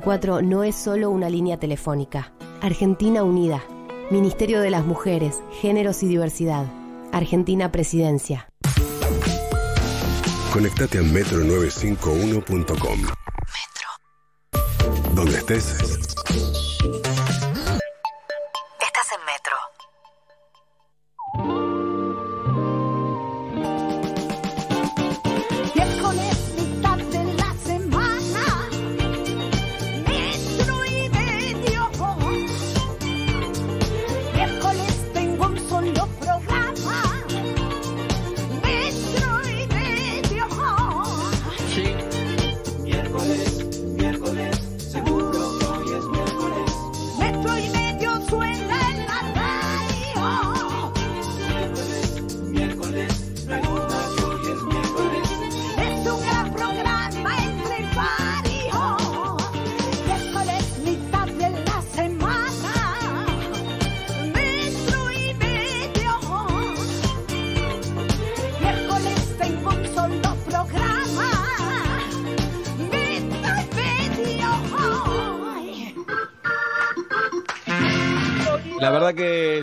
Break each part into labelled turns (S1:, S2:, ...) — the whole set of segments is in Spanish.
S1: 4 no es solo una línea telefónica. Argentina Unida. Ministerio de las Mujeres, Géneros y Diversidad. Argentina Presidencia.
S2: Conectate a metro951.com. Metro. Donde estés.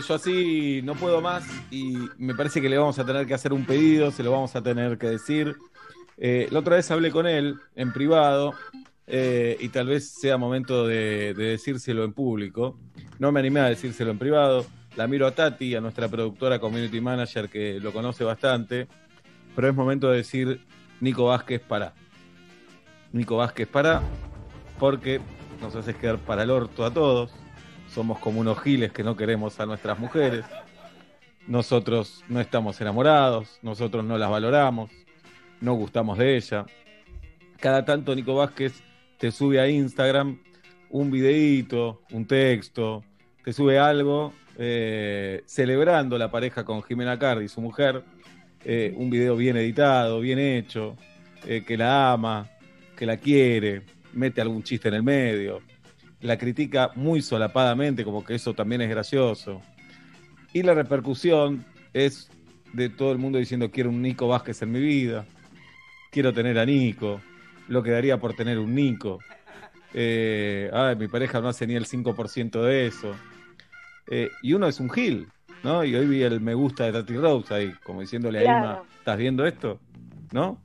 S3: Yo así no puedo más y me parece que le vamos a tener que hacer un pedido, se lo vamos a tener que decir. Eh, la otra vez hablé con él en privado eh, y tal vez sea momento de, de decírselo en público. No me animé a decírselo en privado. La miro a Tati, a nuestra productora community manager que lo conoce bastante, pero es momento de decir Nico Vázquez para. Nico Vázquez para, porque nos haces quedar para el orto a todos somos como unos giles que no queremos a nuestras mujeres. Nosotros no estamos enamorados, nosotros no las valoramos, no gustamos de ella. Cada tanto Nico Vázquez te sube a Instagram un videíto, un texto, te sube algo eh, celebrando la pareja con Jimena Cardi, su mujer, eh, un video bien editado, bien hecho, eh, que la ama, que la quiere, mete algún chiste en el medio, la critica muy solapadamente, como que eso también es gracioso. Y la repercusión es de todo el mundo diciendo quiero un Nico Vázquez en mi vida, quiero tener a Nico, lo que daría por tener un Nico. Eh, ay, mi pareja no hace ni el 5% de eso. Eh, y uno es un Gil, ¿no? Y hoy vi el me gusta de Tati Rose ahí, como diciéndole a
S4: Claro.
S3: Irma, ¿estás viendo esto? ¿No?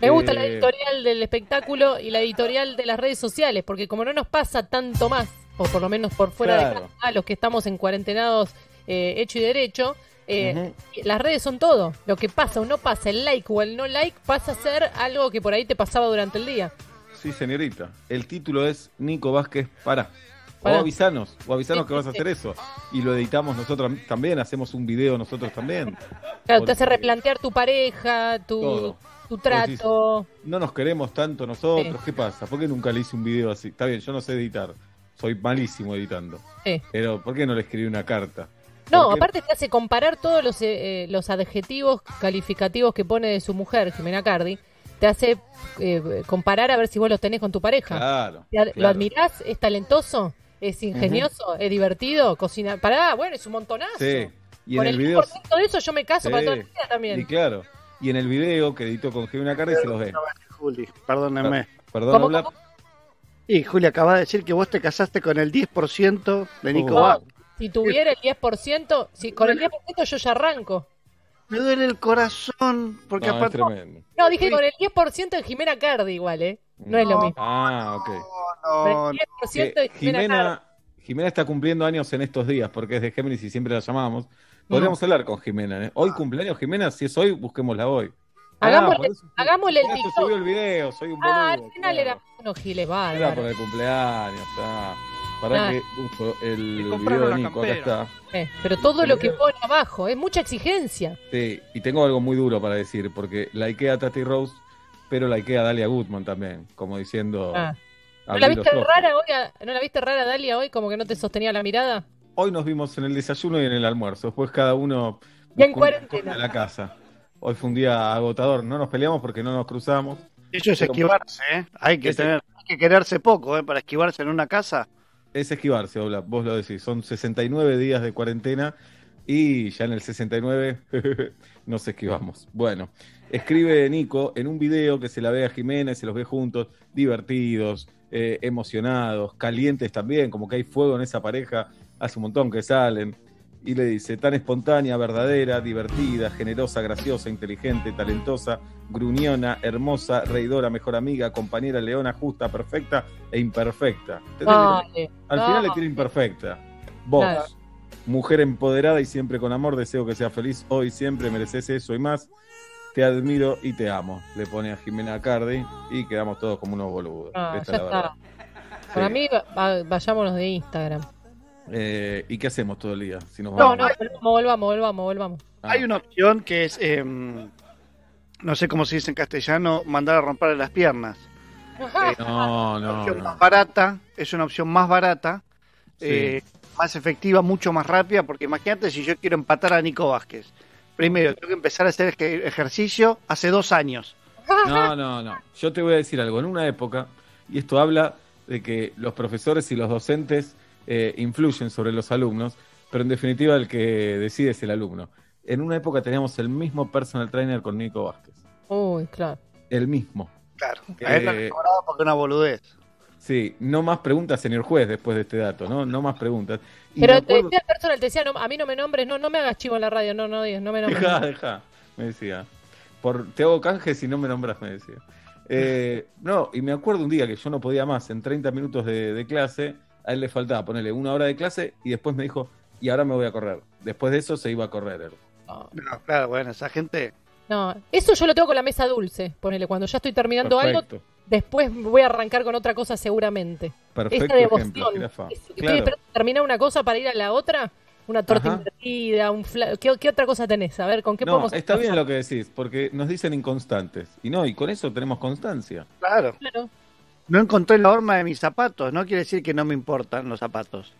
S4: Me gusta la
S3: Eh,
S4: editorial del espectáculo y la editorial de las redes sociales, porque como no nos pasa tanto más, o por lo menos por fuera de
S3: Claro.
S4: casa, a los que estamos en cuarentenados eh, hecho y derecho, eh, las redes son todo. Lo que pasa o no pasa, el like o el no like, pasa a ser algo que por ahí te pasaba durante el día.
S3: Sí, señorita. El título es Nico Vázquez para. O avisanos, o avisanos
S4: Sí,
S3: que vas a
S4: sí,
S3: hacer eso. Y lo editamos nosotros también, hacemos un video nosotros también.
S4: Claro, te hace replantear tu pareja, tu,
S3: Todo.
S4: Tu trato.
S3: No nos queremos tanto nosotros,
S4: Sí.
S3: ¿qué pasa? ¿Por qué nunca le hice un video así? Está bien, yo no sé editar, soy malísimo editando.
S4: Sí.
S3: Pero ¿por qué no le escribí una carta?
S4: No,
S3: ¿Por
S4: aparte te hace comparar todos los, eh, eh, los adjetivos calificativos que pone de su mujer, Jimena Cardi. Te hace eh, comparar a ver si vos los tenés con tu pareja.
S3: Claro.
S4: ¿Lo
S3: claro.
S4: admirás? ¿Es talentoso? ¿Es ingenioso? ¿Es divertido? ¿Cocina? Pará, bueno, es un montonazo.
S3: Sí. Y
S4: Con
S3: en
S4: el
S3: el video.
S4: 10% de eso yo me caso
S3: Sí.
S4: para toda la vida también.
S3: Y claro. Y en el video que editó con Jimena Cardi se los ve.
S5: Juli, perdónenme.
S3: Perdón,
S4: ¿Cómo,
S3: habla-
S4: cómo?
S5: Y Juli acaba de decir que vos te casaste con el 10% de Nico
S3: Oh.
S4: Si tuviera el 10%, si con el 10% yo ya arranco.
S5: Me duele el corazón, porque
S3: No, es
S5: aparte...
S3: tremendo.
S4: No, dije con el 10% de Jimena Cardi igual, ¿eh? No es lo mismo.
S3: Ah, ok.
S5: No,
S4: el
S3: Que
S4: 10% de Jimena, Cardi.
S3: Jimena, Jimena está cumpliendo años en estos días porque es de Géminis y siempre la llamamos. Podríamos hablar con Jimena. ¿eh? Hoy cumpleaños Jimena, si es hoy, busquémosla hoy.
S4: Hagámosle-
S3: Ah,
S4: hagámosle el TikTok.
S3: subió el video, soy un
S4: Ah,
S3: boludo.
S4: al final
S3: claro.
S4: era unos giles
S3: Era por
S4: bárbaros.
S3: el cumpleaños. Ah. Para
S4: Ah.
S3: que busco el video de Nico, acá está.
S4: Eh, pero todo lo que pone abajo es mucha exigencia.
S3: Sí, y tengo algo muy duro para decir, porque la Ikea Tati Rose, pero la Ikea a Dalia Goodman también, como diciendo...
S4: Ah. ¿No la viste rara hoy? a- ¿No la viste rara Dalia hoy? Como que no te sostenía la mirada.
S3: Hoy nos vimos en el desayuno y en el almuerzo. Después cada uno
S4: Y en cuarentena.
S3: de la casa. Hoy fue un día agotador. No nos peleamos porque no nos cruzamos.
S5: Eso es
S3: Pero-
S5: esquivarse, ¿eh? Hay que, tener, hay que quererse poco, ¿eh? Para esquivarse en una casa.
S3: Es esquivarse, Ola. Vos lo decís. Son 69 días de cuarentena y ya en el 69 nos esquivamos. Bueno, escribe Nico en un video que se la ve a Jiménez, se los ve juntos, divertidos, eh, emocionados, calientes también, como que hay fuego en esa pareja, hace un montón que salen. Y le dice, tan espontánea, verdadera, divertida, generosa, graciosa, inteligente, talentosa, gruñona, hermosa, reidora, mejor amiga, compañera, leona, justa, perfecta e imperfecta. Al final le tiene imperfecta. Vos,
S4: Claro.
S3: mujer empoderada y siempre con amor, deseo que sea feliz hoy, siempre mereces eso y más. Te admiro y te amo. Le pone a Jimena Cardi y quedamos todos como unos boludos.
S4: Ah,
S3: Esta
S4: ya
S3: es la verdad.
S4: está. Para mí, va- va- vayámonos de Instagram.
S3: Eh, ¿Y qué hacemos todo el día? Si nos
S4: No,
S3: vamos?
S4: no, volvamos, volvamos, volvamos, volvamos.
S3: Ah,
S5: Hay una opción que es, em, no sé cómo se dice en castellano, mandar a romper las piernas.
S4: Ajá.
S3: No,
S5: Es una
S3: no,
S5: opción
S3: no.
S5: más barata, es una opción más barata,
S3: Sí.
S5: eh, más efectiva, mucho más rápida, porque imagínate si yo quiero empatar a Nico Vázquez. Primero, tengo que empezar a hacer ej- ejercicio hace dos años.
S3: No, no, no. Yo te voy a decir algo. En una época, y esto habla de que los profesores y los docentes eh, influyen sobre los alumnos, pero en definitiva el que decide es el alumno. En una época teníamos el mismo personal trainer con Nico Vázquez.
S4: Uy, claro.
S3: El mismo.
S5: Claro, a él lo
S3: Eh,
S5: cobraba porque una boludez.
S3: Sí, no más preguntas, señor juez, después de este dato, ¿no? No más preguntas. Y
S4: Pero te decía el personal, te decía, no, a mí no me nombres, no, no me hagas chivo en la radio, no, no, digas, no me nombres.
S3: Deja, deja, me decía. Por, te hago canje si no me nombras, me decía. Eh, no, y me acuerdo un día que yo no podía más, en 30 minutos de, de clase, a él le faltaba ponerle una hora de clase y después me dijo, y ahora me voy a correr. Después de eso se iba a correr él.
S4: No,
S5: No, claro, bueno, esa gente.
S4: no, eso yo lo tengo con la mesa dulce, ponele, cuando ya estoy terminando algo, después voy a arrancar con otra cosa seguramente.
S3: perfecto
S4: Esta
S3: ejemplo,
S4: devoción. Es-
S3: Claro.
S4: terminar una cosa para ir a la otra, una torta
S3: Ajá.
S4: invertida, un fla- ¿Qué, qué otra cosa tenés? A ver, ¿con qué
S3: No,
S4: podemos
S3: está bien lo que decís, porque nos dicen inconstantes. Y no, y con eso tenemos constancia.
S5: Claro.
S4: Claro.
S5: No encontré la horma de mis zapatos, no quiere decir que no me importan los zapatos.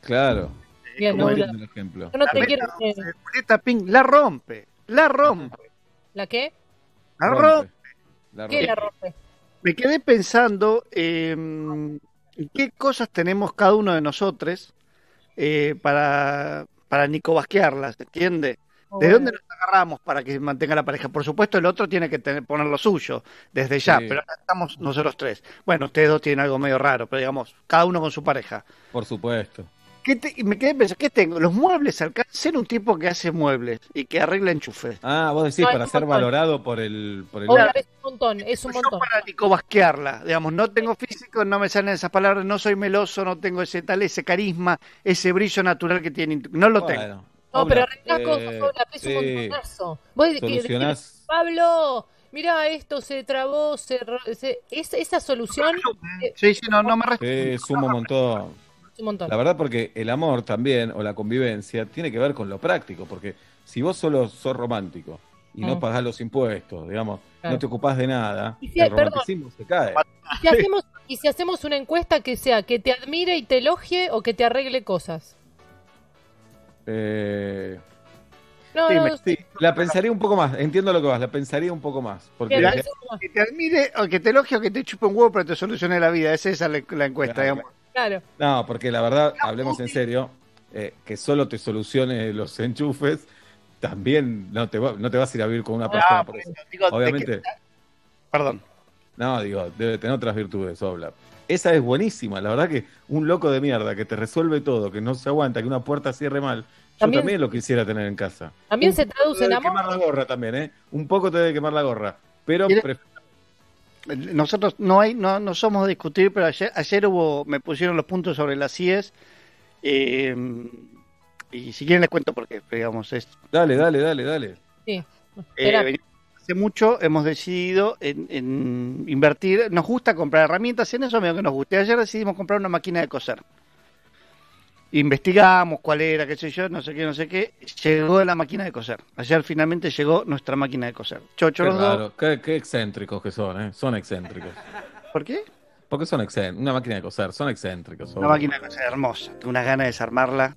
S3: Claro.
S4: Bien,
S5: como
S4: no, la,
S3: el ejemplo.
S4: yo no
S5: La
S4: te quiero...
S5: Pink la rompe, la rompe,
S4: ¿La qué?
S5: la
S3: Rompe.
S5: rompe.
S3: La
S4: ¿Qué la rompe?
S5: Me quedé pensando eh, en qué cosas tenemos cada uno de nosotros eh, para, para nicobasquearlas, ¿entiende? ¿De dónde nos agarramos para que mantenga la pareja? Por supuesto, el otro tiene que tener, poner lo suyo desde ya,
S3: Sí.
S5: pero acá estamos nosotros tres. Bueno, ustedes dos tienen algo medio raro, pero digamos, cada uno con su pareja.
S3: Por supuesto.
S5: ¿Qué te- me quedé pensando, ¿qué tengo? Los muebles, alcanzan ser un tipo que hace muebles y que arregla enchufes.
S3: Ah, vos decís
S4: No,
S3: para
S4: es un
S3: ser
S4: montón.
S3: valorado por el... Por el
S4: es un montón, es un
S5: Yo
S4: montón.
S5: para nicobasquearla, digamos, no tengo físico, no me salen esas palabras, no soy meloso, no tengo ese tal, ese carisma, ese brillo natural que tiene, no lo tengo.
S4: No, pero arreglás
S3: eh,
S4: cosas, Obla, es un
S3: sí.
S4: montonazo. Vos de- que-
S3: Solucionás-
S4: Pablo, mira esto, se trabó, se, ro- se- es- esa solución
S5: Sí, sí, no, no me respeto.
S3: Sí, suma un montón.
S4: es un montón.
S3: La verdad porque el amor también, o la convivencia, tiene que ver con lo práctico, porque si vos solo sos romántico y no
S4: Mm.
S3: pagás los impuestos, digamos,
S4: Claro.
S3: no te ocupás de nada,
S4: Y si-
S3: el
S4: perdón.
S3: romanticismo se cae.
S4: ¿Y si, hacemos, y si hacemos una encuesta que sea que te admire y te elogie o que te arregle cosas.
S3: Eh,
S4: No,
S5: Sí,
S4: no,
S5: me-
S3: sí, la pensaría un poco más, entiendo lo que vas, la pensaría un poco más, porque.
S5: Que te admire o que te elogie o que te chupe un huevo pero te solucione la vida. Es esa la, la encuesta,
S3: Claro.
S5: digamos.
S4: claro.
S3: no, porque la verdad, hablemos en serio, eh, que solo te solucione los enchufes, también no te, va- no te vas a ir a vivir con una persona por eso.
S5: Digo,
S3: Obviamente.
S5: que- Perdón.
S3: No, digo, debe tener otras virtudes, Obla. Esa es buenísima, la verdad que un loco de mierda que te resuelve todo, que no se aguanta, que una puerta cierre mal. Yo
S4: También-
S3: también, lo quisiera tener en casa.
S4: También
S3: Un
S4: se
S3: poco
S4: traduce
S3: te
S4: en
S3: debe quemar
S4: amor.
S3: la gorra también, ¿eh? Un poco te debe quemar la gorra. Pero
S5: Nosotros no hay, no, no somos de discutir, pero ayer, ayer hubo, me pusieron los puntos sobre las CIES. eh, y si quieren les cuento por qué, digamos, es,
S3: dale, dale, dale, dale.
S4: Sí.
S5: Eh, hace mucho hemos decidido en, en invertir, nos gusta comprar herramientas en eso, medio que nos guste. Ayer decidimos comprar una máquina de coser. Investigamos cuál era, qué sé yo, no sé qué, no sé qué. Llegó la máquina de coser. Ayer finalmente llegó nuestra máquina de coser. Chocho
S3: Qué
S5: los dos.
S3: raro, qué, qué excéntricos que son, ¿eh? Son excéntricos.
S5: ¿Por qué?
S3: Porque son excéntricos. Una máquina de coser, son excéntricos.
S5: Una máquina de coser hermosa. Tengo unas ganas de desarmarla.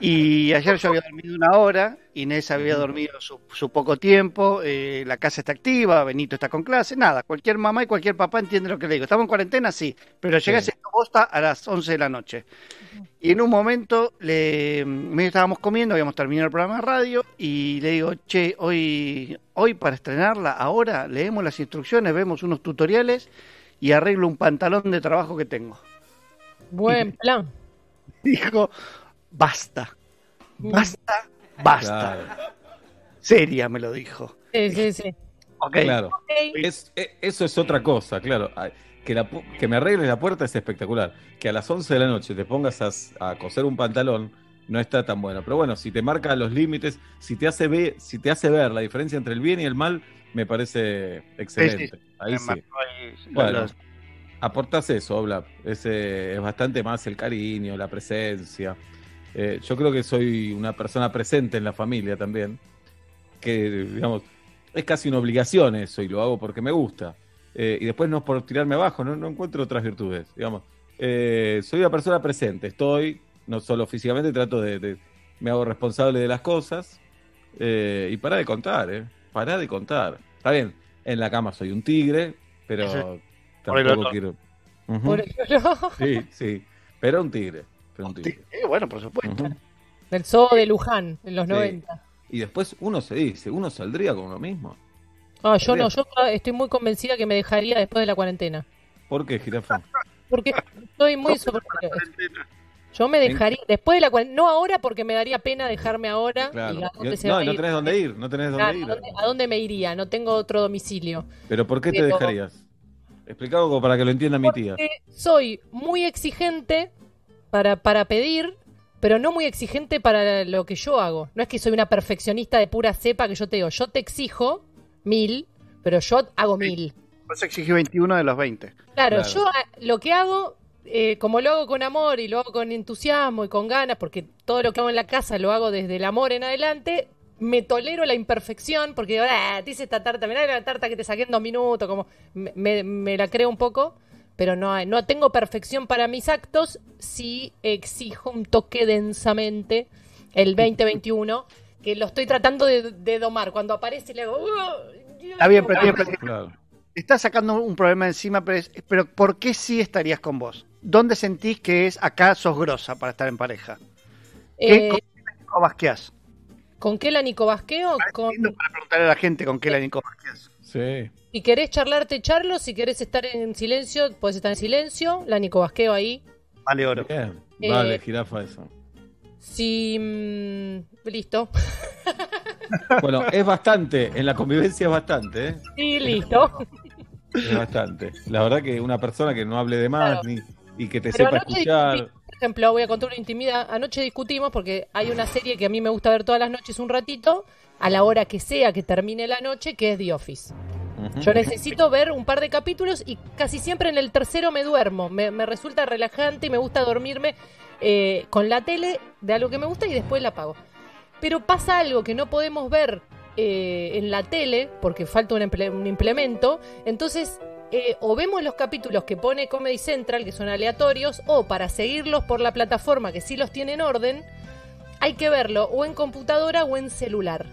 S5: Y ayer yo había dormido una hora, Inés había dormido su, su poco tiempo, eh, la casa está activa, Benito está con clase, nada, cualquier mamá y cualquier papá entiende lo que le digo. Estamos en cuarentena, sí, pero llegué
S3: Sí.
S5: a esta bosta a las 11 de la noche. Y en un momento le, medio estábamos comiendo, habíamos terminado el programa de radio y le digo, che, hoy, hoy para estrenarla, ahora leemos las instrucciones, vemos unos tutoriales
S6: y arreglo un pantalón de trabajo que tengo.
S4: Buen plan.
S6: Dijo, basta, basta, basta.
S3: Claro,
S6: Seria me lo dijo.
S4: Sí, sí, sí.
S6: Ok.
S3: claro.
S4: Ok.
S3: Es- e- eso es otra cosa, claro. Que, la que me arregles la puerta es espectacular. Que a las 11 de la noche te pongas a, coser un pantalón no está tan bueno. Pero bueno, si te marca los límites, si te hace ver, si te hace ver la diferencia entre el bien y el mal, me parece excelente. Ahí sí.
S6: ahí
S3: Bueno,
S6: los-
S3: aportás eso, Obla. Es, eh, es bastante más el cariño, la presencia. Eh, yo creo que soy una persona presente en la familia también. Que, digamos, es casi una obligación eso y lo hago porque me gusta. Eh, y después no es por tirarme abajo, no, no encuentro otras virtudes, digamos. Eh, soy una persona presente, estoy, no solo físicamente, trato de, de- me hago responsable de las cosas. eh, y para de contar, ¿eh? Para de contar. Está bien, en la cama soy un tigre, pero tampoco quiero...
S4: Por ejemplo,
S3: Sí, sí, pero un tigre.
S6: Eh, bueno, por supuesto.
S4: Del zoo de Luján en los
S3: Sí.
S4: 90.
S3: Y después uno se dice, uno saldría con lo mismo.
S4: Ah, yo no, yo estoy muy convencida que me dejaría después de la cuarentena.
S3: ¿Por qué, jirafa?
S4: Porque estoy muy sobre... Yo me dejaría, después de la cuarentena, no ahora porque me daría pena dejarme ahora.
S3: Claro.
S4: Y a dónde se
S3: no,
S4: va
S3: no tenés dónde ir, no tenés dónde
S4: Claro,
S3: ir.
S4: ¿a, dónde, a dónde me iría? No tengo otro domicilio.
S3: Pero ¿por qué te
S4: Pero-
S3: dejarías? Explicado como para que lo entienda mi tía.
S4: Porque soy muy exigente para, para pedir, pero no muy exigente para lo que yo hago. No es que soy una perfeccionista de pura cepa que yo te digo, yo te exijo mil, pero yo hago mil.
S6: Vos exigí 21 de los 20.
S4: Claro,
S3: Claro.
S4: yo ah, lo que hago, eh, como lo hago con amor y lo hago con entusiasmo y con ganas, porque todo lo que hago en la casa lo hago desde el amor en adelante, me tolero la imperfección, porque digo, ah, te hice esta tarta, mirá la tarta que te saqué en dos minutos, como me, me- me la creo un poco, pero no, hay- no tengo perfección para mis actos, sí exijo un toque densamente el 2021, que lo estoy tratando de, de domar. Cuando aparece le hago... "Uh,
S6: Está bien, pero, está bien, pero
S3: Claro.
S6: estás sacando un problema encima, pero, es- pero ¿por qué sí estarías con vos? ¿Dónde sentís que es acá sos grosa para estar en pareja? ¿Qué
S4: Eh,
S6: con Nico basqueás?
S4: ¿Con qué la Nico Basqueo? Con...
S6: Para preguntarle a la gente con qué la Nico basqueás.
S3: Sí.
S4: Si querés charlarte, charlo. Si querés estar en silencio, puedes estar en silencio. La Nico Basqueo ahí.
S6: Vale oro.
S3: Bien.
S4: Eh,
S3: Vale, jirafa eso.
S4: Si. mm, listo.
S3: Bueno, es bastante, en la convivencia es bastante, ¿eh?
S4: Sí, listo.
S3: Es bastante. La verdad que una persona que no hable de más
S4: Claro.
S3: ni, y que te
S4: Pero
S3: sepa escuchar.
S4: por ejemplo, voy a contar una intimidad. Anoche discutimos porque hay una serie que a mí me gusta ver todas las noches un ratito, a la hora que sea que termine la noche, que es The Office. Yo necesito ver un par de capítulos y casi siempre en el tercero me duermo. Me, me resulta relajante y me gusta dormirme eh, con la tele de algo que me gusta y después la apago. Pero pasa algo que no podemos ver eh, en la tele porque falta un, emple- un implemento. Entonces, eh, o vemos los capítulos que pone Comedy Central, que son aleatorios, o para seguirlos por la plataforma que sí los tiene en orden, hay que verlo o en computadora o en celular.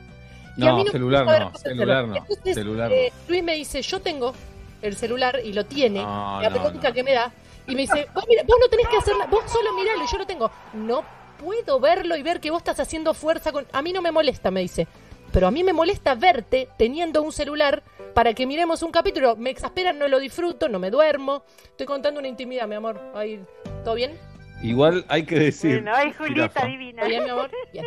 S3: No, celular no, celular no,
S4: Entonces,
S3: celular
S4: eh, Luis me dice, yo tengo el celular y lo tiene,
S3: No,
S4: la pregunta
S3: no.
S4: que me da, y me dice, vos, mira, vos no tenés que hacerla, vos solo miralo y yo lo tengo. No puedo verlo y ver que vos estás haciendo fuerza con... A mí no me molesta, me dice. Pero a mí me molesta verte teniendo un celular para que miremos un capítulo. Me exaspera, no lo disfruto, no me duermo. Estoy contando una intimidad, mi amor. Ahí, ¿Todo bien?
S3: Igual hay que decir.
S7: Bueno, ay, Julieta divina.
S4: ¿Todo bien, mi amor? Bien.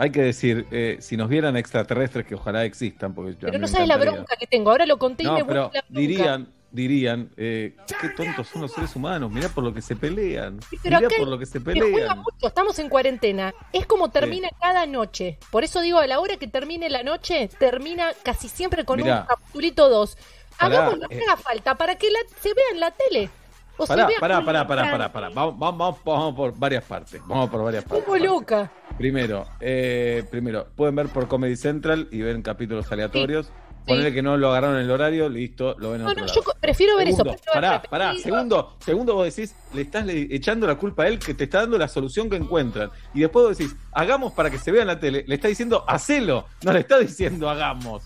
S3: Hay que decir, eh, si nos vieran extraterrestres, que ojalá existan, porque mí
S4: Pero no sabes la bronca que tengo. Ahora lo conté y me
S3: pero
S4: la bronca.
S3: dirían, dirían, eh, qué tontos son los seres humanos, mirá por lo que se pelean, mirá por lo que se
S4: Se juega
S3: pelean.
S4: mucho, estamos en cuarentena. Es como termina cada noche. Por eso digo, a la hora que termine la noche, termina casi siempre con
S3: Mirá.
S4: un dos.
S3: Pará,
S4: Hagamos lo que
S3: eh.
S4: haga falta para que la, se vea en la tele. O
S3: Pará, pará, pará, pará, pará, pará. Vamos, vamos, vamos, vamos por varias partes. Vamos por varias partes.
S4: Como loca.
S3: Primero, eh, primero, pueden ver por Comedy Central y ven capítulos aleatorios. Ponele que no lo agarraron en el horario, listo, lo ven en
S4: No,
S3: otro
S4: no,
S3: lado.
S4: yo prefiero ver
S3: Segundo,
S4: eso. prefiero ver
S3: Pará, pará, segundo, segundo vos decís, le estás le- echando la culpa a él que te está dando la solución que encuentran. Y después vos decís, hagamos para que se vea en la tele. Le está diciendo, hacelo. No le está diciendo, hagamos.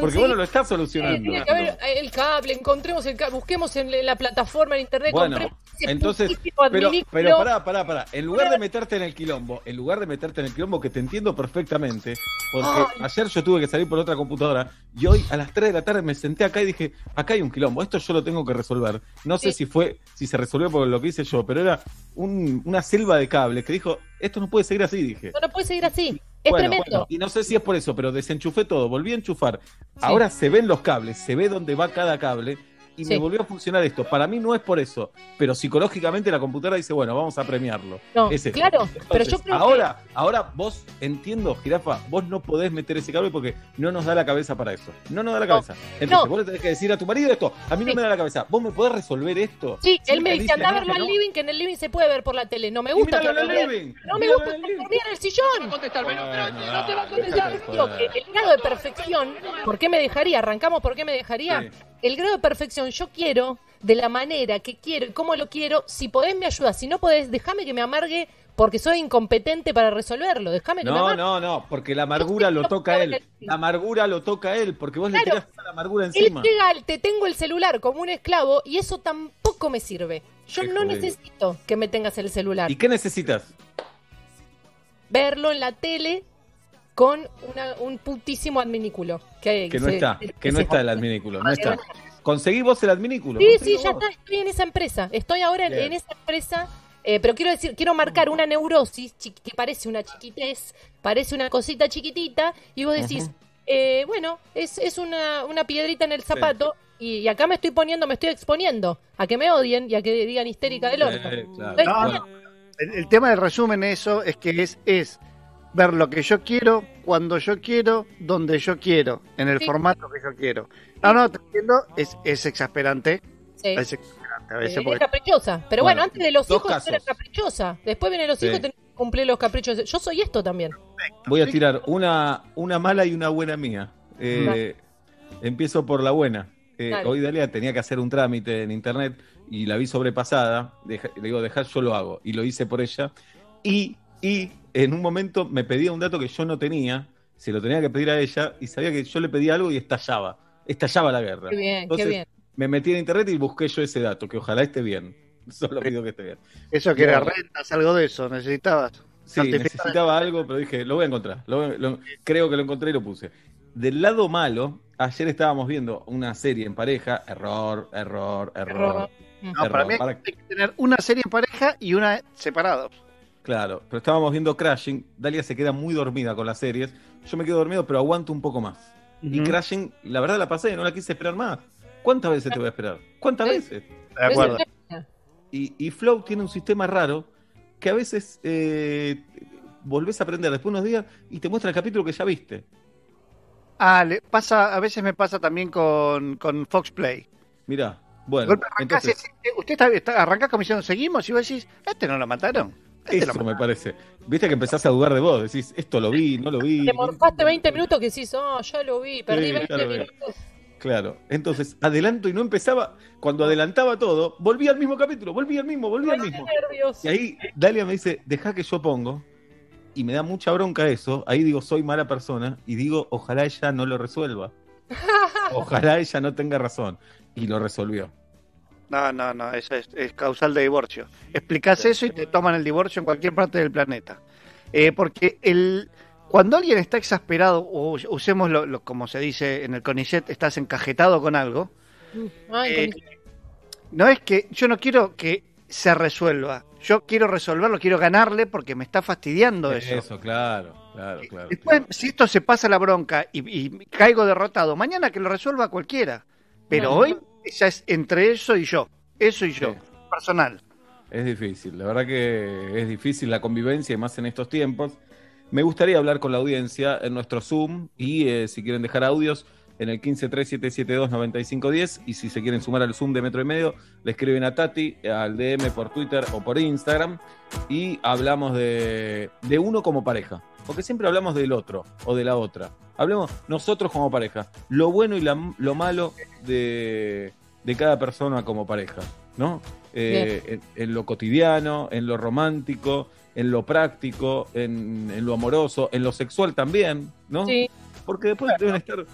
S3: Porque
S4: Conseguí-
S3: vos no lo estás
S4: Sí,
S3: solucionando.
S4: tiene que haber el cable, encontremos el cable, busquemos en la plataforma, en internet,
S3: Bueno, Entonces, pero, pero pará, pará, pará. En lugar de meterte en el quilombo, en lugar de meterte en el quilombo, que te entiendo perfectamente, porque
S4: Ay.
S3: ayer yo tuve que salir por otra computadora y hoy a las 3 de la tarde me senté acá y dije, acá hay un quilombo, esto yo lo tengo que resolver. No sé
S4: Sí.
S3: si fue, si se resolvió por lo que hice yo, pero era un- una selva de cables que dijo, esto no puede seguir así, dije.
S4: No, no puede seguir así. Es
S3: Bueno,
S4: tremendo.
S3: bueno, y no sé si es por eso, pero desenchufé todo, volví a enchufar. Ahora se ven los cables, se ve dónde va cada cable y me volvió a funcionar esto. Para mí no es por eso, pero psicológicamente la computadora dice, bueno, vamos a premiarlo.
S4: No,
S3: Es
S4: claro, pero yo
S3: Entonces,
S4: creo
S3: ahora, ahora vos entiendo, Jirafa, vos no podés meter ese cable porque no nos da la cabeza para eso. No nos da la
S4: No,
S3: cabeza. Entonces
S4: no.
S3: vos le tenés que decir a tu marido esto, a mí no me da la cabeza. ¿Vos me podés resolver esto?
S4: Sí,
S3: Sí,
S4: él me dice, anda a verlo al
S3: no.
S4: living, que en el living se puede ver por la tele. No me gusta que
S3: el living.
S4: No me gusta que en el sillón. No te va a contestar. que el grado de perfección, ¿por qué me dejaría? Arrancamos, ¿por qué me dejaría? El grado de perfección, yo quiero, de la manera que quiero y cómo lo quiero. Si podés, me ayudas. Si no podés, déjame que me amargue porque soy incompetente para resolverlo. Déjame que me
S3: No,
S4: amargue.
S3: no, no, porque la amargura lo toca él. La amargura lo toca él, porque vos le
S4: Claro.
S3: tirás toda la amargura
S4: Él
S3: encima.
S4: llega al te tengo el celular como un esclavo y eso tampoco me sirve. Yo
S3: Qué
S4: no necesito que me tengas el celular.
S3: ¿Y qué necesitas?
S4: Verlo en la tele con una- un putísimo adminículo. Que,
S3: Que no
S4: se-
S3: está, que no
S4: se-
S3: está el adminículo, no está. Conseguí vos el adminículo.
S4: Sí, sí, ya
S3: vos.
S4: está, estoy en esa empresa. Estoy ahora en,
S3: Bien.
S4: en esa empresa, eh, pero quiero decir, quiero marcar una neurosis que parece una chiquitez, parece una cosita chiquitita, y vos decís, eh, bueno, es, es una, una piedrita en el zapato, y, y acá me estoy poniendo, me estoy exponiendo a que me odien y a que digan histérica del orto.
S3: Eh, claro.
S5: No. El, el tema del resumen de eso es que es, es ver lo que yo quiero, cuando yo quiero, donde yo quiero, en el
S4: Sí.
S5: formato que yo quiero. No, no, te entiendo, es, es exasperante.
S4: Sí.
S5: Es exasperante a veces
S4: Eh, es
S5: porque
S4: caprichosa. Pero bueno,
S3: Bueno,
S4: antes de los hijos era caprichosa. Después vienen los
S3: Sí.
S4: hijos, tenés que cumplir los caprichos. Yo soy esto también.
S3: Voy a tirar una, una mala y una buena mía. Eh, empiezo por la buena. Eh, hoy Dalia tenía que hacer un trámite en internet y la vi sobrepasada. Deja- le digo, dejar, yo lo hago. Y lo hice por ella. Y, y en un momento me pedía un dato que yo no tenía. Se lo tenía que pedir a ella y sabía que yo le pedía algo y estallaba. Estallaba la guerra.
S4: Qué bien,
S3: Entonces,
S4: qué bien.
S3: Me metí en internet y busqué yo ese dato, que ojalá esté bien. Solo pido que esté bien.
S5: eso que era
S3: No.
S5: rentas, algo de eso, necesitabas.
S3: Sí, necesitaba algo, pero dije, lo voy a encontrar. Lo lo- creo que lo encontré y lo puse. Del lado malo, ayer estábamos viendo una serie en pareja, error, error, error.
S4: Error.
S5: No, para mí hay que tener una serie en pareja y una separados.
S3: Claro, pero estábamos viendo Crashing. Dalia se queda muy dormida con las series. Yo me quedo dormido, pero aguanto un poco más. Y. Crashing, la verdad la pasé, no la quise esperar más. ¿Cuántas veces te voy a esperar? ¿Cuántas veces?
S5: De acuerdo.
S3: Y, y Flow tiene un sistema raro que a veces eh, volvés a aprender después de unos días y te muestra el capítulo que ya viste.
S5: Ah, le pasa, a veces me pasa también con, con Fox Play.
S3: Mirá, bueno,
S5: golpe arrancás
S3: entonces,
S5: eh, usted está, está- arrancás como diciendo, seguimos, y vos decís, este no lo mataron.
S3: Eso me parece. Viste que empezás a dudar de vos, decís, esto lo vi, no lo vi.
S4: Te morfaste 20 minutos que decís, oh, ya lo vi, perdí
S3: Sí,
S4: 20
S3: ya lo vi.
S4: minutos.
S3: Claro, entonces adelanto y no empezaba. Cuando adelantaba todo, volvía al mismo capítulo, volvía al mismo, volvía al mismo. Y ahí Dalia me dice, deja que yo pongo. Y me da mucha bronca eso. Ahí digo, soy mala persona. Y digo, ojalá ella no lo resuelva. Ojalá ella no tenga razón. Y lo resolvió.
S5: No, no, no, eso es, es causal de divorcio. Explicás eso y te toman el divorcio en cualquier parte del planeta. Eh, porque el, cuando alguien está exasperado, o usemos lo, lo- como se dice en el CONICET, estás encajetado con algo,
S4: Ay,
S5: eh, no es que yo no quiero que se resuelva, yo quiero resolverlo, quiero ganarle porque me está fastidiando eso.
S3: claro, claro, claro.
S5: Después, si esto se pasa la bronca y, y caigo derrotado, mañana que lo resuelva cualquiera. Pero hoy ya es entre eso y yo, eso y yo,
S3: Sí.
S5: personal.
S3: Es difícil, la verdad que es difícil la convivencia y más en estos tiempos. Me gustaría hablar con la audiencia en nuestro Zoom y eh, si quieren dejar audios en el 1537729510 y si se quieren sumar al Zoom de Metro y Medio, le escriben a Tati, al DM por Twitter o por Instagram y hablamos de, de uno como pareja. Porque siempre hablamos del otro o de la otra. Hablemos nosotros como pareja. Lo bueno y la- lo malo de, de cada persona como pareja, ¿no? Eh, en, en lo cotidiano, en lo romántico, en lo práctico, en, en lo amoroso, en lo sexual también, ¿no?
S4: Sí,
S3: Porque después deben estar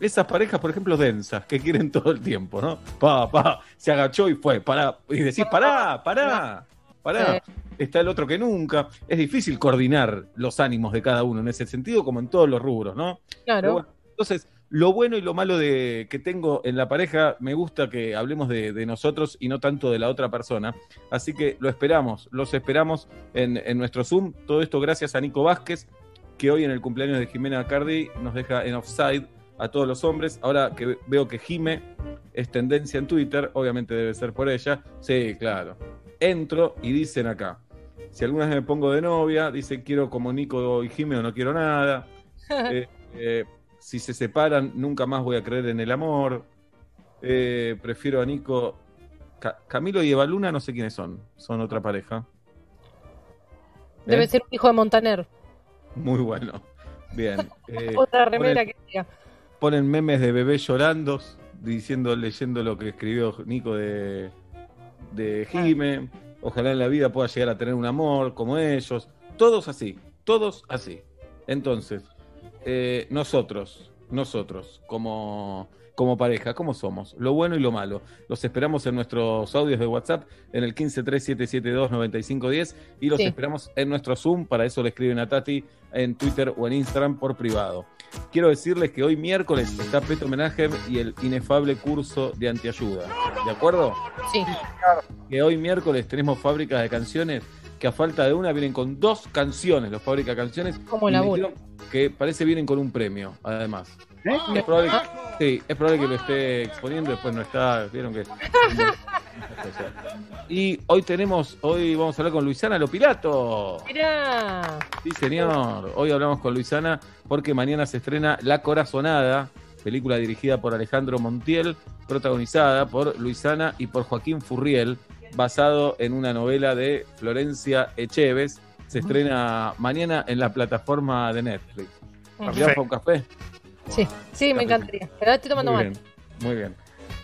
S3: esas parejas, por ejemplo, densas, que quieren todo el tiempo, ¿no? Pa, pa, se agachó y fue, pará. Y decís, pará, pará, pará. Está el otro que nunca. Es difícil coordinar los ánimos de cada uno en ese sentido, como en todos los rubros, ¿no?
S4: Claro.
S3: bueno, entonces, lo bueno y lo malo de que tengo en la pareja, me gusta que hablemos de, de nosotros y no tanto de la otra persona. Así que lo esperamos, los esperamos en, en nuestro Zoom. Todo esto gracias a Nico Vázquez, que hoy en el cumpleaños de Jimena Cardi nos deja en offside a todos los hombres. Ahora que veo que Jime es tendencia en Twitter, obviamente debe ser por ella. Sí, claro. Entro y dicen acá. Si alguna vez me pongo de novia, dicen quiero como Nico y Jime o no quiero nada. Eh, eh, si se separan, nunca más voy a creer en el amor. Eh, prefiero a Nico. Ca- Camilo y Evaluna, no sé quiénes son. Son otra pareja.
S4: Debe ser un hijo de Montaner.
S3: Muy bueno. Bien.
S4: Otra remera que diga.
S3: Ponen memes de bebés llorando, diciendo, leyendo lo que escribió Nico de, de Jime. Ojalá en la vida pueda llegar a tener un amor como ellos. Todos así, todos así. Entonces, eh, nosotros, nosotros, como, como pareja, ¿cómo somos? Lo bueno y lo malo. Los esperamos en nuestros audios de WhatsApp en el 1537729510 y los
S4: Sí.
S3: esperamos en nuestro Zoom. Para eso le escriben a Tati en Twitter o en Instagram por privado. Quiero decirles que hoy miércoles está Petro Homenaje y el inefable curso de antiayuda. ¿De acuerdo?
S4: Sí.
S3: Que hoy miércoles tenemos fábricas de canciones que a falta de una vienen con dos canciones, los fábricas de canciones.
S4: Como
S3: dijeron que parece vienen con un premio, además.
S6: ¿Eh?
S3: Es probable, sí, es probable que lo esté exponiendo, después no está, vieron que... Y hoy tenemos, hoy vamos a hablar con Luisana Lopilato.
S4: Mirá.
S3: Sí, señor. Hoy hablamos con Luisana porque mañana se estrena La Corazonada, película dirigida por Alejandro Montiel, protagonizada por Luisana y por Joaquín Furriel, basado en una novela de Florencia Echeves. Se estrena mañana en la plataforma de Netflix. ¿Vamos para un café?
S4: Sí, sí, me encantaría. Pero estoy tomando
S3: Muy
S4: mal.
S3: bien, muy bien.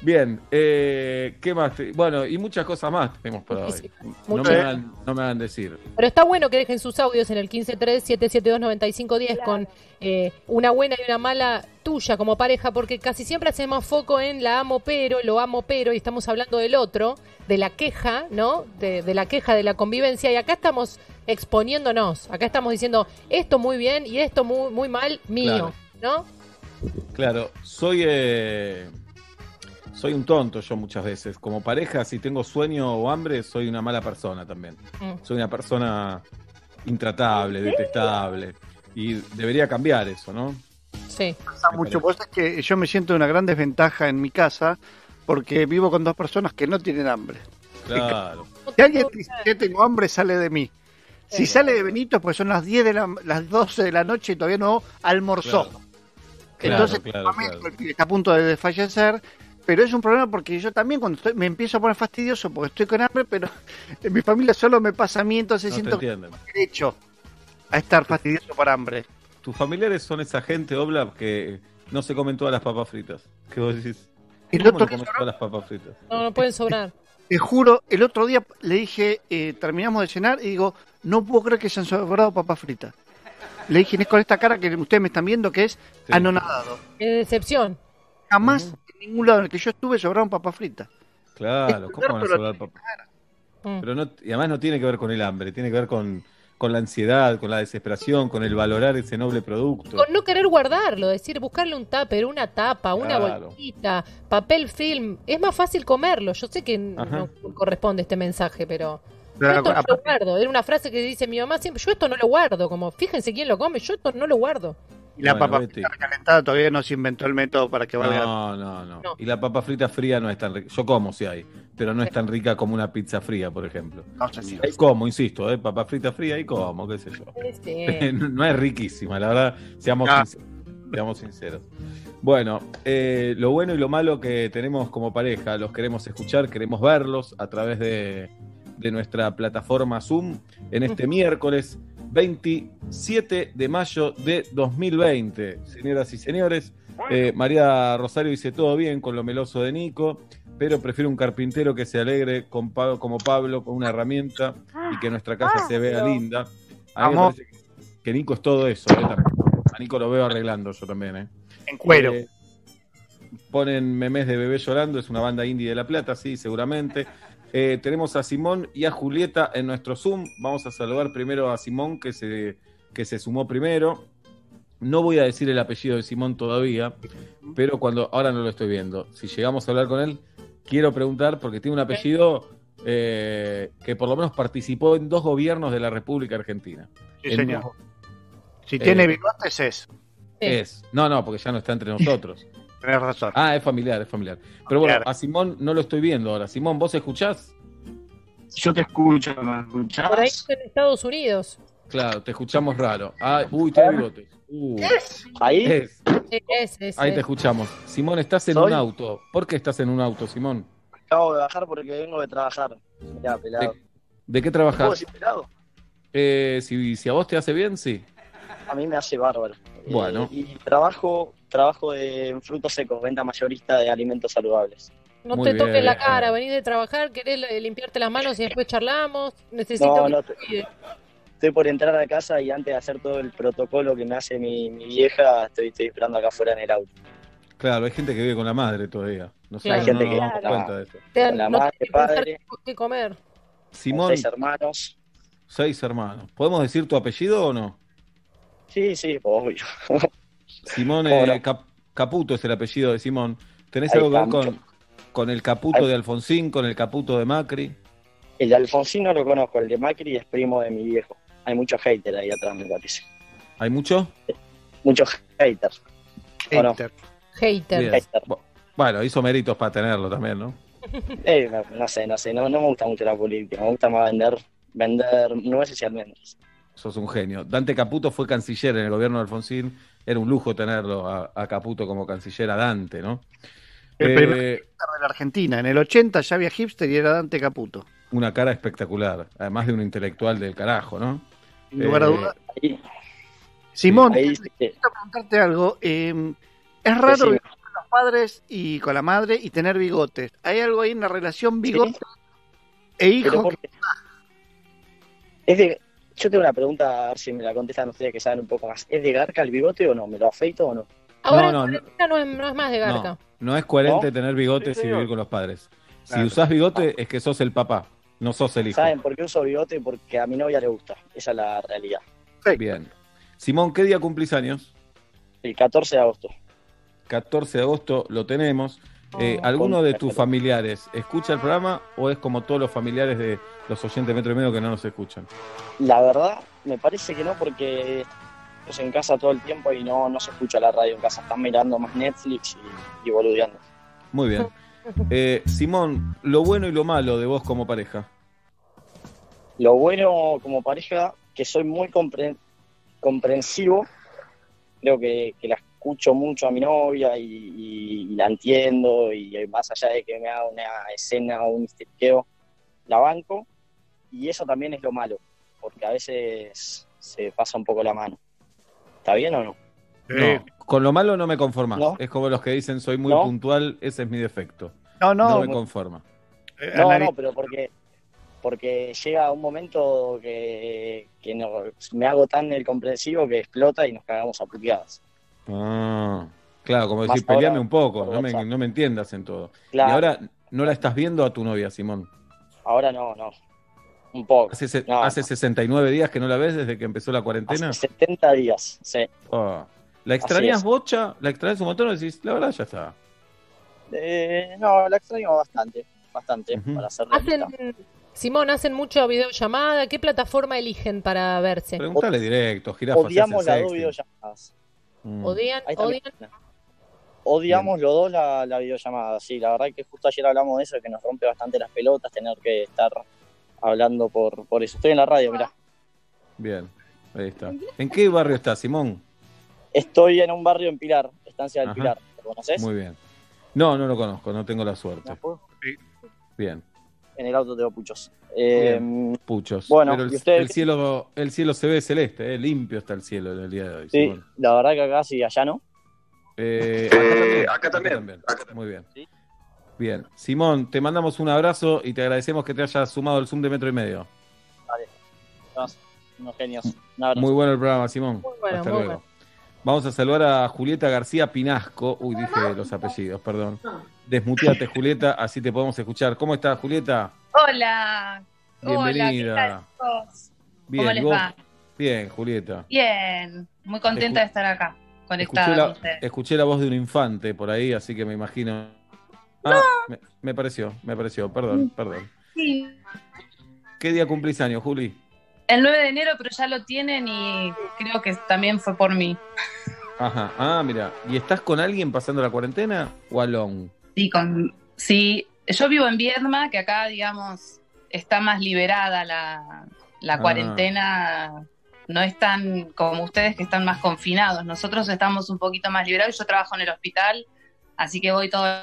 S3: Bien, eh, ¿qué más? Bueno, y muchas cosas más tenemos para hoy. No me, hagan, no me hagan decir.
S4: Pero está bueno que dejen sus audios en el 153-772-9510 con eh, una buena y una mala tuya como pareja, porque casi siempre hacemos foco en la amo pero, lo amo pero, y estamos hablando del otro, de la queja, ¿no? De, de la queja, de la convivencia, y acá estamos exponiéndonos, acá estamos diciendo esto muy bien y esto muy, muy mal mío, ¿no?
S3: Claro, soy eh, soy un tonto yo muchas veces. Como pareja, si tengo sueño o hambre, soy una mala persona también.
S4: Mm.
S3: Soy una persona intratable, detestable. Y debería cambiar eso, ¿no?
S4: Sí.
S6: pasa mucho. Vos que yo me siento en una gran desventaja en mi casa porque vivo con dos personas que no tienen hambre.
S3: Claro.
S6: Si alguien dice que tengo hambre, sale de mí. Si sale de Benito, pues son las 10 de la, las 12 de la noche y todavía no almorzó.
S3: Claro. Claro,
S6: Entonces,
S3: claro,
S6: lamento,
S3: claro.
S6: el pibe está a punto de desfallecer, pero es un problema porque yo también cuando estoy, me empiezo a poner fastidioso porque estoy con hambre, pero en mi familia solo me pasa a mí, entonces
S3: No
S6: siento que
S3: entienden.
S6: tengo derecho a estar fastidioso por hambre.
S3: Tus familiares son esa gente, Obla, que no se comen todas las papas fritas. ¿Qué vos decís?
S6: El
S3: ¿Cómo
S6: otro
S3: no todas las papas fritas?
S4: No, no pueden sobrar.
S6: Te juro, el otro día le dije, eh, terminamos de cenar y digo, no puedo creer que se han sobrado papas fritas. Le dije, es con esta cara que ustedes me están viendo que es
S3: Sí.
S6: anonadado.
S4: Qué decepción.
S6: Jamás en ningún lado en el que yo estuve sobraron papas fritas.
S3: Claro, ¿cómo van a
S6: Pero-
S3: sobrar papas?
S4: Mm.
S3: Pero no, y además no tiene que ver con el hambre, tiene que ver con, con la ansiedad, con la desesperación, con el valorar ese noble producto.
S4: Con no querer guardarlo, decir, buscarle un tupper, una tapa, una
S3: Claro.
S4: bolsita, papel film. Es más fácil comerlo. Yo sé que
S3: Ajá.
S4: no corresponde este mensaje, pero. Yo esto no lo guardo. Era una frase que dice mi mamá siempre. Yo esto no lo guardo. Como, fíjense quién lo come. Yo esto no lo guardo.
S6: y la
S3: Bueno,
S6: papa
S3: Betty.
S6: frita recalentada todavía no se inventó el método para que valga.
S3: No, no, no,
S4: No.
S3: Y la papa frita fría no es tan rica. Yo como si hay, pero no es tan rica como una pizza fría, por ejemplo.
S6: No,
S3: como, insisto, ¿eh? papa frita fría y como, qué sé yo. No no es riquísima, la verdad, seamos,
S6: Ah.
S3: sinceros, seamos sinceros. Bueno, eh, lo bueno y lo malo que tenemos como pareja, los queremos escuchar, queremos verlos a través de, de nuestra plataforma Zoom en este miércoles 27 de mayo de 2020. Señoras y señores, eh, María Rosario dice todo bien con lo meloso de Nico, pero prefiero un carpintero que se alegre con Pa- como Pablo con una herramienta y que nuestra casa se vea linda. A mí me parece que- Nico es todo eso. ¿eh? A Nico lo veo arreglando yo también. ¿eh?
S6: En cuero.
S3: Eh, ponen memes de bebé llorando, es una banda indie de La Plata, sí, seguramente. Eh, tenemos a Simón y a Julieta en nuestro Zoom. Vamos a saludar primero a Simón, que se, que se sumó primero. No voy a decir el apellido de Simón todavía, pero cuando ahora no lo estoy viendo. Si llegamos a hablar con él, quiero preguntar, porque tiene un apellido eh, que por lo menos participó en dos gobiernos de la República Argentina.
S6: Sí,
S3: En
S6: señor.
S3: dos-
S6: Si
S3: Eh,
S6: tiene bigotes es.
S3: Es. No, no, porque ya no está entre nosotros.
S6: Tenés razón.
S3: Ah, es familiar, es familiar. Pero bueno, a Simón no lo estoy viendo ahora. Simón, ¿vos escuchás?
S7: Yo te escucho, ¿me escuchás?
S4: Por ahí en Estados Unidos.
S3: Claro, te escuchamos raro. Ah, uy, tiene bigotes. Uh,
S7: Ahí,
S3: es.
S4: Sí, ese, ese.
S3: Ahí te escuchamos. Simón, estás en
S7: ¿Soy?
S3: un auto. ¿Por qué estás en un auto, Simón?
S7: acabo de bajar porque vengo de trabajar. Ya, pelado.
S3: ¿De, de qué
S7: ¿Puedo
S3: trabajas?
S7: decir pelado?
S3: Eh, si, si a vos te hace bien, sí.
S7: A mí me hace bárbaro.
S3: Bueno.
S7: Eh, y trabajo, trabajo de en frutos secos, venta mayorista de alimentos saludables.
S4: No
S3: Muy
S4: te toques la cara, venís de trabajar, querés limpiarte las manos y después charlamos. Necesito
S7: No, no,
S4: te.
S7: Estoy por entrar a casa y antes de hacer todo el protocolo que me hace mi, mi vieja, estoy, estoy esperando acá afuera en el auto.
S3: Claro, hay gente que vive con la madre todavía. No sé,
S4: Claro.
S3: no,
S7: Hay gente
S3: no
S7: que-
S3: nos damos
S7: Claro.
S3: cuenta de eso.
S4: Te dan-
S7: la
S4: no
S7: madre, padre.
S4: qué comer.
S7: Con
S3: Simón,
S7: seis hermanos.
S3: seis hermanos. ¿Podemos decir tu apellido o no?
S7: Sí, sí, obvio.
S3: Simón
S7: ¿Cómo
S3: eh? Cap- Caputo es el apellido de Simón. ¿Tenés
S7: Ahí
S3: algo que ver con, con el Caputo
S7: Ahí-
S3: de Alfonsín, con el Caputo de Macri?
S7: El de Alfonsín no lo conozco, el de Macri es primo de mi viejo. Hay muchos haters ahí atrás, me parece.
S3: ¿Hay mucho?
S7: Muchos haters. ¿O no?
S6: Hater.
S4: Hater.
S7: Hater.
S3: Bueno, hizo méritos para tenerlo también, ¿no?
S7: Eh, no, no sé, no sé, no, no me gusta mucho la política, me gusta más vender, vender nueces y almendras.
S3: Sos un genio. Dante Caputo fue canciller en el gobierno de Alfonsín. Era un lujo tenerlo a, a Caputo como canciller a Dante, ¿no?
S6: El
S3: Eh,
S6: primer de la Argentina. En el 80 ya había hipster y era Dante Caputo.
S3: una cara espectacular, además de un intelectual del carajo, ¿no?
S6: Sin lugar a
S3: Eh,
S6: dudas.
S7: Ahí,
S6: Simón,
S7: ahí que-
S6: quiero preguntarte algo. eh, es raro vivir con los padres y con la madre y tener bigotes. ¿Hay algo ahí en la relación bigote e hijo?
S7: ¿por qué? Es de, yo tengo una pregunta, a ver si me la contestan ustedes que saben un poco más. ¿Es de garca el bigote o no? ¿Me lo afeito o no?
S4: Ahora
S3: No, no,
S4: no, es, no es más de garca.
S3: No, no es coherente
S7: ¿No?
S3: tener bigotes
S6: Sí,
S3: y vivir con los padres. Si usás bigote es que sos el papá, no sos el hijo.
S7: ¿Saben por qué uso bigote? Porque a mi novia le gusta. Esa es la realidad.
S3: Bien. Simón, ¿qué día cumplís años?
S7: El 14 de agosto.
S3: 14 de agosto lo tenemos. Eh. ¿Alguno de tus familiares escucha el programa o es como todos los familiares de los oyentes de Metro y Medio que no nos escuchan?
S7: La verdad, me parece que no, porque estamos en casa todo el tiempo y no, no se escucha la radio en casa. Están mirando más Netflix y, y boludeando.
S3: Muy bien. Eh, Simón, lo bueno y lo malo de vos como pareja.
S7: Lo bueno como pareja, que soy muy compre- comprensivo. Creo que, que la escucho mucho a mi novia y, y- y la entiendo. Y más allá de que me haga una escena o un histriqueo, la banco. Y eso también es lo malo, porque a veces se pasa un poco la mano. ¿Está bien o no?
S6: Eh,
S3: No, con lo malo no me conformas.
S7: ¿No?
S3: Es como los que dicen soy muy
S7: ¿No?
S3: puntual, ese es mi defecto.
S6: no,
S3: No,
S6: no.
S3: me conforma.
S6: eh,
S7: No, no, pero porque porque llega un momento que, que no, me hago tan el comprensivo que explota y nos cagamos a puteadas.
S3: Ah, claro, como decir, peleame
S7: ahora
S3: un poco, no me,
S7: WhatsApp.
S3: no me entiendas en todo.
S7: Claro,
S3: Y ahora no la estás viendo a tu novia, Simón.
S7: ahora no, no. Un poco.
S3: Hace, se-
S7: No,
S3: hace
S7: no.
S3: 69 días que no la ves desde que empezó la cuarentena.
S7: Hace 70 días, sí.
S3: Ah. ¿La extrañas bocha? ¿La extrañas un montón? Decís, la verdad ya está.
S7: Eh, no, la extraño bastante, bastante, para ser.
S4: Hacen, Simón, hacen mucho videollamada. ¿Qué plataforma eligen para verse?
S3: Pregúntale directo, jirafa.
S7: Odiamos las dos videollamadas.
S3: Mm.
S4: ¿Odian?
S7: Odiamos los dos la, la videollamada, sí, la verdad que justo ayer hablamos de eso, que nos rompe bastante las pelotas tener que estar hablando por, por eso. Estoy en la radio, mirá.
S3: Bien, ahí está. ¿En qué barrio está, Simón?
S7: Estoy en un barrio en Pilar, Estancia del
S3: Ajá.
S7: Pilar. ¿Lo conoces?
S3: Muy bien. No, no lo conozco, no tengo la suerte. Bien,
S7: En el auto tengo puchos. Eh,
S3: puchos.
S7: Bueno,
S3: Pero el,
S7: ¿y ustedes
S3: el cielo, el cielo se ve celeste, eh, limpio está el cielo en el día de hoy.
S7: sí, la verdad que acá sí, allá no.
S3: Eh,
S8: Eh,
S3: acá
S8: acá
S3: también.
S8: acá también.
S3: Muy bien.
S7: Sí.
S3: Bien. Simón, te mandamos un abrazo y te agradecemos que te hayas sumado al Zoom de Metro y Medio.
S7: Somos unos genios. Un abrazo.
S3: Muy bueno el programa, Simón.
S4: Muy bueno,
S3: Hasta
S4: muy
S3: luego. Vamos a saludar a Julieta García Pinasco. Uy, dije los apellidos, perdón. Desmuteate, Julieta, así te podemos escuchar. ¿Cómo estás, Julieta?
S9: Hola.
S3: Bienvenida.
S9: Hola, ¿qué tal?
S3: Bien,
S9: ¿Cómo
S3: ¿y
S9: les
S3: vos?
S9: va?
S3: Bien, Julieta.
S9: Bien, muy contenta
S3: Escu-
S9: de estar acá,
S3: Escuché
S9: conectada
S3: la,
S9: con ustedes.
S3: escuché la voz de un infante por ahí, así que me imagino. Ah, me, me pareció, me pareció, perdón, perdón.
S9: Sí,
S3: ¿Qué día cumplís años, Juli?
S9: el 9 de enero, pero ya lo tienen y creo que también fue por mí.
S3: Ajá, ah, mira. ¿Y estás con alguien pasando la cuarentena o alone?
S9: Sí, con, sí, yo vivo en Viedma, que acá, digamos, está más liberada la, la
S3: Ah.
S9: cuarentena. No es tan como ustedes que están más confinados. Nosotros estamos un poquito más liberados. Yo trabajo en el hospital, así que voy todos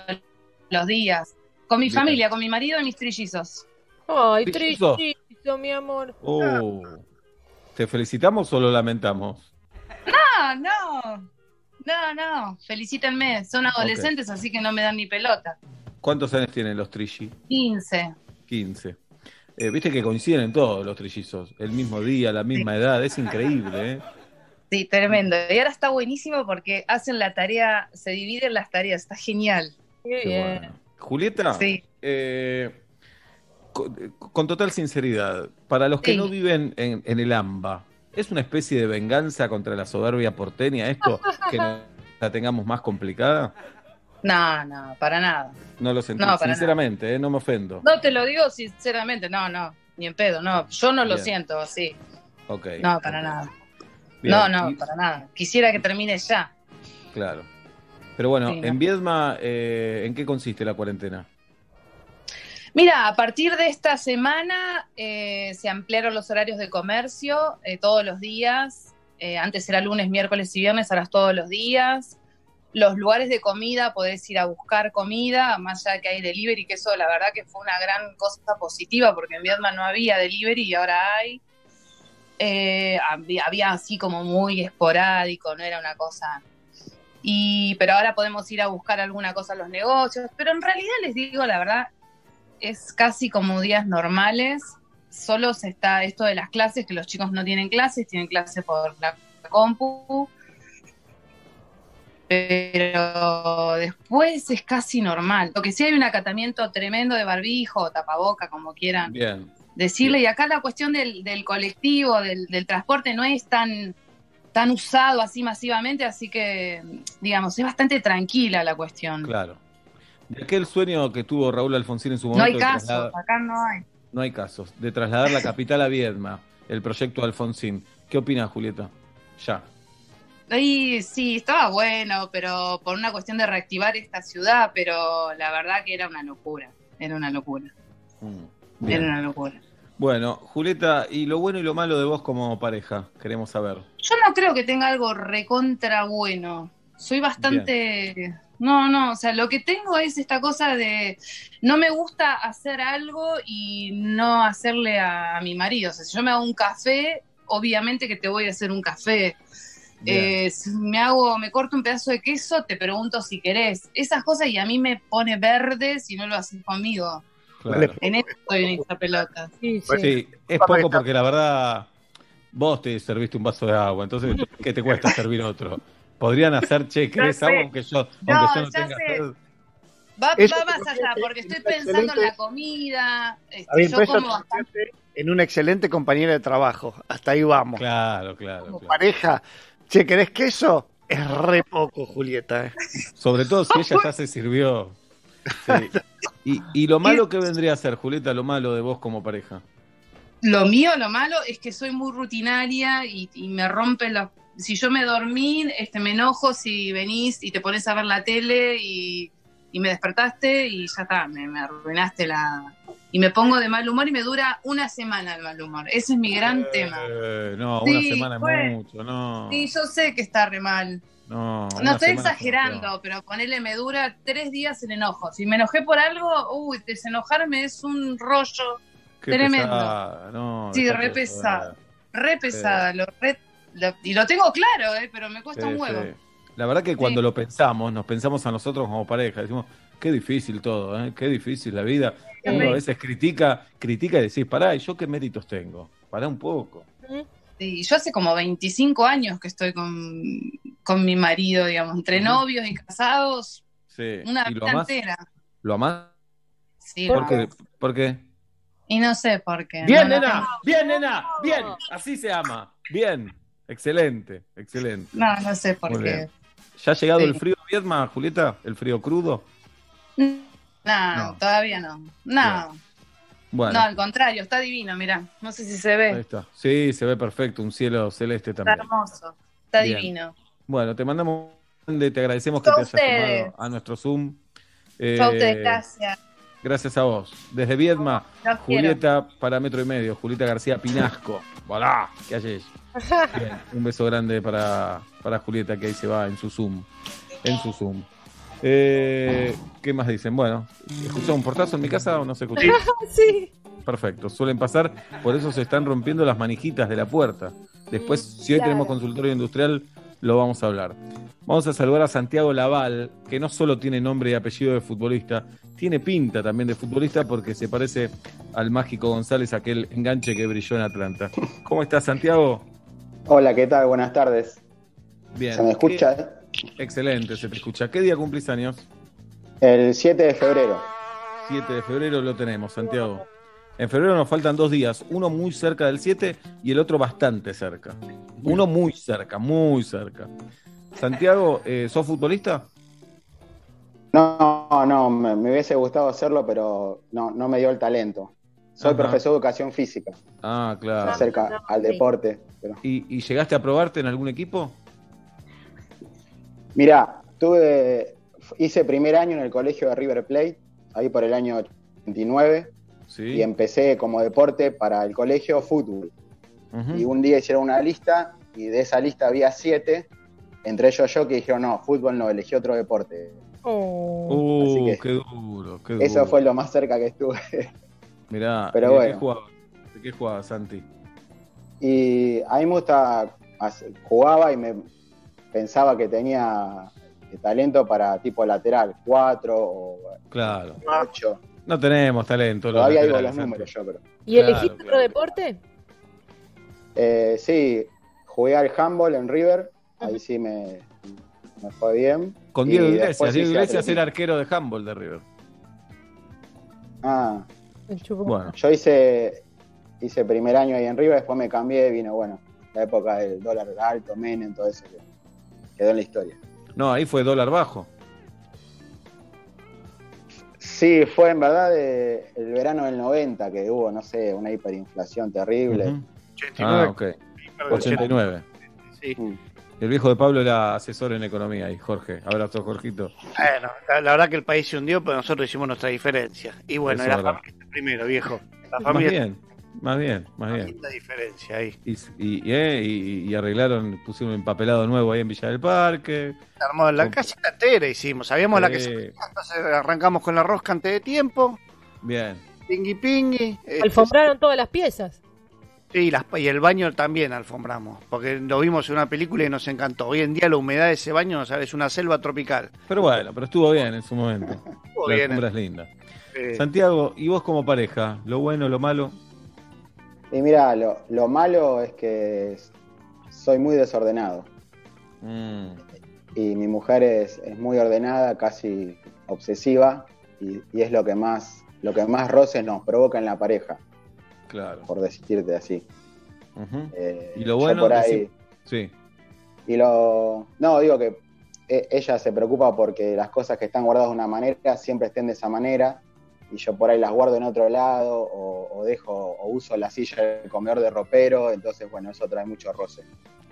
S9: los días. Con mi
S3: Bien.
S9: familia, con mi marido y mis trillizos.
S4: Ay,
S3: ¿Trillizos?
S4: trillito, mi amor.
S3: Oh. ¿Te felicitamos o lo lamentamos?
S9: No, no. No, no. Felicítenme. Son adolescentes, así que no me dan ni pelota.
S3: ¿Cuántos años tienen los trilli?
S9: 15.
S3: 15. Eh, Viste que coinciden en todos los trillizos. El mismo día, la misma edad. Es increíble, ¿eh?
S9: Sí, tremendo. Y ahora está buenísimo porque hacen la tarea, se dividen las tareas. Está genial.
S4: Qué
S3: Qué
S4: bien.
S3: bueno. Julieta,
S9: Sí.
S3: eh, con, con total sinceridad, para los que
S9: Sí.
S3: no viven en, en el AMBA, ¿es una especie de venganza contra la soberbia porteña esto? ¿Que no la tengamos más complicada?
S9: No, no, para nada.
S3: No lo sentí,
S9: No,
S3: sinceramente, ¿eh? no me ofendo.
S9: No te lo digo sinceramente, no, no, ni en pedo, no. Yo no lo siento así.
S3: Ok.
S9: No, para nada.
S3: Bien,
S9: No, no,
S3: y-
S9: para nada. Quisiera que termine ya.
S3: Claro. Pero bueno,
S9: Sí, no.
S3: en Viedma, eh, ¿en qué consiste la cuarentena?
S9: Mira, a partir de esta semana eh, se ampliaron los horarios de comercio eh, todos los días. Eh, antes era lunes, miércoles y viernes, ahora todos los días. Los lugares de comida, podés ir a buscar comida, más allá que hay delivery, que eso la verdad que fue una gran cosa positiva, porque en Vietnam no había delivery y ahora hay. Eh, había, había así como muy esporádico, no era una cosa y pero ahora podemos ir a buscar alguna cosa en los negocios, pero en realidad les digo la verdad, es casi como días normales, solo se está esto de las clases, que los chicos no tienen clases, tienen clases por la compu, pero después es casi normal. Lo que sí hay un acatamiento tremendo de barbijo, tapaboca, como quieran
S3: Bien.
S9: decirle, y acá la cuestión del, del colectivo, del, del transporte, no es tan, tan usado así masivamente, así que, digamos, es bastante tranquila la cuestión.
S3: Claro. De aquel sueño que tuvo Raúl Alfonsín en su
S9: no
S3: momento.
S9: hay
S3: de
S9: casos,
S3: trasladar-
S9: acá no hay.
S3: no hay casos. De trasladar la capital a Viedma, el proyecto Alfonsín. ¿Qué opinas, Julieta? Ya.
S9: Y sí, estaba bueno, pero por una cuestión de reactivar esta ciudad, pero la verdad que era una locura, era una locura,
S3: Mm,
S9: era una locura.
S3: Bueno, Julieta, ¿y lo bueno y lo malo de vos como pareja? Queremos saber.
S9: Yo no creo que tenga algo recontra bueno. Soy bastante. No, no, o sea, lo que tengo es esta cosa de. No me gusta hacer algo y no hacerle a, a mi marido. O sea, si yo me hago un café, obviamente que te voy a hacer un café. Eh, si me hago, me corto un pedazo de queso, te pregunto si querés. Esas cosas y a mí me pone verde si no lo haces conmigo.
S3: Claro.
S9: En esto estoy en esta pelota.
S4: Sí, sí.
S3: Sí, es poco porque la verdad vos te serviste un vaso de agua, entonces ¿qué te cuesta servir otro? Podrían hacer, che, ¿querés
S9: Ya
S3: agua
S9: sé.
S3: aunque yo, aunque
S9: No,
S3: yo no tenga
S9: sé.
S3: sed?
S9: Va,
S6: Eso
S9: va más allá, porque estoy
S6: en
S9: pensando en la comida. este,
S6: A ver,
S9: yo como
S6: te
S9: bastante.
S6: en una excelente compañera de trabajo. Hasta ahí vamos.
S3: Claro, claro,
S6: Como
S3: claro.
S6: pareja, che, ¿querés queso? Es re poco, Julieta. ¿eh?
S3: Sobre todo si ella ya se sirvió. Sí. Y, y lo malo que vendría a ser, Julieta, lo malo de vos como pareja.
S9: Lo mío, lo malo, es que soy muy rutinaria y, y me rompen los. Si yo me dormí, este, me enojo si venís y te pones a ver la tele y, y me despertaste y ya está, me, me arruinaste la. Y me pongo de mal humor y me dura una semana el mal humor. Ese es mi gran tema.
S3: Eh, no,
S9: Sí,
S3: una semana es
S9: bueno.
S3: mucho, no.
S9: Sí, yo sé que está re mal.
S3: No,
S9: No estoy exagerando, pero ponele me dura tres días en enojo. Si me enojé por algo, uy, desenojarme es un rollo
S3: Qué
S9: tremendo.
S3: pesada, no,
S9: Sí, re pesada. re pesada. Lo re- lo- y lo tengo claro, eh, pero me cuesta
S3: Sí,
S9: un huevo.
S3: sí. La verdad que cuando
S9: Sí.
S3: lo pensamos, nos pensamos a nosotros como pareja, decimos, qué difícil todo, ¿eh? qué difícil la vida.
S9: Sí.
S3: Uno a veces critica, critica y decís, pará, ¿y yo qué méritos tengo? Pará un poco.
S9: Sí, yo hace como 25 años que estoy con, con mi marido, digamos, entre novios y casados,
S3: Sí.
S9: una
S3: ¿Y lo
S9: vida
S3: amás?
S9: entera.
S3: ¿Lo amás?
S9: Sí,
S3: ¿Por
S9: lo
S3: qué? ¿Por qué?
S9: Y no sé por qué.
S3: Bien,
S9: no, no
S3: nena, bien, nena, bien. Así se ama. Bien. Excelente, excelente.
S9: No, no sé por
S3: Muy
S9: qué.
S3: bien. ¿Ya ha llegado
S9: Sí.
S3: el frío a Viedma, Julieta? ¿El frío crudo?
S9: No,
S3: No.
S9: todavía no. No,
S3: Bueno,
S9: no, al contrario, está divino, mirá. No sé si se
S3: ahí
S9: ve.
S3: está. Sí, se ve perfecto, un cielo celeste
S9: Está
S3: también.
S9: hermoso, está
S3: Bien.
S9: divino.
S3: Bueno, te mandamos un grande, te agradecemos que
S9: A
S3: te hayas a nuestro Zoom. Eh,
S9: Chau, ustedes, gracias.
S3: Gracias a vos. Desde Viedma,
S9: Los quiero.
S3: Julieta para Metro y Medio, Julieta García Pinasco. Voilà, ¿qué haces? Bien, un beso grande para, para Julieta que ahí se va en su Zoom. En su Zoom. Eh, ¿Qué más dicen? Bueno, ¿escuchó un portazo en mi casa o no se escuchó?
S4: sí.
S3: Perfecto, suelen pasar, por eso se están rompiendo las manijitas de la puerta. Después, si hoy
S4: Claro.
S3: tenemos consultorio industrial, lo vamos a hablar. Vamos a saludar a Santiago Laval, que no solo tiene nombre y apellido de futbolista, tiene pinta también de futbolista porque se parece al mágico González, aquel enganche que brilló en Atlanta. ¿Cómo estás, Santiago?
S10: Hola, ¿qué tal? Buenas tardes.
S3: Bien.
S10: ¿Se me escucha?
S3: ¿Qué- Excelente, se te escucha. ¿Qué día cumplís años?
S10: El 7 de febrero.
S3: 7 de febrero lo tenemos, Santiago. En febrero nos faltan dos días, uno muy cerca del 7 y el otro bastante cerca. Uno muy cerca, muy cerca. Santiago, eh, ¿sos futbolista?
S10: No, no, me, me hubiese gustado hacerlo, pero no, no me dio el talento. Soy
S3: Ajá.
S10: profesor de educación física,
S3: Ah, claro.
S10: acerca al deporte. Pero...
S3: ¿Y, y llegaste a probarte en algún equipo?
S10: Mirá, tuve, hice primer año en el colegio de River Plate, ahí por el año 89,
S3: Sí.
S10: y empecé como deporte para el colegio fútbol. Y un día hicieron una lista, y de esa lista había siete, entre ellos yo, que dijeron, no, fútbol no, elegí otro deporte.
S4: Oh.
S3: Uh,
S10: Así que-
S3: qué duro, qué duro.
S10: Eso fue lo más cerca que estuve.
S3: Mirá,
S10: Pero
S3: ¿y ¿de
S10: bueno.
S3: qué jugabas? ¿De qué jugabas, Santi?
S10: Y a mí me gusta, jugaba y me pensaba que tenía talento para tipo lateral, 4 o
S3: Claro.
S10: 8.
S3: No tenemos talento.
S10: Todavía digo los números yo, pero.
S4: ¿Y
S3: Claro,
S4: elegiste otro deporte?
S10: Eh, sí, jugué al handball en River, ahí sí me, me fue bien.
S3: Con Diego Iglesias. Diego Iglesias era arquero de handball de River.
S10: Ah,
S4: El.
S3: Bueno,
S10: yo hice, hice primer año ahí en River, después me cambié, vino, bueno, la época del dólar alto, Menem, todo eso que quedó en la historia.
S3: no, ahí fue dólar bajo.
S10: Sí, fue en verdad eh, el verano del 90 que hubo, no sé, una hiperinflación terrible.
S3: Ujú.
S6: 89.
S3: Ah, ok.
S6: perdón,
S3: 89.
S6: Sí.
S10: Mm.
S3: El viejo de Pablo era asesor en economía y Jorge. Abrazo, Jorgito.
S6: Bueno, la, la verdad que el país se hundió, pero nosotros hicimos nuestra diferencia. Y bueno, la familia primero, viejo. La
S3: Más
S6: familia
S3: bien, más bien, más bien.
S6: linda diferencia ahí.
S3: Y, y, eh, y- y arreglaron, pusieron un empapelado nuevo ahí en Villa del Parque.
S6: Armamos la
S3: Con-
S6: casa entera hicimos. Sabíamos la que se
S3: Eh,
S6: entonces arrancamos con la rosca antes de tiempo.
S3: Bien.
S6: Pingui pingui. este,
S4: Alfombraron todas las piezas.
S6: Sí, las- y el baño también alfombramos, porque lo vimos en una película y nos encantó. Hoy en día la humedad de ese baño, ¿sabes? Es una selva tropical.
S3: Pero bueno, pero estuvo bien en su momento.
S6: Estuvo
S3: La
S6: bien,
S3: alfombra es linda.
S6: eh,
S3: Santiago, ¿y vos como pareja? ¿Lo bueno, lo malo?
S10: Y mira, lo, lo malo es que soy muy desordenado.
S3: Mm,
S10: Y mi mujer es, es muy ordenada, casi obsesiva, y, y es lo que más, lo que más roces nos provoca en la pareja,
S3: claro.
S10: por decirte así. Eh,
S3: Y lo bueno,
S10: por ahí-
S3: sí.
S10: Y lo. No, digo que e- ella se preocupa porque las cosas que están guardadas de una manera siempre estén de esa manera. Y yo por ahí las guardo en otro lado o, o dejo o uso la silla del comedor de ropero. Entonces, bueno, eso trae mucho roce.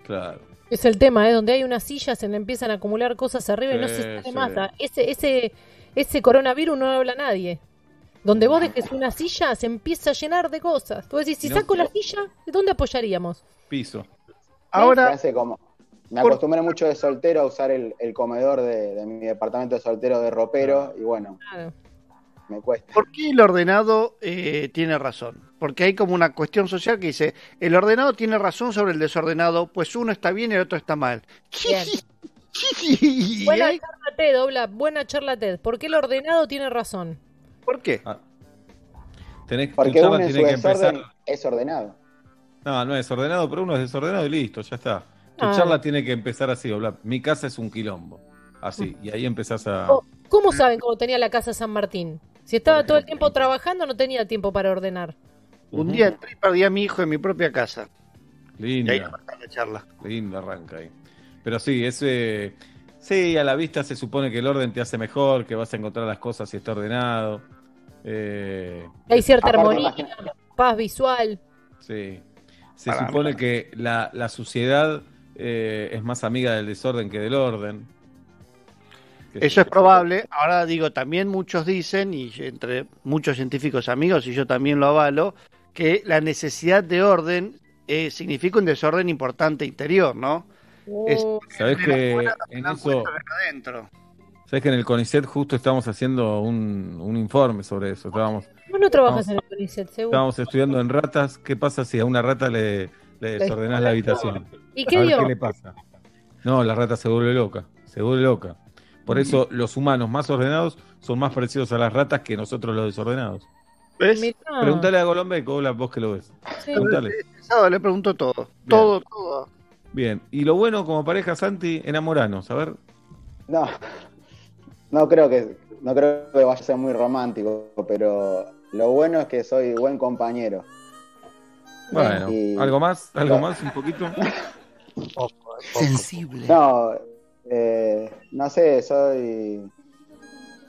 S3: Claro.
S4: Es el tema, ¿eh? Donde hay una silla se le empiezan a acumular cosas arriba y no se sale
S3: sí.
S4: más. Ese, ese, ese coronavirus no habla nadie. Donde vos dejes una silla se empieza a llenar de cosas. Tú decís, si saco la silla, ¿dónde apoyaríamos?
S3: Piso.
S6: Ahora,
S10: hace como. Me
S6: Por-
S10: acostumbré mucho de soltero a usar el, el comedor de, de mi departamento de soltero de ropero. Y bueno,
S4: Claro.
S10: me cuesta.
S6: ¿por qué el ordenado eh, tiene razón? Porque hay como una cuestión social que dice, el ordenado tiene razón sobre el desordenado, pues uno está bien y el otro está mal.
S4: Buena
S6: hay-
S4: charla TED, Obla, buena charla TED. ¿Por qué el ordenado tiene razón?
S6: ¿Por qué?
S3: Ah, Tenés,
S10: Porque
S3: charla
S10: uno en su
S3: tiene que
S10: desorden
S3: empezar.
S10: es ordenado.
S3: No, no es ordenado, pero uno es desordenado y listo, ya está. Tu
S4: Ah.
S3: charla tiene que empezar así, hablar. Mi casa es un quilombo. Así, y ahí empezás a.
S4: Oh, ¿Cómo saben cómo tenía la casa San Martín? Si estaba todo el tiempo trabajando, no tenía tiempo para ordenar.
S6: Un día entré y perdí a mi hijo en mi propia casa. Y ahí
S3: Linda,
S6: arrancó la charla.
S3: linda arranca ahí. Pero sí, ese. Sí, a la vista se supone que el orden te hace mejor, que vas a encontrar las cosas si está ordenado. Eh,
S4: Hay cierta armonía, paz visual.
S3: sí. Se
S6: Para-
S3: supone que la, la suciedad eh, es más amiga del desorden que del orden. Que-
S6: Eso es probable. Ahora digo, también muchos dicen, y entre muchos científicos amigos, y yo también lo avalo, que la necesidad de orden eh, significa un desorden importante interior, ¿no? Es-
S3: Sabés que en eso.
S6: adentro.
S3: Sabés que en el CONICET justo estamos haciendo un, un informe sobre eso. Estábamos,
S4: vos no trabajas en el CONICET, seguro.
S3: estábamos estudiando en ratas. ¿Qué pasa si a una rata le, le desordenás la habitación?
S4: ¿Y
S3: A
S4: qué
S3: ver
S4: dio?
S3: qué le pasa. No, la rata se vuelve loca. Se vuelve loca. Por eso los humanos más ordenados son más parecidos a las ratas que nosotros los desordenados.
S6: ¿Ves?
S4: Mirá.
S3: Preguntale a Colombeco, hola, vos que lo ves.
S4: Sí.
S3: Preguntale.
S6: Sábado le pregunto todo. Todo, todo.
S3: Bien. Y lo bueno como pareja, Santi, enamoranos. A ver.
S10: No, no creo que no creo que vaya a ser muy romántico, pero lo bueno es que soy buen compañero.
S3: Bueno,
S10: Y-
S3: ¿algo más? ¿Algo más? ¿Un poquito?
S11: Sensible.
S10: No, eh, no sé, soy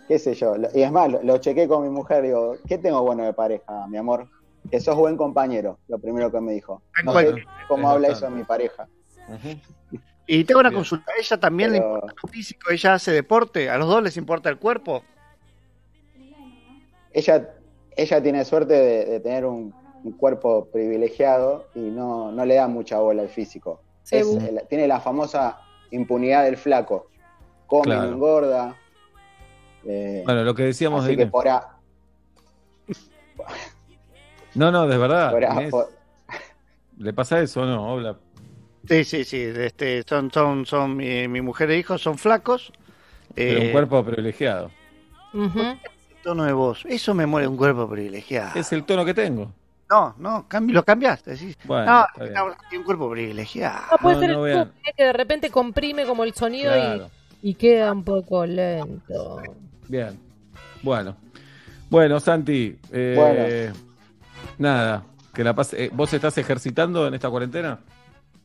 S10: qué sé yo. Lo- Y es más, lo, lo chequé con mi mujer, digo, ¿qué tengo bueno de pareja, mi amor? Que sos buen compañero, lo primero que me dijo. No sé
S6: Bueno,
S10: cómo
S3: es
S10: habla
S3: bastante.
S10: eso mi pareja.
S6: Y tengo una
S3: Bien.
S6: consulta. ¿Ella también le importa lo físico? ¿Ella hace deporte? ¿A los dos les importa el cuerpo?
S10: Ella, ella tiene suerte de, de tener un, un cuerpo privilegiado y no, no le da mucha bola al físico. Es- tiene la famosa impunidad del flaco. Come,
S3: Claro.
S10: no engorda. Eh,
S3: Bueno, lo que decíamos de
S10: así que
S3: Inés.
S10: por, a-
S3: No, no, de verdad.
S10: por a-
S3: Inés,
S10: por-
S3: ¿Le pasa eso o no? Habla.
S6: Sí, sí, sí. Este, son, son, son mi, mi mujer e hijos son flacos.
S3: Pero un
S6: Eh,
S3: cuerpo privilegiado.
S4: Ujú.
S6: tono de voz. Eso me muere un cuerpo privilegiado.
S3: Es el tono que tengo.
S6: No, no, lo cambiaste. decís.
S3: Bueno,
S6: no,
S3: está bien.
S6: no, tiene un cuerpo privilegiado.
S4: Ah, puede
S3: No,
S4: ser
S3: no
S4: el sub, eh, que de repente comprime como el sonido
S3: Claro.
S4: y, y queda un poco lento.
S3: Bien. Bueno. Bueno, Santi. eh,
S10: Bueno.
S3: Nada. Que la pase- ¿Vos estás ejercitando en esta cuarentena?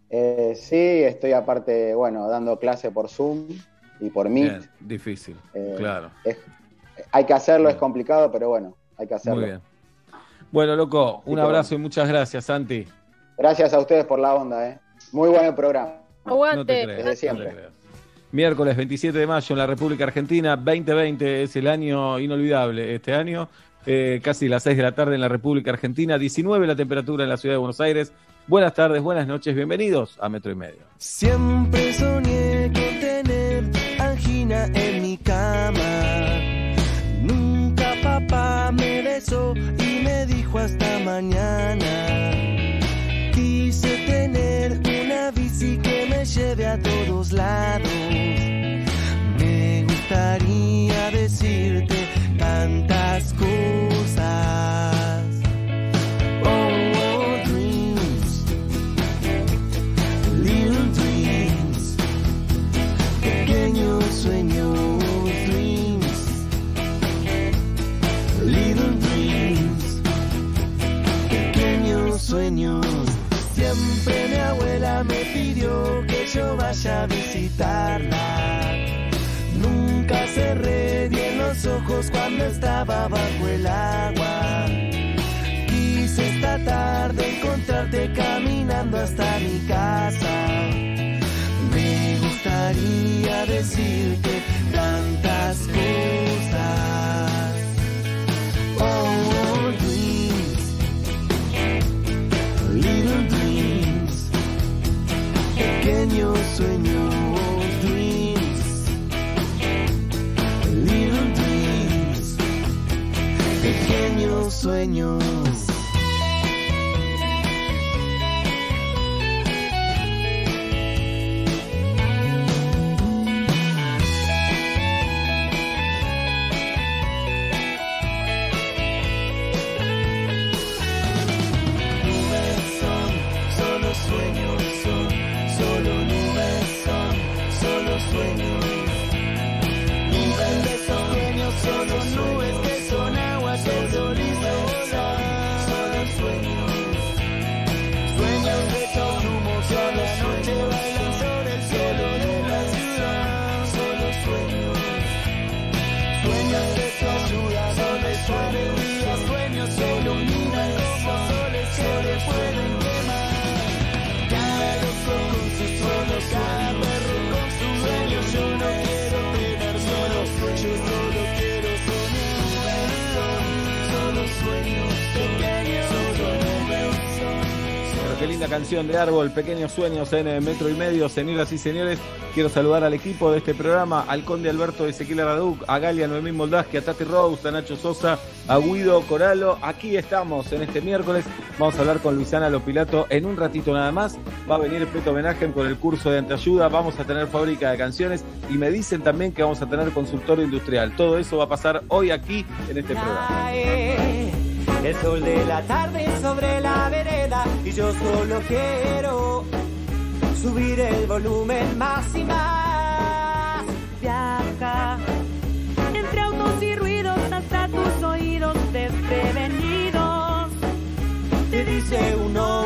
S10: Eh, sí, estoy aparte, bueno, dando clase por Zoom y por Meet.
S3: Bien. Difícil.
S10: Eh,
S3: claro.
S10: Es- hay que hacerlo, es complicado, pero bueno, hay que hacerlo.
S3: Muy bien. Bueno, loco, un abrazo y muchas gracias, Santi.
S10: Gracias a ustedes por la onda, ¿eh? Muy buen el programa.
S3: No te
S4: Aguante.
S3: creas.
S10: Desde siempre.
S3: no te creas. Miércoles 27 de mayo en la República Argentina, 2020 es el año inolvidable este año. Eh, casi las 6 de la tarde en la República Argentina, 19 la temperatura en la ciudad de Buenos Aires. Buenas tardes, buenas noches, bienvenidos a Metro y Medio.
S11: Siempre soñé con tener angina en mi cama. Nunca papá me besó y me dijo hasta mañana. Quise tener una bici que me lleve a todos lados.
S3: De Árbol, Pequeños Sueños en Metro y Medio. Señoras y señores, quiero saludar al equipo de este programa, al conde Alberto Ezequiel Araduc, a Galia Noemí Moldaski, a Tati Rose, a Nacho Sosa, a Guido Coralo. Aquí estamos en este miércoles. Vamos a hablar con Luisana Lopilato en un ratito nada más. Va a venir Peto Homenaje con el curso de anteayuda. Vamos a tener fábrica de canciones y me dicen también que vamos a tener consultorio industrial. Todo eso va a pasar hoy aquí en este programa.
S12: El sol de la tarde sobre la vereda y yo solo quiero subir el volumen más y más.
S13: Viaja entre autos y ruidos hasta tus oídos desprevenidos.
S12: Te dice uno,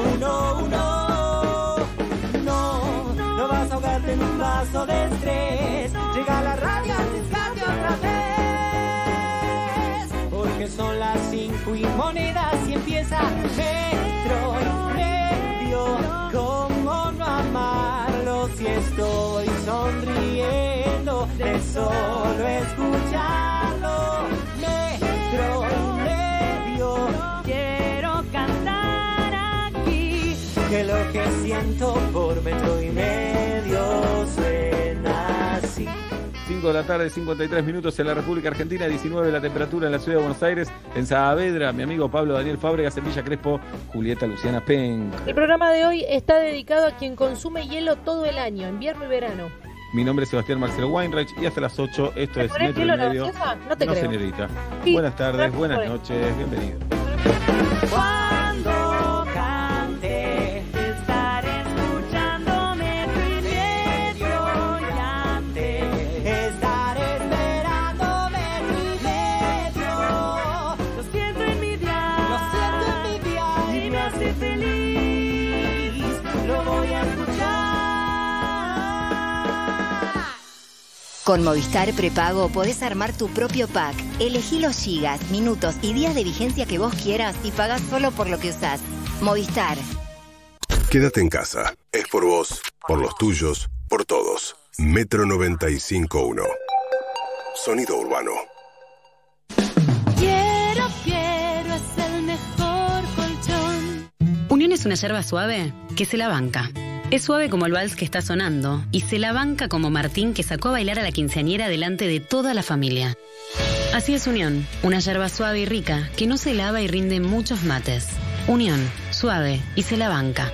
S12: y medio. ¿Cómo no amarlo si estoy sonriendo de solo escucharlo? Metro y medio.
S13: Quiero cantar aquí.
S12: Que lo que siento por metro y medio.
S3: 5 de la tarde, 53 minutos en la República Argentina, 19 la temperatura en la ciudad de Buenos Aires, en Saavedra, mi amigo Pablo Daniel Fábregas, en Villa Crespo, Julieta Luciana Penck.
S4: El programa de hoy está dedicado a quien consume hielo todo el año, invierno y verano.
S3: Mi nombre es Sebastián Marcelo Weinreich y hasta las 8 esto es Metro y Medio.
S4: No te creo.
S3: señorita.
S4: Sí,
S3: Buenas tardes, buenas noches, bienvenido.
S14: Con Movistar Prepago podés armar tu propio pack. Elegí los gigas, minutos y días de vigencia que vos quieras y pagás solo por lo que usás. Movistar.
S8: Quédate en casa. Es por vos, por los tuyos, por todos. Metro 95.1. Sonido urbano.
S13: Quiero, quiero, es el mejor colchón.
S15: Unión es una yerba suave que se la banca. Es suave como el vals que está sonando y se la banca como Martín que sacó a bailar a la quinceañera delante de toda la familia. Así es Unión, una yerba suave y rica que no se lava y rinde muchos mates. Unión, suave y se la banca.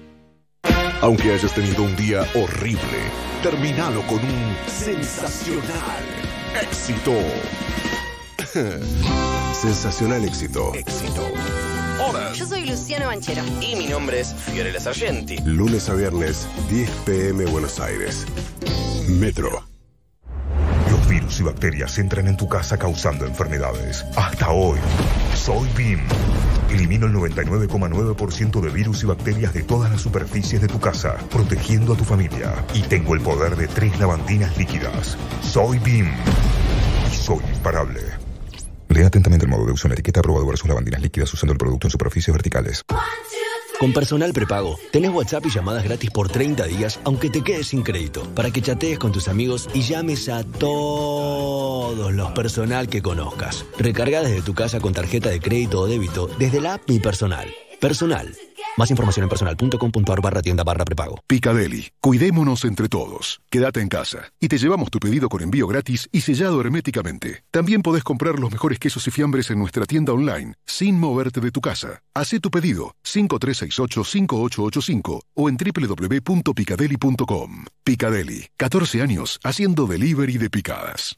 S16: Aunque hayas tenido un día horrible, terminalo con un sensacional éxito.
S8: Sensacional éxito.
S16: Éxito. Hola.
S14: Yo soy Luciano Banchero.
S17: Y mi nombre es Fiorella Sargenti.
S8: Lunes a viernes, 10 pm Buenos Aires. Metro.
S18: Los virus y bacterias entran en tu casa causando enfermedades. Hasta hoy, soy BIM. Elimino el 99,9% de virus y bacterias de todas las superficies de tu casa, protegiendo a tu familia. Y tengo el poder de tres lavandinas líquidas. Soy BIM. Y soy imparable. Lea atentamente el modo de uso en la etiqueta aprobado versus lavandinas líquidas usando el producto en superficies verticales.
S19: Con Personal Prepago, tenés WhatsApp y llamadas gratis por 30 días, aunque te quedes sin crédito, para que chatees con tus amigos y llames a todos los personal que conozcas. Recarga desde tu casa con tarjeta de crédito o débito desde la app Mi Personal. Personal. Más información en personal.com.ar barra tienda barra prepago.
S16: Picadeli. Cuidémonos entre todos. Quédate en casa. Y te llevamos tu pedido con envío gratis y sellado herméticamente. También podés comprar los mejores quesos y fiambres en nuestra tienda online, sin moverte de tu casa. Hacé tu pedido 5368-5885 o en www.picadeli.com. Picadeli. 14 años haciendo delivery de picadas.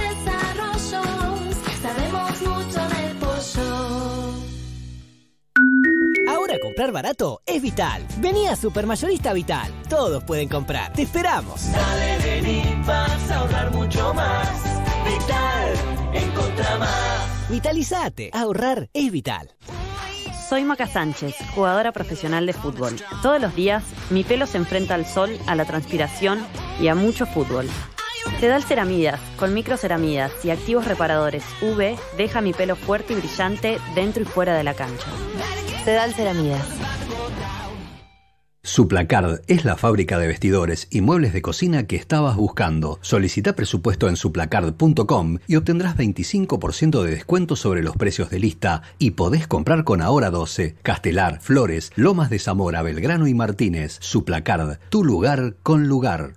S12: Comprar barato es Vital. Vení a Supermayorista Vital. Todos pueden comprar. Te esperamos.
S20: Dale, vení, vas a ahorrar mucho más. Vital, encontra más.
S12: Vitalizate. Ahorrar es vital.
S21: Soy Maca Sánchez, jugadora profesional de fútbol. Todos los días mi pelo se enfrenta al sol, a la transpiración y a mucho fútbol. Sedal Ceramidas, con microceramidas y activos reparadores UV, deja mi pelo fuerte y brillante dentro y fuera de la cancha.
S22: Sedal Ceramidas.
S23: Suplacard es la fábrica de vestidores y muebles de cocina que estabas buscando. Solicita presupuesto en suplacard.com y obtendrás 25% de descuento sobre los precios de lista y podés comprar con Ahora 12, Castelar, Flores, Lomas de Zamora, Belgrano y Martínez. Suplacard, tu lugar con lugar.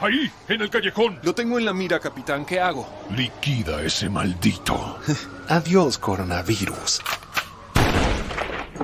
S24: Ahí, en el callejón.
S25: Lo tengo en la mira, capitán. ¿Qué hago?
S24: Liquida ese maldito.
S25: Adiós, coronavirus.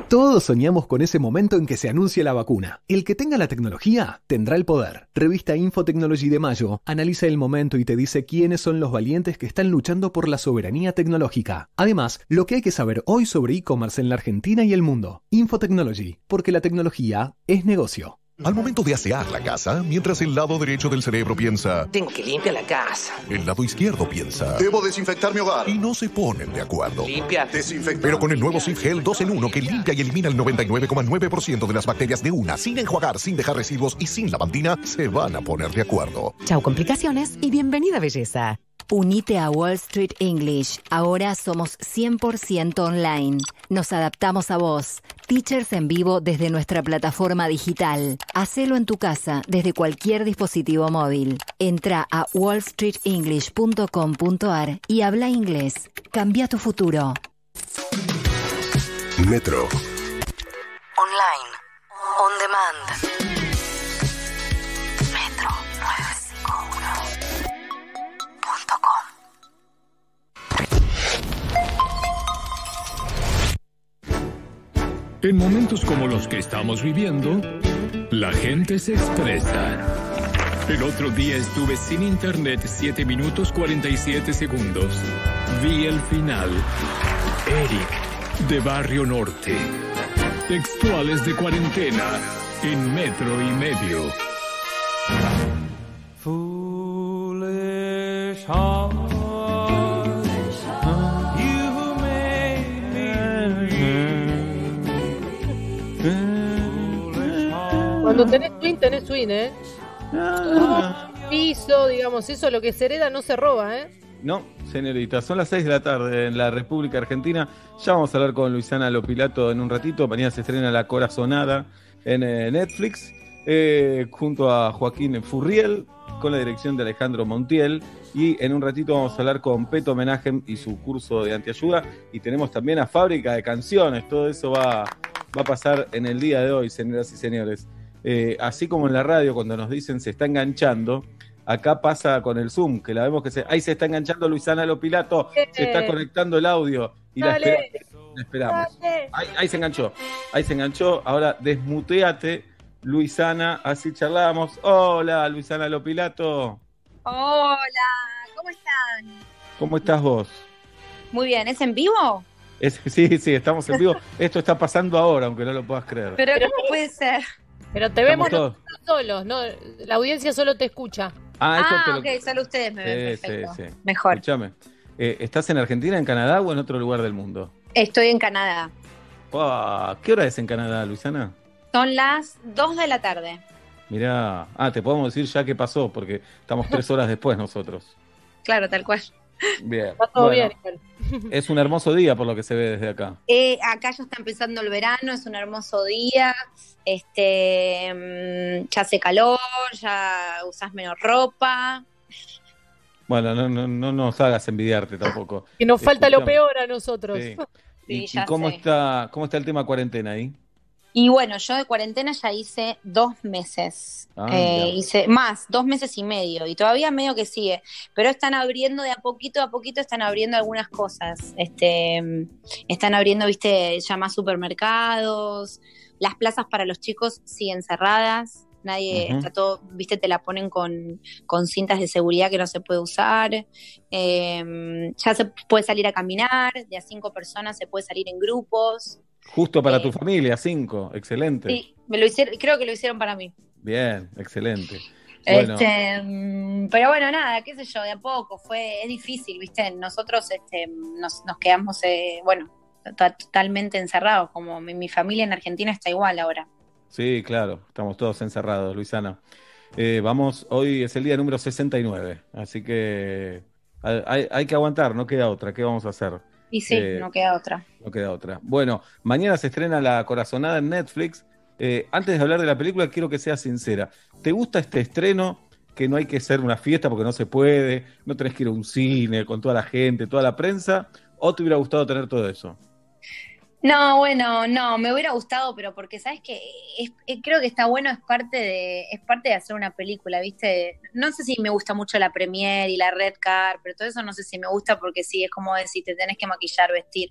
S26: Todos soñamos con ese momento en que se anuncia la vacuna. El que tenga la tecnología tendrá el poder. Revista Infotechnology de mayo analiza el momento y te dice quiénes son los valientes que están luchando por la soberanía tecnológica. Además, lo que hay que saber hoy sobre e-commerce en la Argentina y el mundo. Infotechnology, porque la tecnología es negocio.
S16: Al momento de asear la casa, mientras el lado derecho del cerebro piensa,
S27: Ten que limpia la casa.
S16: el lado izquierdo piensa,
S28: Debo desinfectar mi hogar.
S16: y no se ponen de acuerdo.
S27: Limpia.
S28: Desinfectar.
S16: Pero con el nuevo Sif Gel 2 en 1 que limpia y elimina el 99,9% de las bacterias de una, sin enjuagar, sin dejar residuos y sin lavandina, se van a poner de acuerdo.
S19: Chau complicaciones y bienvenida belleza.
S14: Unite a Wall Street English. Ahora somos 100% online. Nos adaptamos a vos. Teachers en vivo desde nuestra plataforma digital. Hacelo en tu casa desde cualquier dispositivo móvil. Entra a wallstreetenglish.com.ar y habla inglés. Cambia tu futuro.
S8: Metro.
S22: Online. On demand.
S24: En momentos como los que estamos viviendo, la gente se expresa. El otro día estuve sin internet 7 minutos 47 segundos. Vi el final. Eric, de Barrio Norte. Textuales de cuarentena, en metro y medio.
S20: Foolish
S4: Cuando tenés swing, tenés swing, ¿eh? Piso, digamos, eso lo que se hereda no se roba, ¿eh?
S3: No, señorita, son las 6 de la tarde en la República Argentina. Ya vamos a hablar con Luisana Lopilato en un ratito. Mañana se estrena La Corazonada en eh, Netflix, eh, junto a Joaquín Furriel, con la dirección de Alejandro Montiel. Y en un ratito vamos a hablar con Peto Menajem y su curso de antiayuda. Y tenemos también a Fábrica de Canciones. Todo eso va, va a pasar en el día de hoy, señoras y señores. Eh, así como en la radio, cuando nos dicen se está enganchando, acá pasa con el Zoom, que la vemos que se. Ahí se está enganchando Luisana Lopilato, se está conectando el audio. Y la, esperamos. Ahí, ahí se enganchó, ahí se enganchó. Ahora desmuteate, Luisana, así charlamos. Hola, Luisana Lopilato.
S29: Hola, ¿cómo están?
S3: ¿Cómo estás vos?
S29: Muy bien, ¿es en vivo?
S3: Es- sí, sí, estamos en vivo. Esto está pasando ahora, aunque no lo puedas creer.
S29: Pero ¿cómo puede ser?
S4: Pero te vemos nosotros solos, no, la audiencia solo te escucha.
S3: Ah,
S29: Ah,
S3: te lo-
S29: ok, solo ustedes me ven,
S3: Sí,
S29: perfecto.
S3: sí.
S29: Mejor.
S3: Escúchame. eh, ¿Estás en Argentina, en Canadá o en otro lugar del mundo?
S29: Estoy en Canadá.
S3: Ah, ¿Qué hora es en Canadá, Luisana?
S29: Son las 2 de la tarde.
S3: Mirá, ah, te podemos decir ya qué pasó, porque estamos tres horas después nosotros.
S29: Claro, tal cual.
S3: Bien.
S4: Está todo
S3: Bueno,
S4: bien. igual.
S3: Es un hermoso día por lo que se ve desde acá.
S29: Eh, acá ya está empezando el verano, es un hermoso día. Este, mm, ya hace calor, ya usas menos ropa.
S3: Bueno, no, no, no nos hagas envidiarte tampoco.
S4: Que nos falta lo
S3: Escuchame.
S4: peor a nosotros.
S3: Sí.
S29: Sí,
S3: ¿Y,
S29: ya
S3: y cómo
S29: sé.
S3: está cómo está el tema cuarentena ahí?
S29: Y bueno, yo de cuarentena ya hice dos meses.
S3: Ah,
S29: Eh, hice más, dos meses y medio. Y todavía medio que sigue. Pero están abriendo de a poquito a poquito, están abriendo algunas cosas. Este, están abriendo, viste, ya más supermercados. Las plazas para los chicos siguen cerradas. Nadie está todo, viste, te la ponen con, con cintas de seguridad que no se puede usar. Eh, ya se puede salir a caminar, de a cinco personas se puede salir en grupos.
S3: Justo para tu familia, cinco. Excelente.
S29: Sí, me lo hicieron, creo que lo hicieron para mí.
S3: Bien, excelente. Bueno,
S29: Este, mm, pero bueno, nada, qué sé yo, de a poco, fue, es difícil, viste, nosotros este, nos, nos quedamos, eh, bueno, to- totalmente encerrados, como mi, mi familia en Argentina está igual ahora.
S3: sí, claro, estamos todos encerrados, Luisana. Eh, vamos, hoy es el día número 69, así que hay, hay- hay que aguantar, no queda otra. ¿Qué vamos a hacer?
S29: Y sí,
S3: Eh,
S29: no queda otra.
S3: No queda otra. Bueno, mañana se estrena La Corazonada en Netflix. Eh, antes de hablar de la película, quiero que seas sincera. ¿Te gusta este estreno? Que no hay que hacer una fiesta porque no se puede, no tenés que ir a un cine con toda la gente, toda la prensa, ¿o te hubiera gustado tener todo eso?
S29: No, bueno, no, me hubiera gustado, pero porque sabes que es- eh, creo que está bueno, es parte de, es parte de hacer una película, ¿viste? No sé si me gusta mucho la premiere y la red car, pero todo eso no sé si me gusta porque sí, es como decir, te tenés que maquillar, vestir.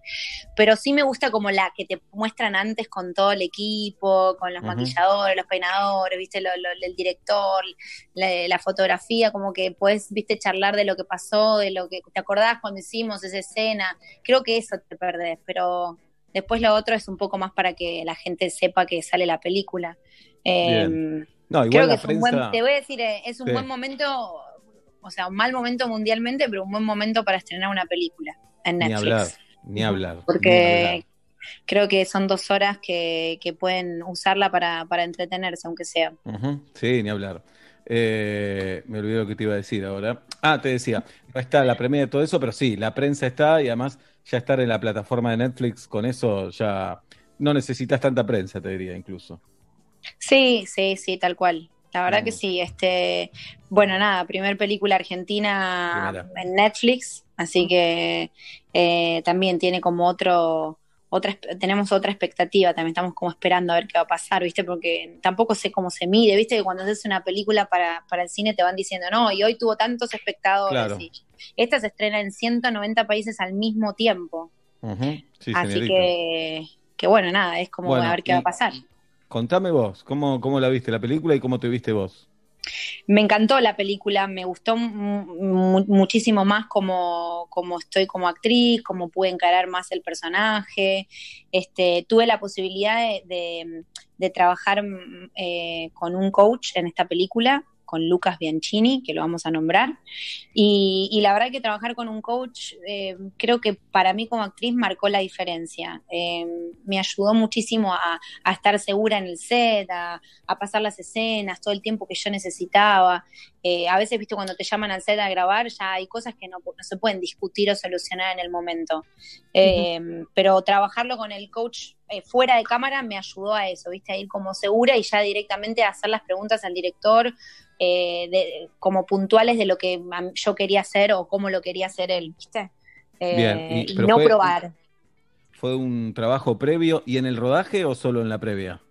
S29: Pero sí me gusta como la que te muestran antes con todo el equipo, con los maquilladores, los peinadores, ¿viste? Lo- lo- el director, la, la fotografía, como que puedes, ¿viste? Charlar de lo que pasó, de lo que te acordás cuando hicimos esa escena. Creo que eso te perdés, pero Después lo otro es un poco más para que la gente sepa que sale la película. Eh,
S3: Bien. No, igual
S29: creo que es un buen, te voy a decir, eh, es un
S3: Sí.
S29: buen momento, o sea, un mal momento mundialmente, pero un buen momento para estrenar una película en
S3: Ni
S29: Netflix.
S3: hablar, ni hablar. ni
S29: Porque
S3: hablar.
S29: creo que son dos horas que, que pueden usarla para, para entretenerse, aunque sea.
S3: Sí, ni hablar. Eh, me olvidé lo que te iba a decir ahora. Ah, te decía, no está la premia de todo eso, pero sí, la prensa está y además ya estar en la plataforma de Netflix con eso ya no necesitas tanta prensa, te diría incluso.
S29: Sí, sí, sí, tal cual. La verdad que sí, este, bueno, nada, primer película argentina
S3: Primera.
S29: en Netflix, así que eh, también tiene como otro, otra, tenemos otra expectativa, también estamos como esperando a ver qué va a pasar, ¿viste? Porque tampoco sé cómo se mide, ¿viste? Que cuando haces una película para, para el cine te van diciendo, no, y hoy tuvo tantos espectadores,
S3: Claro.
S29: y esta se estrena en 190 países al mismo tiempo,
S3: Sí,
S29: así
S3: señorita.
S29: que, que bueno, nada, es como
S3: Bueno,
S29: a ver qué va a pasar.
S3: Contame vos, ¿cómo, cómo la viste la película y cómo te viste vos?
S29: Me encantó la película, me gustó mu- mu- muchísimo más como, como estoy como actriz, como pude encarar más el personaje. Este, tuve la posibilidad de, de- de trabajar mm, eh, con un coach en esta película, con Lucas Bianchini, que lo vamos a nombrar. Y, y la verdad que trabajar con un coach, eh, creo que para mí como actriz marcó la diferencia. Eh, me ayudó muchísimo a, a estar segura en el set, a, a pasar las escenas, todo el tiempo que yo necesitaba. Eh, a veces, viste, cuando te llaman al set a grabar, ya hay cosas que no, no se pueden discutir o solucionar en el momento. Pero trabajarlo con el coach eh, fuera de cámara me ayudó a eso, viste, a ir como segura y ya directamente a hacer las preguntas al director. Eh, de- como puntuales de lo que yo quería hacer o cómo lo quería hacer él, ¿viste? Eh,
S3: Bien, y-
S29: no
S3: fue-
S29: probar.
S3: ¿Fue un trabajo previo y en el rodaje o solo en la previa?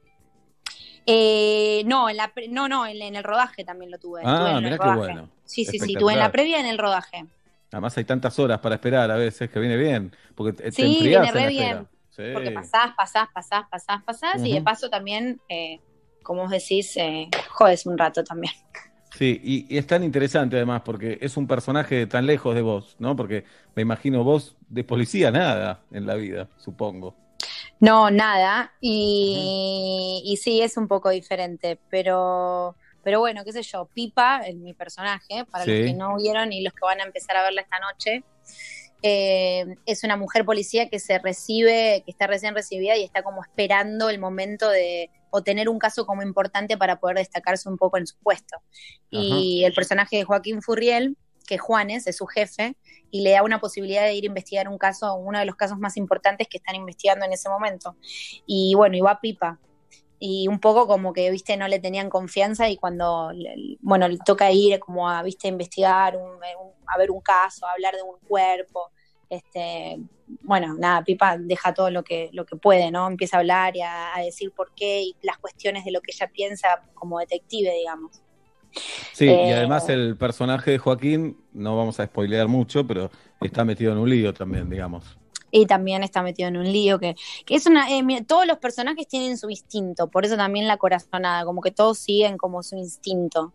S29: Eh, no, en la pre- no, no, en, en el rodaje también lo tuve.
S3: Ah, mirá qué bueno.
S29: Sí, sí, sí, tuve en la previa y en el rodaje.
S3: Además hay tantas horas para esperar a veces que viene bien, porque te,
S29: Sí, viene
S3: en
S29: re bien.
S3: Sí.
S29: Porque pasás, pasás, pasás, pasás, pasás y de paso también, eh, como vos decís, eh, jodes un rato también.
S3: Sí, y, y es tan interesante además porque es un personaje tan lejos de vos, ¿no? Porque me imagino vos de policía nada en la vida, supongo.
S29: No, nada. Y, y sí, es un poco diferente, pero, pero bueno, qué sé yo, Pipa, es mi personaje, para
S3: Sí.
S29: los que no vieron y los que van a empezar a verla esta noche, eh, es una mujer policía que se recibe, que está recién recibida y está como esperando el momento de o tener un caso como importante para poder destacarse un poco en su puesto. Y el personaje de Joaquín Furriel, que es Juanes, es su jefe, y le da una posibilidad de ir a investigar un caso, uno de los casos más importantes que están investigando en ese momento. Y bueno, y va Pipa. Y un poco como que, viste, no le tenían confianza y cuando, bueno, le toca ir como a, viste, investigar, un- un- a ver un caso, a hablar de un cuerpo, este, bueno, nada, Pipa deja todo lo que, lo que puede, ¿no? Empieza a hablar y a, a decir por qué y las cuestiones de lo que ella piensa como detective, digamos.
S3: Sí, y
S29: Eh,
S3: además el personaje de Joaquín, no vamos a spoilear mucho, pero está metido en un lío también, digamos.
S29: Y también está metido en un lío que, que es una. eh, mira, todos los personajes tienen su instinto, por eso también la corazonada, como que todos siguen como su instinto.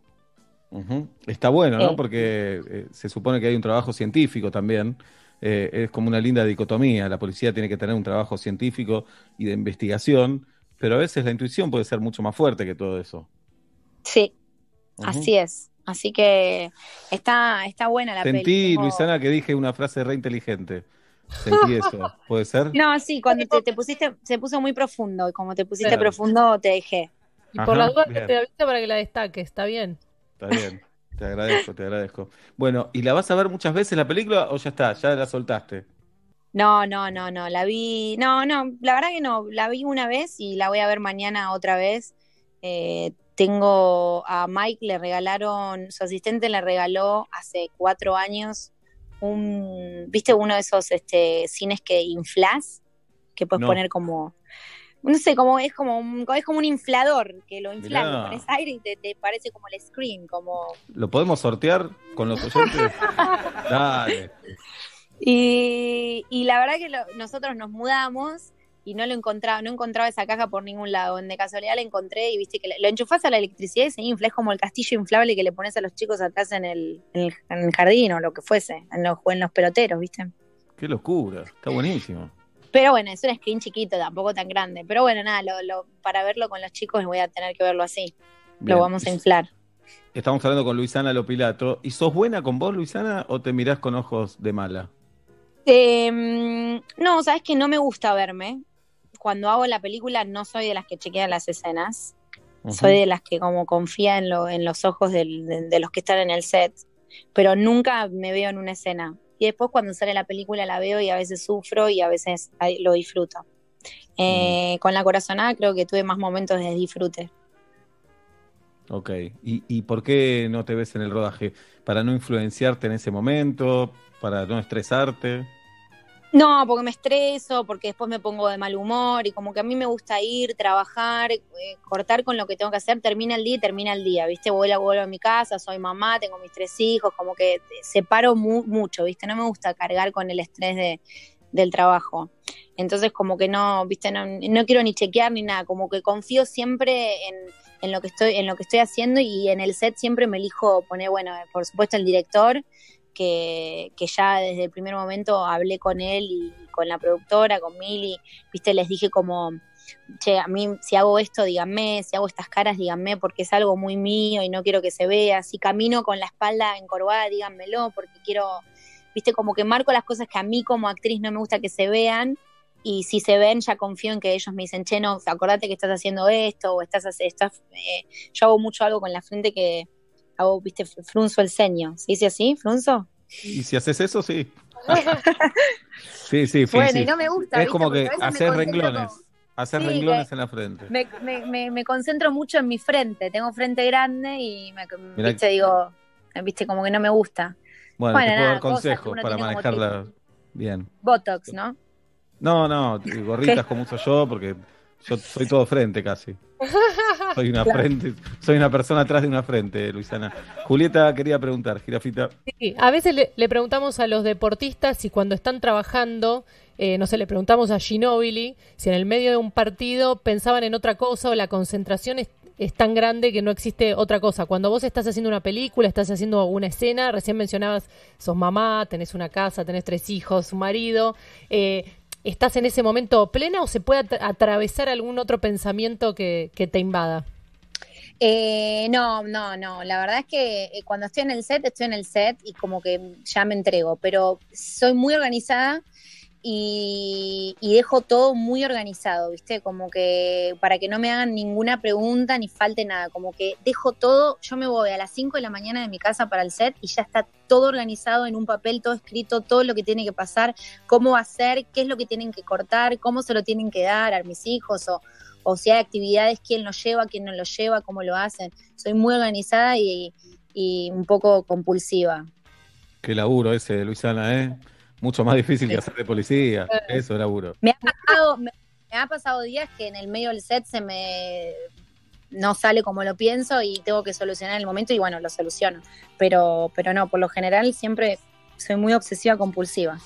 S3: Ujú. Está bueno, ¿no?
S29: Sí.
S3: Porque eh, se supone que hay un trabajo científico también. eh, es como una linda dicotomía. La policía tiene que tener un trabajo científico y de investigación, pero a veces la intuición puede ser mucho más fuerte que todo eso.
S29: Sí, así es. Así que está, está buena la
S3: Sentí,
S29: peli.
S3: Luisana, que dije una frase re inteligente. Sentí eso. ¿Puede ser?
S29: No, sí, cuando te, te pusiste, se puso muy profundo y como te pusiste
S3: Claro.
S29: profundo te dejé.
S4: Y por la
S3: Ajá,
S4: duda
S3: bien.
S4: te avisa para que la destaque, está bien.
S3: Está bien. Te agradezco, te agradezco. Bueno, ¿y la vas a ver muchas veces la película o ya está? Ya la soltaste.
S29: No, no, no, no, la vi, no, no, la verdad que no, la vi una vez y la voy a ver mañana otra vez. Eh, tengo a Mike, le regalaron, su asistente le regaló hace cuatro años un, ¿viste uno de esos este, cines que inflas? Que puedes
S3: No.
S29: poner como, no sé, como es como un, es como un inflador, que lo inflas,
S3: Mirá.
S29: le pones aire y te, te parece como el screen, como
S3: ¿Lo podemos sortear con los oyentes? Dale.
S29: Y, y la verdad que lo- nosotros nos mudamos y no lo encontraba, no encontraba esa caja por ningún lado. De casualidad la encontré y viste que lo enchufás a la electricidad y se infla, es como el castillo inflable que le pones a los chicos atrás en el, en el, en el jardín o lo que fuese, en los, en los peloteros, ¿viste?
S3: Qué locura. Está buenísimo.
S29: Pero bueno, es un screen chiquito, tampoco tan grande. Pero bueno, nada, lo, lo- para verlo con los chicos voy a tener que verlo así.
S3: Bien.
S29: Lo vamos a inflar.
S3: Estamos hablando con Luisana Lopilato. ¿Y sos buena con vos, Luisana, o te mirás con ojos de mala?
S29: Eh, no, sabes que no me gusta verme. Cuando hago la película no soy de las que chequean las escenas. Soy de las que como confía en, lo, en los ojos del- de, de los que están en el set. Pero nunca me veo en una escena. Y después cuando sale la película la veo y a veces sufro y a veces lo disfruto. Eh, Con la corazonada creo que tuve más momentos de disfrute.
S3: Ok. ¿Y, y por qué no te ves en el rodaje? ¿Para no influenciarte en ese momento? ¿Para no estresarte?
S29: No, porque me estreso, porque después me pongo de mal humor y como que a mí me gusta ir, trabajar, eh, cortar con lo que tengo que hacer, termina el día y termina el día, ¿viste? Vuelvo, vuelvo a mi casa, soy mamá, tengo mis tres hijos, como que separo mu- mucho, ¿viste? No me gusta cargar con el estrés de, del trabajo. Entonces como que no, ¿viste? No, no quiero ni chequear ni nada, como que confío siempre en, en lo que estoy, en lo que estoy haciendo y en el set siempre me elijo poner, bueno, por supuesto el director, que, que ya desde el primer momento hablé con él y con la productora, con Mili, viste, les dije como, che, a mí si hago esto, díganme, si hago estas caras, díganme, porque es algo muy mío y no quiero que se vea, si camino con la espalda encorvada, díganmelo, porque quiero, viste, como que marco las cosas que a mí como actriz no me gusta que se vean. Y si se ven, ya confío en que ellos me dicen, che, no, acordate que estás haciendo esto, o estás, estás eh, yo hago mucho algo con la frente que hago, viste, frunzo el ceño. ¿Se dice así, frunzo?
S3: Y si haces eso, sí. Sí, sí,
S29: Bueno,
S3: sí.
S29: y no me gusta,
S3: Es
S29: ¿viste?
S3: como
S29: Porque
S3: que hacer renglones.
S29: como-
S3: Hacer
S29: Sí,
S3: renglones en la frente.
S29: Me, me, me, me concentro mucho en mi frente. Tengo frente grande y me,
S3: Mirá
S29: viste, digo, viste, como que no me gusta.
S3: Bueno,
S29: Bueno,
S3: te puedo
S29: nada,
S3: dar consejos para manejarla bien.
S29: Botox, ¿no?
S3: No, no, gorritas como uso yo, porque yo soy todo frente casi. Soy una
S4: Claro.
S3: frente, soy una persona atrás de una frente, Luisana. Julieta quería preguntar, Girafita.
S4: Sí, a veces le, le preguntamos a los deportistas si cuando están trabajando, eh, no sé, le preguntamos a Ginóbili si en el medio de un partido pensaban en otra cosa o la concentración es, es tan grande que no existe otra cosa. Cuando vos estás haciendo una película, estás haciendo una escena, recién mencionabas, sos mamá, tenés una casa, tenés tres hijos, un marido, eh, ¿estás en ese momento plena o se puede atra- atravesar algún otro pensamiento que, que te invada?
S29: Eh, no, no, no. La verdad es que eh, cuando estoy en el set, estoy en el set y como que ya me entrego, pero soy muy organizada y, dejo todo muy organizado, ¿viste? Como que para que no me hagan ninguna pregunta ni falte nada, como que dejo todo, yo me voy a las 5 de la mañana de mi casa para el set y ya está todo organizado en un papel, todo escrito, todo lo que tiene que pasar, cómo va a ser, qué es lo que tienen que cortar, cómo se lo tienen que dar a mis hijos o, si hay actividades, quién lo lleva, quién no lo lleva, cómo lo hacen. Soy muy organizada y, un poco compulsiva.
S3: Qué laburo ese, Luisana, ¿eh? Mucho más difícil que hacer de policía. Eso es laburo.
S29: Me ha pasado, me, me ha pasado días que en el medio del set se me no sale como lo pienso y tengo que solucionar el momento y bueno, lo soluciono. Pero, pero no, por lo general siempre soy muy obsesiva compulsiva.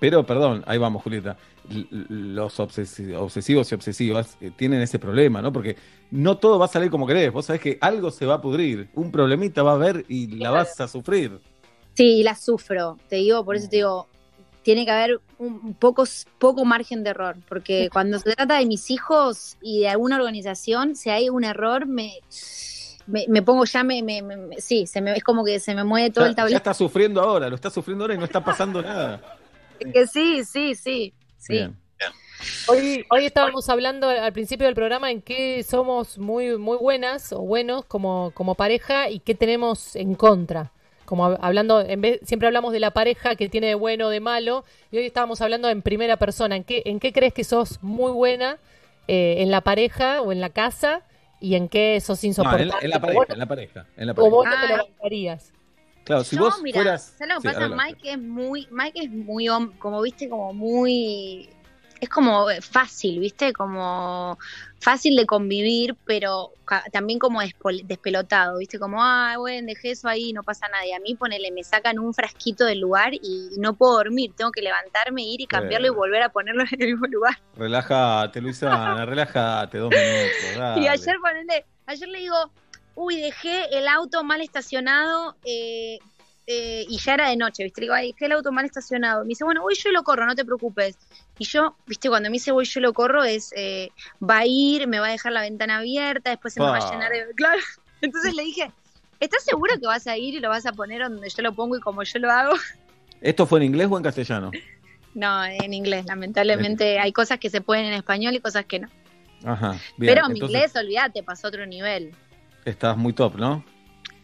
S3: Pero, perdón, ahí vamos, Julieta. L- Los obsesi- obsesivos y obsesivas eh, tienen ese problema, ¿no? Porque no todo va a salir como querés. Vos sabés que algo se va a pudrir. Un problemita va a haber y la vas a sufrir.
S29: Sí, la sufro, te digo, por eso te digo, tiene que haber un poco, poco margen de error, porque cuando se trata de mis hijos y de alguna organización, si hay un error, me, me, me pongo ya, me, me- me- me- sí, se me, es como que se me mueve todo
S3: Ya,
S29: el
S3: ya
S29: tablero.
S3: está sufriendo ahora, lo está sufriendo ahora y no está pasando nada.
S29: Que sí, sí, sí, sí.
S3: Bien.
S4: Hoy, hoy estábamos hablando al principio del programa en qué somos muy, muy buenas o buenos como, como pareja y qué tenemos en contra. Como hab- hablando, en vez, siempre hablamos de la pareja que tiene de bueno o de malo, y hoy estábamos hablando en primera persona. ¿En qué, en qué crees que sos muy buena eh, en la pareja o en la casa y en qué sos
S3: No,
S4: insoportable?
S3: en, la, en la
S4: O
S3: pareja,
S4: vos-
S3: en la pareja, en la
S4: o
S3: pareja.
S4: vos no te
S29: Ah.
S4: lo bancarías.
S3: Claro, si
S29: Yo,
S3: vos
S29: mira,
S3: fueras...
S29: ¿sabes lo que
S3: Sí,
S29: pasa?
S3: adelante.
S29: Mike es muy, Mike es muy, como viste, como muy, es como fácil, viste, como fácil de convivir, pero también como despelotado, viste, como, ah, bueno, dejé eso ahí, no pasa nada. Y a mí, ponele, me sacan un frasquito del lugar y no puedo dormir, tengo que levantarme, ir y cambiarlo y volver a ponerlo en el mismo lugar.
S3: Relájate, Luisana, relájate, dos minutos. dale.
S29: Y ayer, ponele, ayer le digo, uy, dejé el auto mal estacionado eh, eh, y ya era de noche, ¿viste? Le digo, ay, dejé el auto mal estacionado. Me dice, bueno, voy yo y lo corro, no te preocupes. Y yo, ¿viste? Cuando me dice voy yo y lo corro es, eh, va a ir, me va a dejar la ventana abierta, después se me va a llenar de... Claro. Entonces le dije, ¿estás seguro que vas a ir y lo vas a poner donde yo lo pongo y como yo lo hago?
S3: ¿Esto fue en inglés o en castellano?
S29: No, en inglés, lamentablemente hay cosas que se pueden en español y cosas que no.
S3: Ajá, bien.
S29: Pero mi
S3: entonces
S29: inglés, olvídate, pasó a otro nivel.
S3: Estás muy top, ¿no?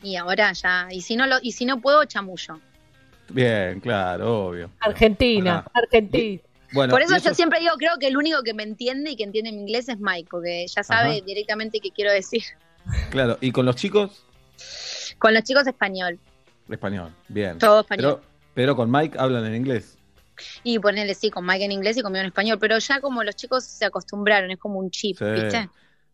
S29: Y ahora ya, y si no lo, y si no puedo, chamullo.
S3: Bien, claro, obvio.
S4: Argentina,
S3: Ajá.
S4: Argentina.
S3: Bueno,
S29: Por eso yo siempre digo, creo que el único que me entiende y que entiende mi inglés es Mike, porque ya sabe
S3: Ajá.
S29: directamente qué quiero decir.
S3: Claro, ¿y con los chicos?
S29: Con los chicos español.
S3: Español, bien.
S29: Todo español.
S3: Pero, pero con Mike hablan en inglés.
S29: Y ponerle sí, con Mike en inglés y conmigo en español. Pero ya como los chicos se acostumbraron, es como un chip,
S3: Sí.
S29: ¿viste?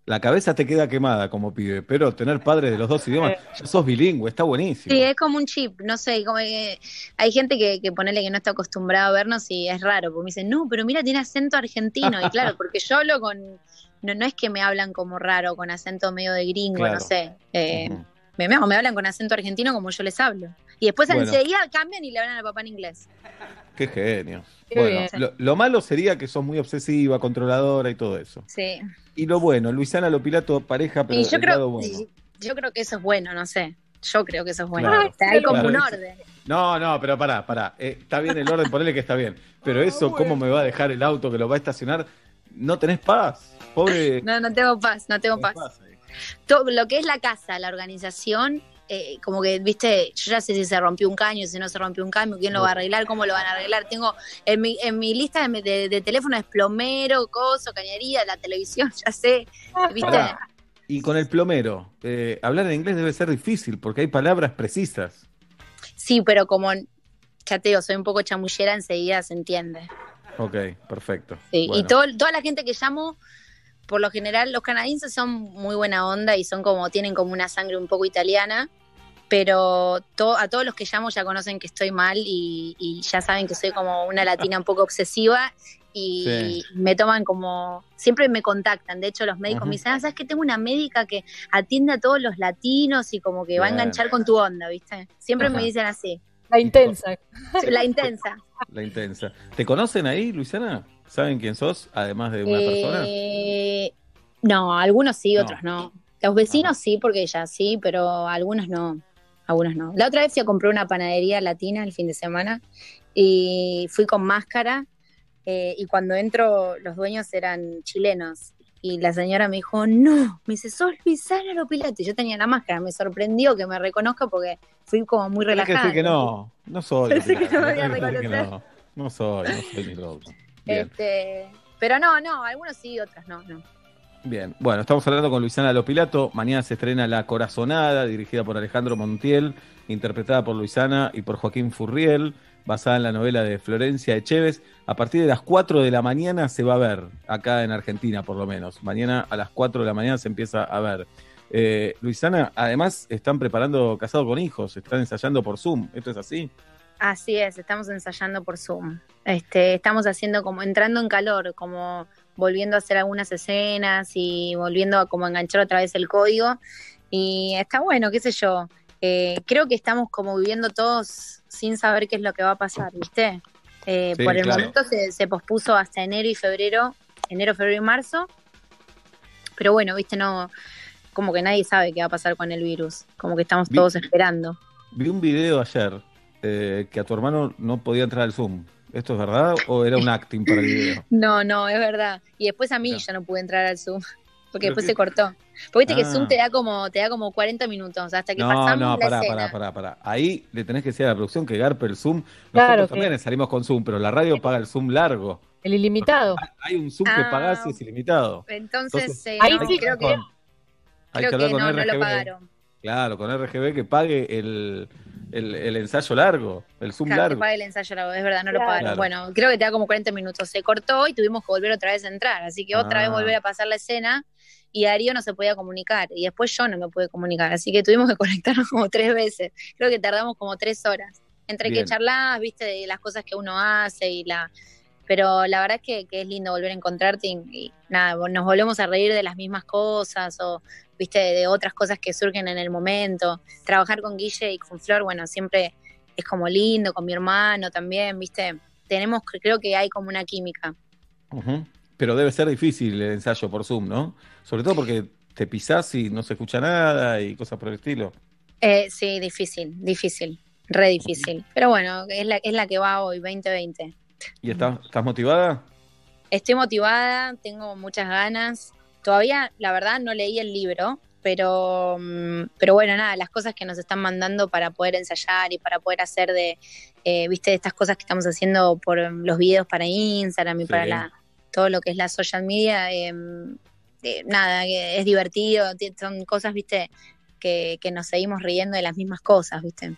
S3: La cabeza te queda quemada como pibe, pero tener padres de los dos idiomas, ya sos bilingüe, está buenísimo.
S29: Sí, es como un chip, no sé, como que hay gente que, que ponele que no está acostumbrada a vernos y es raro, porque me dicen, no, pero mira, tiene acento argentino. Y claro, porque yo hablo con, no, no es que me hablan como raro, con acento medio de gringo,
S3: Claro.
S29: no sé. Eh, me, me hablan con acento argentino como yo les hablo. Y después
S3: Bueno.
S29: enseguida cambian y le hablan al papá en inglés.
S3: Qué genio.
S29: Qué
S3: bueno, lo, lo malo sería que sos muy obsesiva, controladora y todo eso.
S29: Sí.
S3: Y lo bueno, Luisana Lopilato, pareja, pero
S29: Y yo
S3: lado
S29: creo,
S3: bueno.
S29: y yo creo que eso es bueno, no sé. Yo creo que eso es bueno.
S3: Claro.
S29: O sea, hay como
S3: Claro,
S29: un orden.
S3: No, no, pero pará, pará. Eh, está bien el orden, ponele que está bien. Pero eso, ¿cómo me va a dejar el auto que lo va a estacionar? No tenés paz. Pobre.
S29: No, no tengo paz, no tengo paz. Todo, lo que es la casa, la organización, eh, como que, viste, yo ya sé si se rompió un caño, si no se rompió un caño, quién lo va a arreglar, cómo lo van a arreglar. Tengo en mi, en mi lista de, de- de teléfono es plomero, coso, cañería, la televisión, ya sé, viste.
S3: Pará. Y con el plomero, eh, hablar en inglés debe ser difícil porque hay palabras precisas.
S29: Sí, pero como, digo, soy un poco chamullera, enseguida se entiende.
S3: Ok, perfecto.
S29: Sí,
S3: Bueno.
S29: y todo, toda la gente que llamo, por lo general, los canadienses son muy buena onda y son como, tienen como una sangre un poco italiana, pero to- a todos los que llamo ya conocen que estoy mal y, y ya saben que soy como una latina un poco obsesiva y
S30: Sí.
S29: me toman como, siempre me contactan, de hecho los médicos
S30: Ujú.
S29: me dicen, ah, sabes que tengo una médica que atiende a todos los latinos y como que va a
S3: Bien.
S29: enganchar con tu onda, ¿viste? Siempre me dicen así.
S4: La intensa.
S29: La intensa.
S3: La intensa. ¿Te conocen ahí, Luisana? ¿Saben quién sos, además de una persona?
S29: Eh, no, algunos sí,
S3: No.
S29: otros no. Los vecinos sí, porque ya sí, pero algunos no. Algunos no. La otra vez a comprar una panadería latina el fin de semana y fui con máscara eh, y cuando entro los dueños eran chilenos y la señora me dijo, no, me dice, sos Luisana Lopilato. Y yo tenía la máscara, me sorprendió que me reconozca porque fui como muy
S3: que
S29: relajada.
S3: decir que no. No soy.
S29: Pensé que no me iba a
S3: que que
S29: reconocer.
S3: no. No soy, no soy loco. Bien,
S29: Este, pero no, no, algunos sí, otros no, no.
S3: bien. Bueno, estamos hablando con Luisana Lopilato. Mañana se estrena La Corazonada, dirigida por Alejandro Montiel, interpretada por Luisana y por Joaquín Furriel, basada en la novela de Florencia Echeves. A partir de las 4 de la mañana se va a ver, acá en Argentina por lo menos. Mañana a las 4 de la mañana se empieza a ver. Eh, Luisana, además están preparando Casado con Hijos, están ensayando por Zoom. ¿Esto es así?
S29: Así es, estamos ensayando por Zoom. Este, estamos haciendo como entrando en calor, como volviendo a hacer algunas escenas y volviendo a como enganchar otra vez el código. Y está bueno, qué sé yo. Eh, creo que estamos como viviendo todos sin saber qué es lo que va a pasar, ¿viste? Eh,
S3: Sí,
S29: por el
S3: claro.
S29: momento se, se pospuso hasta enero y febrero, enero, febrero y marzo. Pero bueno, viste, no, como que nadie sabe qué va a pasar con el virus. Como que estamos
S3: Vi-
S29: todos esperando.
S3: Vi un video ayer eh, que a tu hermano no podía entrar al Zoom. ¿Esto es verdad o era un acting para el video?
S29: No, no, es verdad. Y después a mí ya no pude entrar al Zoom. Porque después
S3: qué-
S29: se cortó. Porque viste que
S3: Ah.
S29: Zoom te da como, te da como 40 minutos, hasta que
S3: No,
S29: pasamos
S3: no,
S29: la
S3: pará,
S29: escena.
S3: pará, pará, pará. Ahí le tenés que decir a la producción que garpe el Zoom. Nosotros
S29: Claro,
S3: también salimos con Zoom, pero la radio paga el Zoom largo.
S4: El ilimitado.
S3: Hay un Zoom que
S29: Ah.
S3: pagás y es ilimitado.
S29: Entonces,
S3: Entonces,
S29: eh,
S4: ahí
S29: no,
S4: sí
S29: creo que,
S3: Hay
S29: creo
S3: que con
S29: no, no lo pagaron.
S3: Claro, con RGB que pague el, el, el ensayo largo, el Zoom
S29: Claro, te
S3: largo.
S29: paga el ensayo, largo, es verdad, no lo pagaron.
S3: Claro.
S29: Bueno, creo que te da como 40 minutos. Se cortó y tuvimos que volver otra vez a entrar. Así que otra vez
S3: Ah.
S29: volver a pasar la escena y Darío no se podía comunicar. Y después yo no me pude comunicar. Así que tuvimos que conectarnos como tres veces. Creo que tardamos como tres horas. Entre
S3: Bien.
S29: que charlas, viste, de las cosas que uno hace y la. Pero la verdad es que, que es lindo volver a encontrarte y, y nada, nos volvemos a reír de las mismas cosas o, viste, de otras cosas que surgen en el momento. Trabajar con Guille y con Flor, bueno, siempre es como lindo, con mi hermano también, viste. Tenemos, creo que hay como una química.
S3: Pero debe ser difícil el ensayo por Zoom, ¿no? Sobre todo porque te pisás y no se escucha nada y cosas por el estilo.
S29: Eh, sí, difícil, difícil, re difícil. Pero bueno, es la, es la que va hoy, 2020.
S3: ¿Y estás, estás motivada?
S29: Estoy motivada, tengo muchas ganas. Todavía, la verdad, no leí el libro, pero, mm, pero bueno, nada, las cosas que nos están mandando para poder ensayar y para poder hacer de, eh, viste, estas cosas que estamos haciendo por mm, los videos para Instagram y
S3: Sí.
S29: para la, todo lo que es la social media, eh, eh, nada, es divertido, ti- son cosas, viste, que, que nos seguimos riendo de las mismas cosas, viste.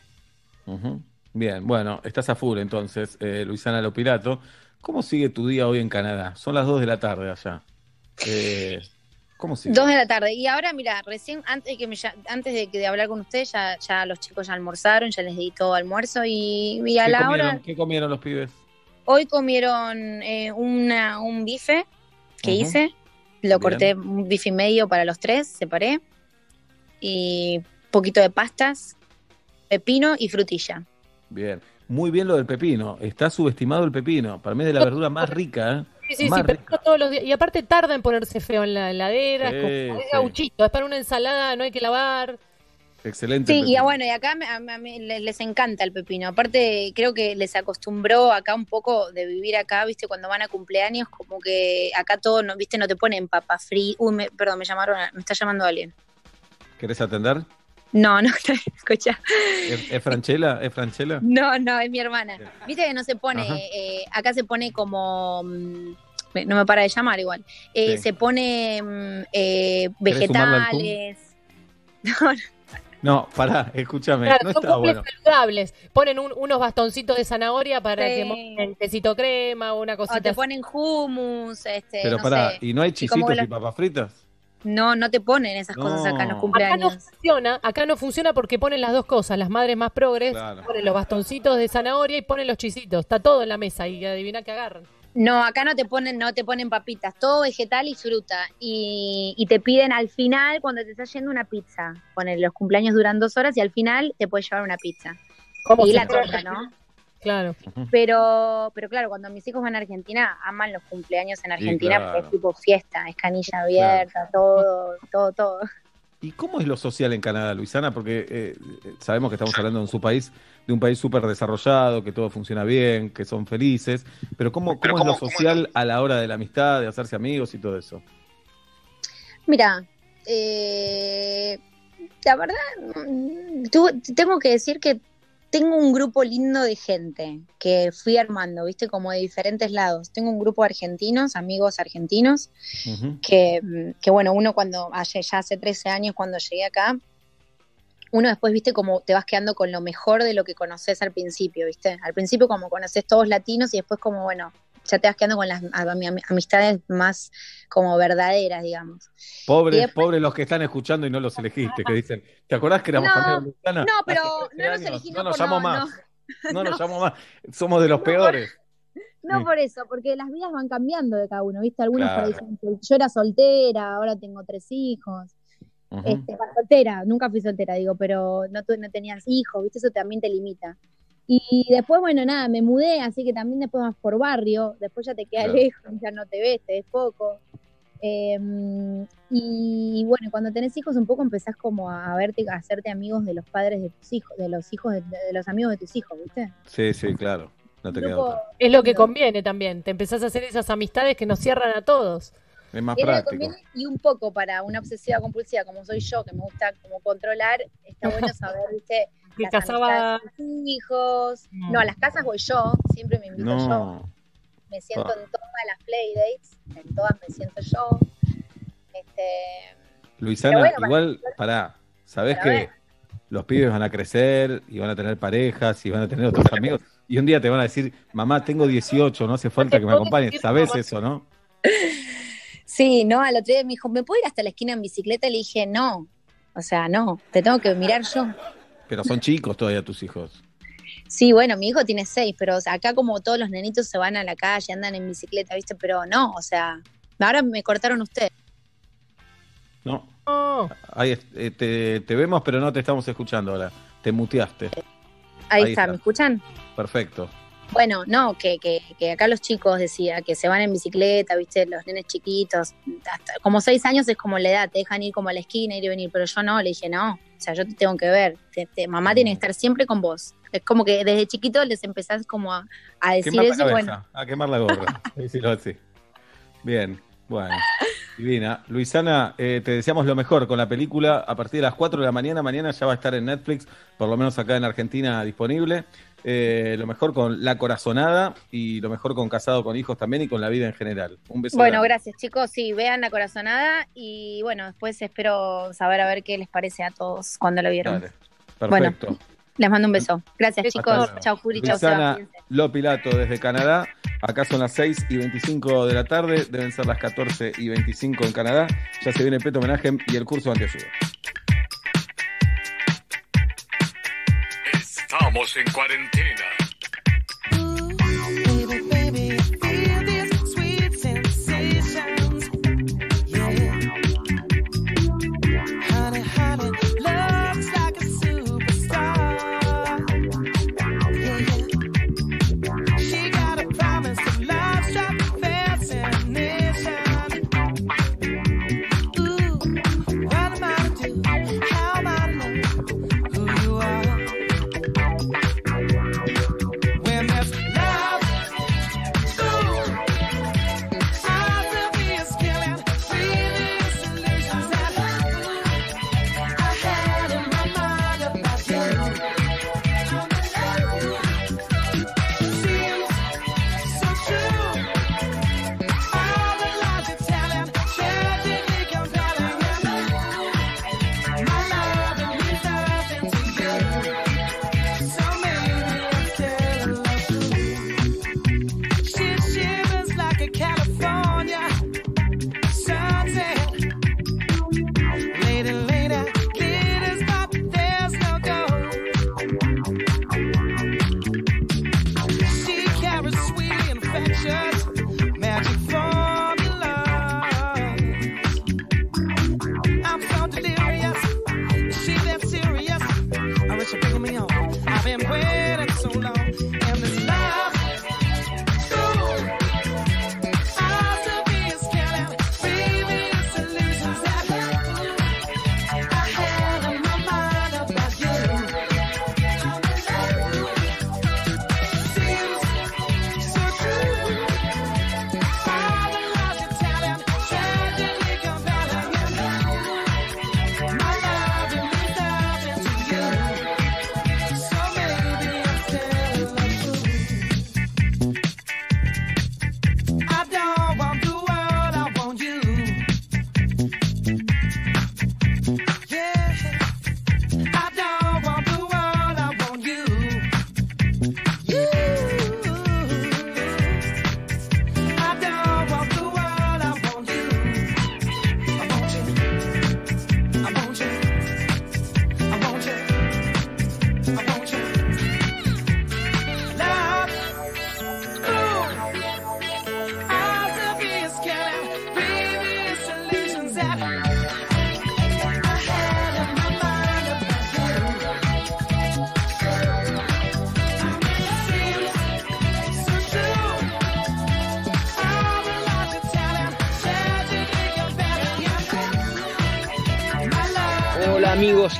S3: Bien, bueno, estás a full entonces, eh, Luisana Lopilato. ¿Cómo sigue tu día hoy en Canadá? Son las 2 de la tarde allá. Eh, ¿Cómo sigue?
S29: Dos de la tarde. Y ahora, mira, recién, antes de que me antes de, que- de hablar con ustedes, ya, ya los chicos ya almorzaron, ya les di todo almuerzo y, y a
S3: ¿Qué
S29: la
S3: comieron?
S29: hora,
S3: ¿Qué comieron los pibes?
S29: hoy comieron eh, una, un bife que hice, lo
S3: Bien.
S29: corté un bife y medio para los tres, separé, y un poquito de pastas, pepino y frutilla.
S3: Bien. Muy bien lo del pepino. Está subestimado el pepino. Para mí es de la verdura más rica, ¿eh?
S4: Sí, sí,
S3: Más
S4: sí,
S3: rica.
S4: todos los días. Y aparte tarda en ponerse feo en la heladera, es, como, es
S3: sí.
S4: gauchito, es para una ensalada, no hay que lavar.
S3: Excelente.
S29: Sí, y bueno, y acá me- a, a mí les, encanta el pepino. Aparte, creo que les acostumbró acá un poco de vivir acá, viste, cuando van a cumpleaños, como que acá todo, no, viste, no te ponen papa free. Uy, me- perdón, me llamaron, a- me está llamando alguien.
S3: ¿Querés atender?
S29: No, no, escucha.
S3: ¿Es, es Franchella? ¿Es Franchella?
S29: No, no, es mi hermana. Viste que no se pone, eh, acá se pone como, mm, no me para de llamar igual, Eh,
S3: Sí.
S29: se pone mm, eh, vegetales.
S3: No, pará, escúchame.
S4: Claro,
S3: no
S4: son
S3: está bueno.
S4: saludables. Ponen un- unos bastoncitos de zanahoria para
S29: Sí.
S4: que monten quesito crema o una
S29: O
S4: cosita.
S29: te
S4: así.
S29: ponen hummus, este,
S3: Pero
S29: no
S3: pará,
S29: sé.
S3: ¿y no hay
S29: Y
S3: chisitos y
S29: los-
S3: papas fritas?
S29: No, no te ponen esas cosas acá en los
S3: No.
S4: Acá no
S29: cumpleaños.
S4: funciona, acá no funciona porque ponen las dos cosas. Las madres más progres
S3: Claro.
S4: ponen los bastoncitos de zanahoria y ponen los chisitos. Está todo en la mesa y adivina qué agarran.
S29: No, acá no te ponen, no te ponen papitas, todo vegetal y fruta. Y, y te piden al final, cuando te estás yendo una pizza. Ponen, los cumpleaños duran dos horas y al final te puedes llevar una pizza.
S4: ¿Cómo
S29: Y la torta, ¿no?
S4: Claro.
S29: Pero, pero claro, cuando mis hijos van a Argentina, aman los cumpleaños en Argentina
S3: claro.
S29: porque es tipo fiesta, es canilla abierta, todo, todo, todo.
S3: ¿Y cómo es lo social en Canadá, Luisana? Porque eh, eh, sabemos que estamos hablando en su país, de un país súper desarrollado, que todo funciona bien, que son felices, pero ¿cómo, cómo es lo social a la hora de la amistad, de hacerse amigos y todo eso?
S29: Mira, eh, la verdad, mm, tu- tengo que decir que tengo un grupo lindo de gente que fui armando, viste, como de diferentes lados. Tengo un grupo de argentinos, amigos argentinos, que, mm, que bueno, uno cuando, ya hace 13 años cuando llegué acá, uno después, viste, como te vas quedando con lo mejor de lo que conoces al principio, viste. Al principio como conoces todos latinos y después como, bueno, ya te vas quedando con las am- am- amistades más como verdaderas, digamos.
S3: Pobres,
S29: después-
S3: pobres los que están escuchando y no los elegiste, que dicen, ¿te acordás que éramos
S29: No, no, pero
S3: Hace 13
S29: no los
S3: años,
S29: elegí,
S3: no
S29: no
S3: nos llamo
S29: no,
S3: más, no, nos
S29: no.
S3: llamo más, somos de los peores.
S29: No
S3: Sí.
S29: por eso, porque las vidas van cambiando de cada uno, ¿viste? Algunos
S3: Claro.
S29: sol- Yo era soltera, ahora tengo tres hijos. Este, soltera, nunca fui soltera, digo, pero no, no tenías hijos, ¿viste? Eso también te limita. Y después, bueno, nada, me mudé, así que también después vas por barrio, después ya te queda
S3: Claro.
S29: lejos, ya no te ves, te ves poco. Eh, y bueno, cuando tenés hijos un poco empezás como a verte, a hacerte amigos de los padres de tus hijos, de los hijos de, de los amigos de tus hijos, ¿viste?
S3: Sí, sí, claro. No te queda.
S4: Es lo que conviene también. Te empezás a hacer esas amistades que nos cierran a todos.
S3: Es más
S29: Es lo que
S3: práctico.
S29: conviene, y un poco para una obsesiva compulsiva como soy yo, que me gusta como controlar, está bueno saber, ¿viste?
S4: Que
S29: las
S4: casaba-
S29: hijos. No, a las casas voy yo, siempre me invito yo. Me siento
S3: Ah.
S29: en todas las playdates, en todas me siento yo. Este,
S3: Luisana,
S29: bueno,
S3: igual, pará, sabés que los pibes van a crecer y van a tener parejas y van a tener otros amigos y un día te van a decir, mamá, tengo 18, no hace falta que me acompañes. ¿Sabés eso, no?
S29: Sí, no, al otro día me dijo, ¿me puedo ir hasta la esquina en bicicleta? Y le dije, no. O sea, no, te tengo que mirar yo.
S3: Pero son chicos todavía tus hijos.
S29: Sí, bueno, mi hijo tiene seis, pero o sea, acá como todos los nenitos se van a la calle, andan en bicicleta, ¿viste? Pero no, o sea, ahora me cortaron ustedes.
S3: No. Ahí es- eh, te, te vemos, pero no te estamos escuchando ahora. Te muteaste.
S29: Ahí,
S3: Ahí
S29: está,
S3: está.
S29: ¿me escuchan?
S3: Perfecto.
S29: Bueno, no, que, que, que acá los chicos decía que se van en bicicleta, viste, los nenes chiquitos, hasta como seis años es como la edad, te dejan ir como a la esquina, ir y venir, pero yo no, le dije, no, o sea, yo te tengo que ver, te- te- mamá tiene que estar siempre con vos. Es como que desde chiquito les empezás como a, a decir
S3: Quemar la
S29: eso
S3: cabeza,
S29: bueno,
S3: a quemar la gorra. Decirlo así. Bien, bueno. Divina. Luisana, eh, te deseamos lo mejor con la película a partir de las 4 de la mañana. Mañana ya va a estar en Netflix, por lo menos acá en Argentina disponible. Eh, lo mejor con La Corazonada y lo mejor con Casado con Hijos también y con la vida en general. Un beso.
S29: bueno,
S3: grande.
S29: gracias chicos, sí, vean la corazonada y bueno, después espero saber a ver qué les parece a todos cuando lo vieron.
S3: Dale.
S29: Bueno,
S3: Perfecto.
S29: les mando un beso. Gracias
S3: Hasta
S29: chicos,
S3: luego.
S29: chau Juri, chau Seba.
S3: Lopilato desde Canadá. Acá son las 6 y 25 de la tarde. Deben ser las 14 y 25 en Canadá. Ya se viene Peto Homenaje y el curso de antiayuda.
S31: Estamos en cuarentena.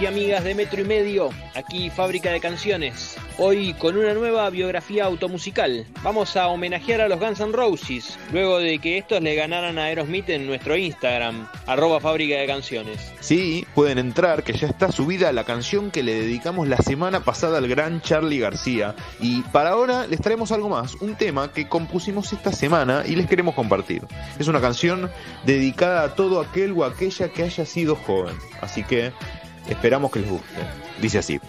S32: Amigas de Metro y Medio, aquí Fábrica de Canciones. Hoy con una nueva biografía automusical. Vamos a homenajear a los Guns N' Roses, luego de que estos le ganaran a Aerosmith en nuestro Instagram, arroba Fábrica de Canciones.
S24: Sí, pueden entrar, que ya está subida la canción que le dedicamos la semana pasada al gran Charlie García. Y para ahora les traemos algo más, un tema que compusimos esta semana y les queremos compartir. Es una canción dedicada a todo aquel o aquella que haya sido joven. Así que esperamos que les guste. Dice así.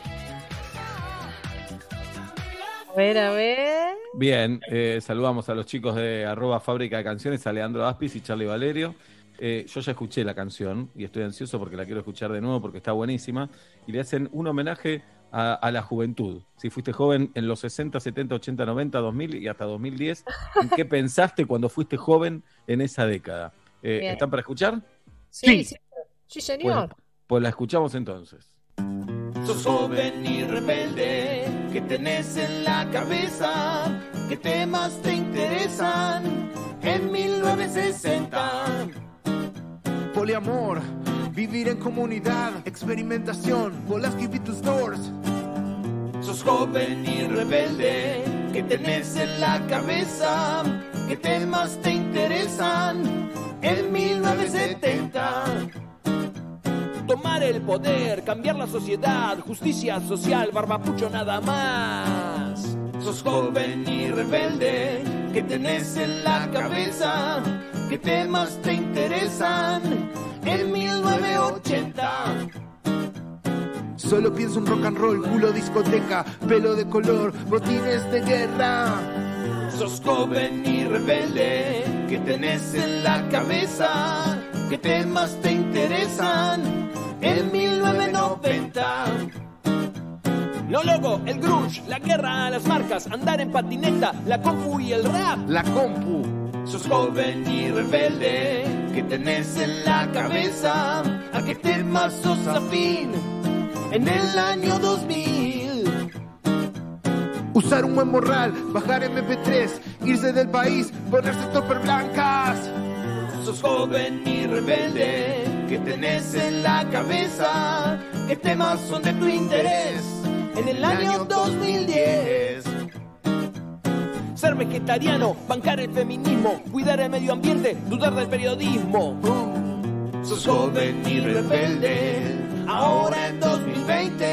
S4: A ver, a ver.
S3: Bien, eh, saludamos a los chicos de arroba Fábrica de Canciones, a Leandro Aspis y Charlie Valerio. Eh, yo ya escuché la canción y estoy ansioso porque la quiero escuchar de nuevo porque está buenísima. Y le hacen un homenaje a, a la juventud. Si fuiste joven en los 60, 70, 80, 90, 2000 y hasta 2010, ¿en qué pensaste cuando fuiste joven en esa década? Eh. ¿Están para escuchar?
S4: Sí, sí, sí, señor.
S3: Bueno, pues la escuchamos entonces.
S31: Sos joven y rebelde, que tenés en la cabeza? ¿Qué temas te interesan? En 1960.
S33: Poliamor, vivir en comunidad, experimentación, Polaski Beat Stores.
S31: Sos joven y rebelde, que tenés en la cabeza? ¿Qué temas te interesan? En 1970.
S32: Tomar el poder, cambiar la sociedad, justicia social, barbapucho nada más.
S31: Sos joven y rebelde, que tenés en la cabeza? ¿Qué temas te interesan? En 1980.
S33: Solo pienso en rock and roll, culo discoteca, pelo de color, botines de guerra.
S31: Sos joven y rebelde, que tenés en la cabeza? ¿Qué temas te interesan? En 1990.
S32: No loco, el grunge, la guerra a las marcas, andar en patineta, la compu y el rap.
S33: La compu.
S31: Sos joven y rebelde, que tenés en la cabeza? ¿A qué temas sos afín? En el año 2000.
S33: Usar un buen morral, bajar MP3, irse del país, ponerse topper blancas.
S31: Sos joven y rebelde, que tenés en la cabeza? ¿Qué temas son de tu interés? En el año 2010.
S32: Ser vegetariano, bancar el feminismo, cuidar el medio ambiente, dudar del periodismo.
S31: Sos joven y rebelde, ahora en 2020.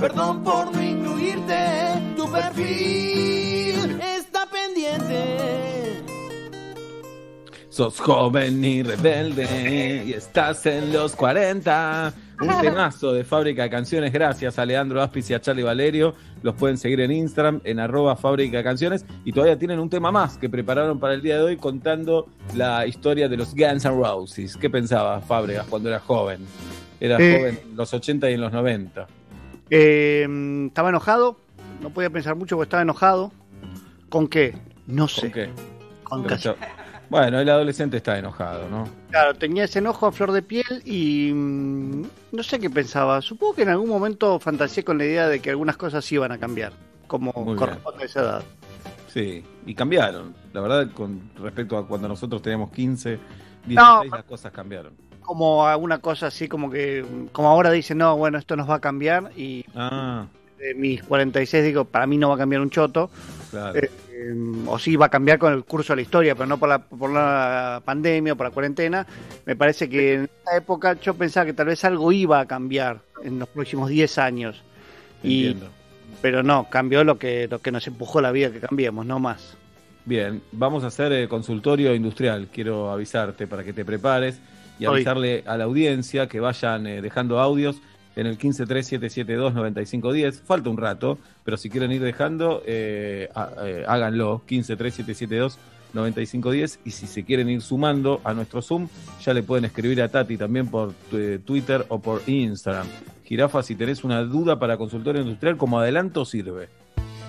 S31: Perdón por no incluirte, tu perfil está pendiente.
S3: Sos joven y rebelde y estás en los 40. Un temazo de Fábrica de Canciones. Gracias a Leandro Aspis y a Charlie Valerio. Los pueden seguir en Instagram, en arroba Fábrica de Canciones. Y todavía tienen un tema más que prepararon para el día de hoy contando la historia de los Guns N' Roses. ¿Qué pensaba Fábregas cuando era joven? Era
S34: Eh.
S3: joven en los 80 y en los 90.
S34: Eh, estaba enojado, no podía pensar mucho porque estaba enojado. ¿Con qué? No sé.
S3: ¿Con qué?
S34: Con
S3: Bueno, el adolescente está enojado, ¿no?
S34: Claro, tenía ese enojo a flor de piel y mm, no sé qué pensaba. Supongo que en algún momento fantaseé con la idea de que algunas cosas iban a cambiar, como
S3: Muy bien.
S34: corresponde a esa edad.
S3: Sí, y cambiaron. La verdad, con respecto a cuando nosotros teníamos 15, 16,
S34: No,
S3: las cosas cambiaron.
S34: Como alguna cosa así, como que, como ahora dicen, no, bueno, esto nos va a cambiar y
S3: Ah,
S34: de mis 46 digo, para mí no va a cambiar un choto.
S3: claro.
S34: Eh, eh, o sí va a cambiar con el curso de la historia, pero no por la, por la pandemia o por la cuarentena. Me parece que en esa época yo pensaba que tal vez algo iba a cambiar en los próximos 10 años. Y,
S3: Entiendo.
S34: pero no, cambió lo que, lo que nos empujó la vida que cambiemos, no más.
S3: Bien, vamos a hacer eh, consultorio industrial. Quiero avisarte para que te prepares y
S34: Hoy.
S3: avisarle a la audiencia que vayan eh, dejando audios en el 1537729510. Falta un rato, pero si quieren ir dejando, eh, eh, háganlo. 1537729510 y si se quieren ir sumando a nuestro Zoom, ya le pueden escribir a Tati también por tu- Twitter o por Instagram. Jirafa, si tenés una duda para consultorio industrial, como adelanto sirve.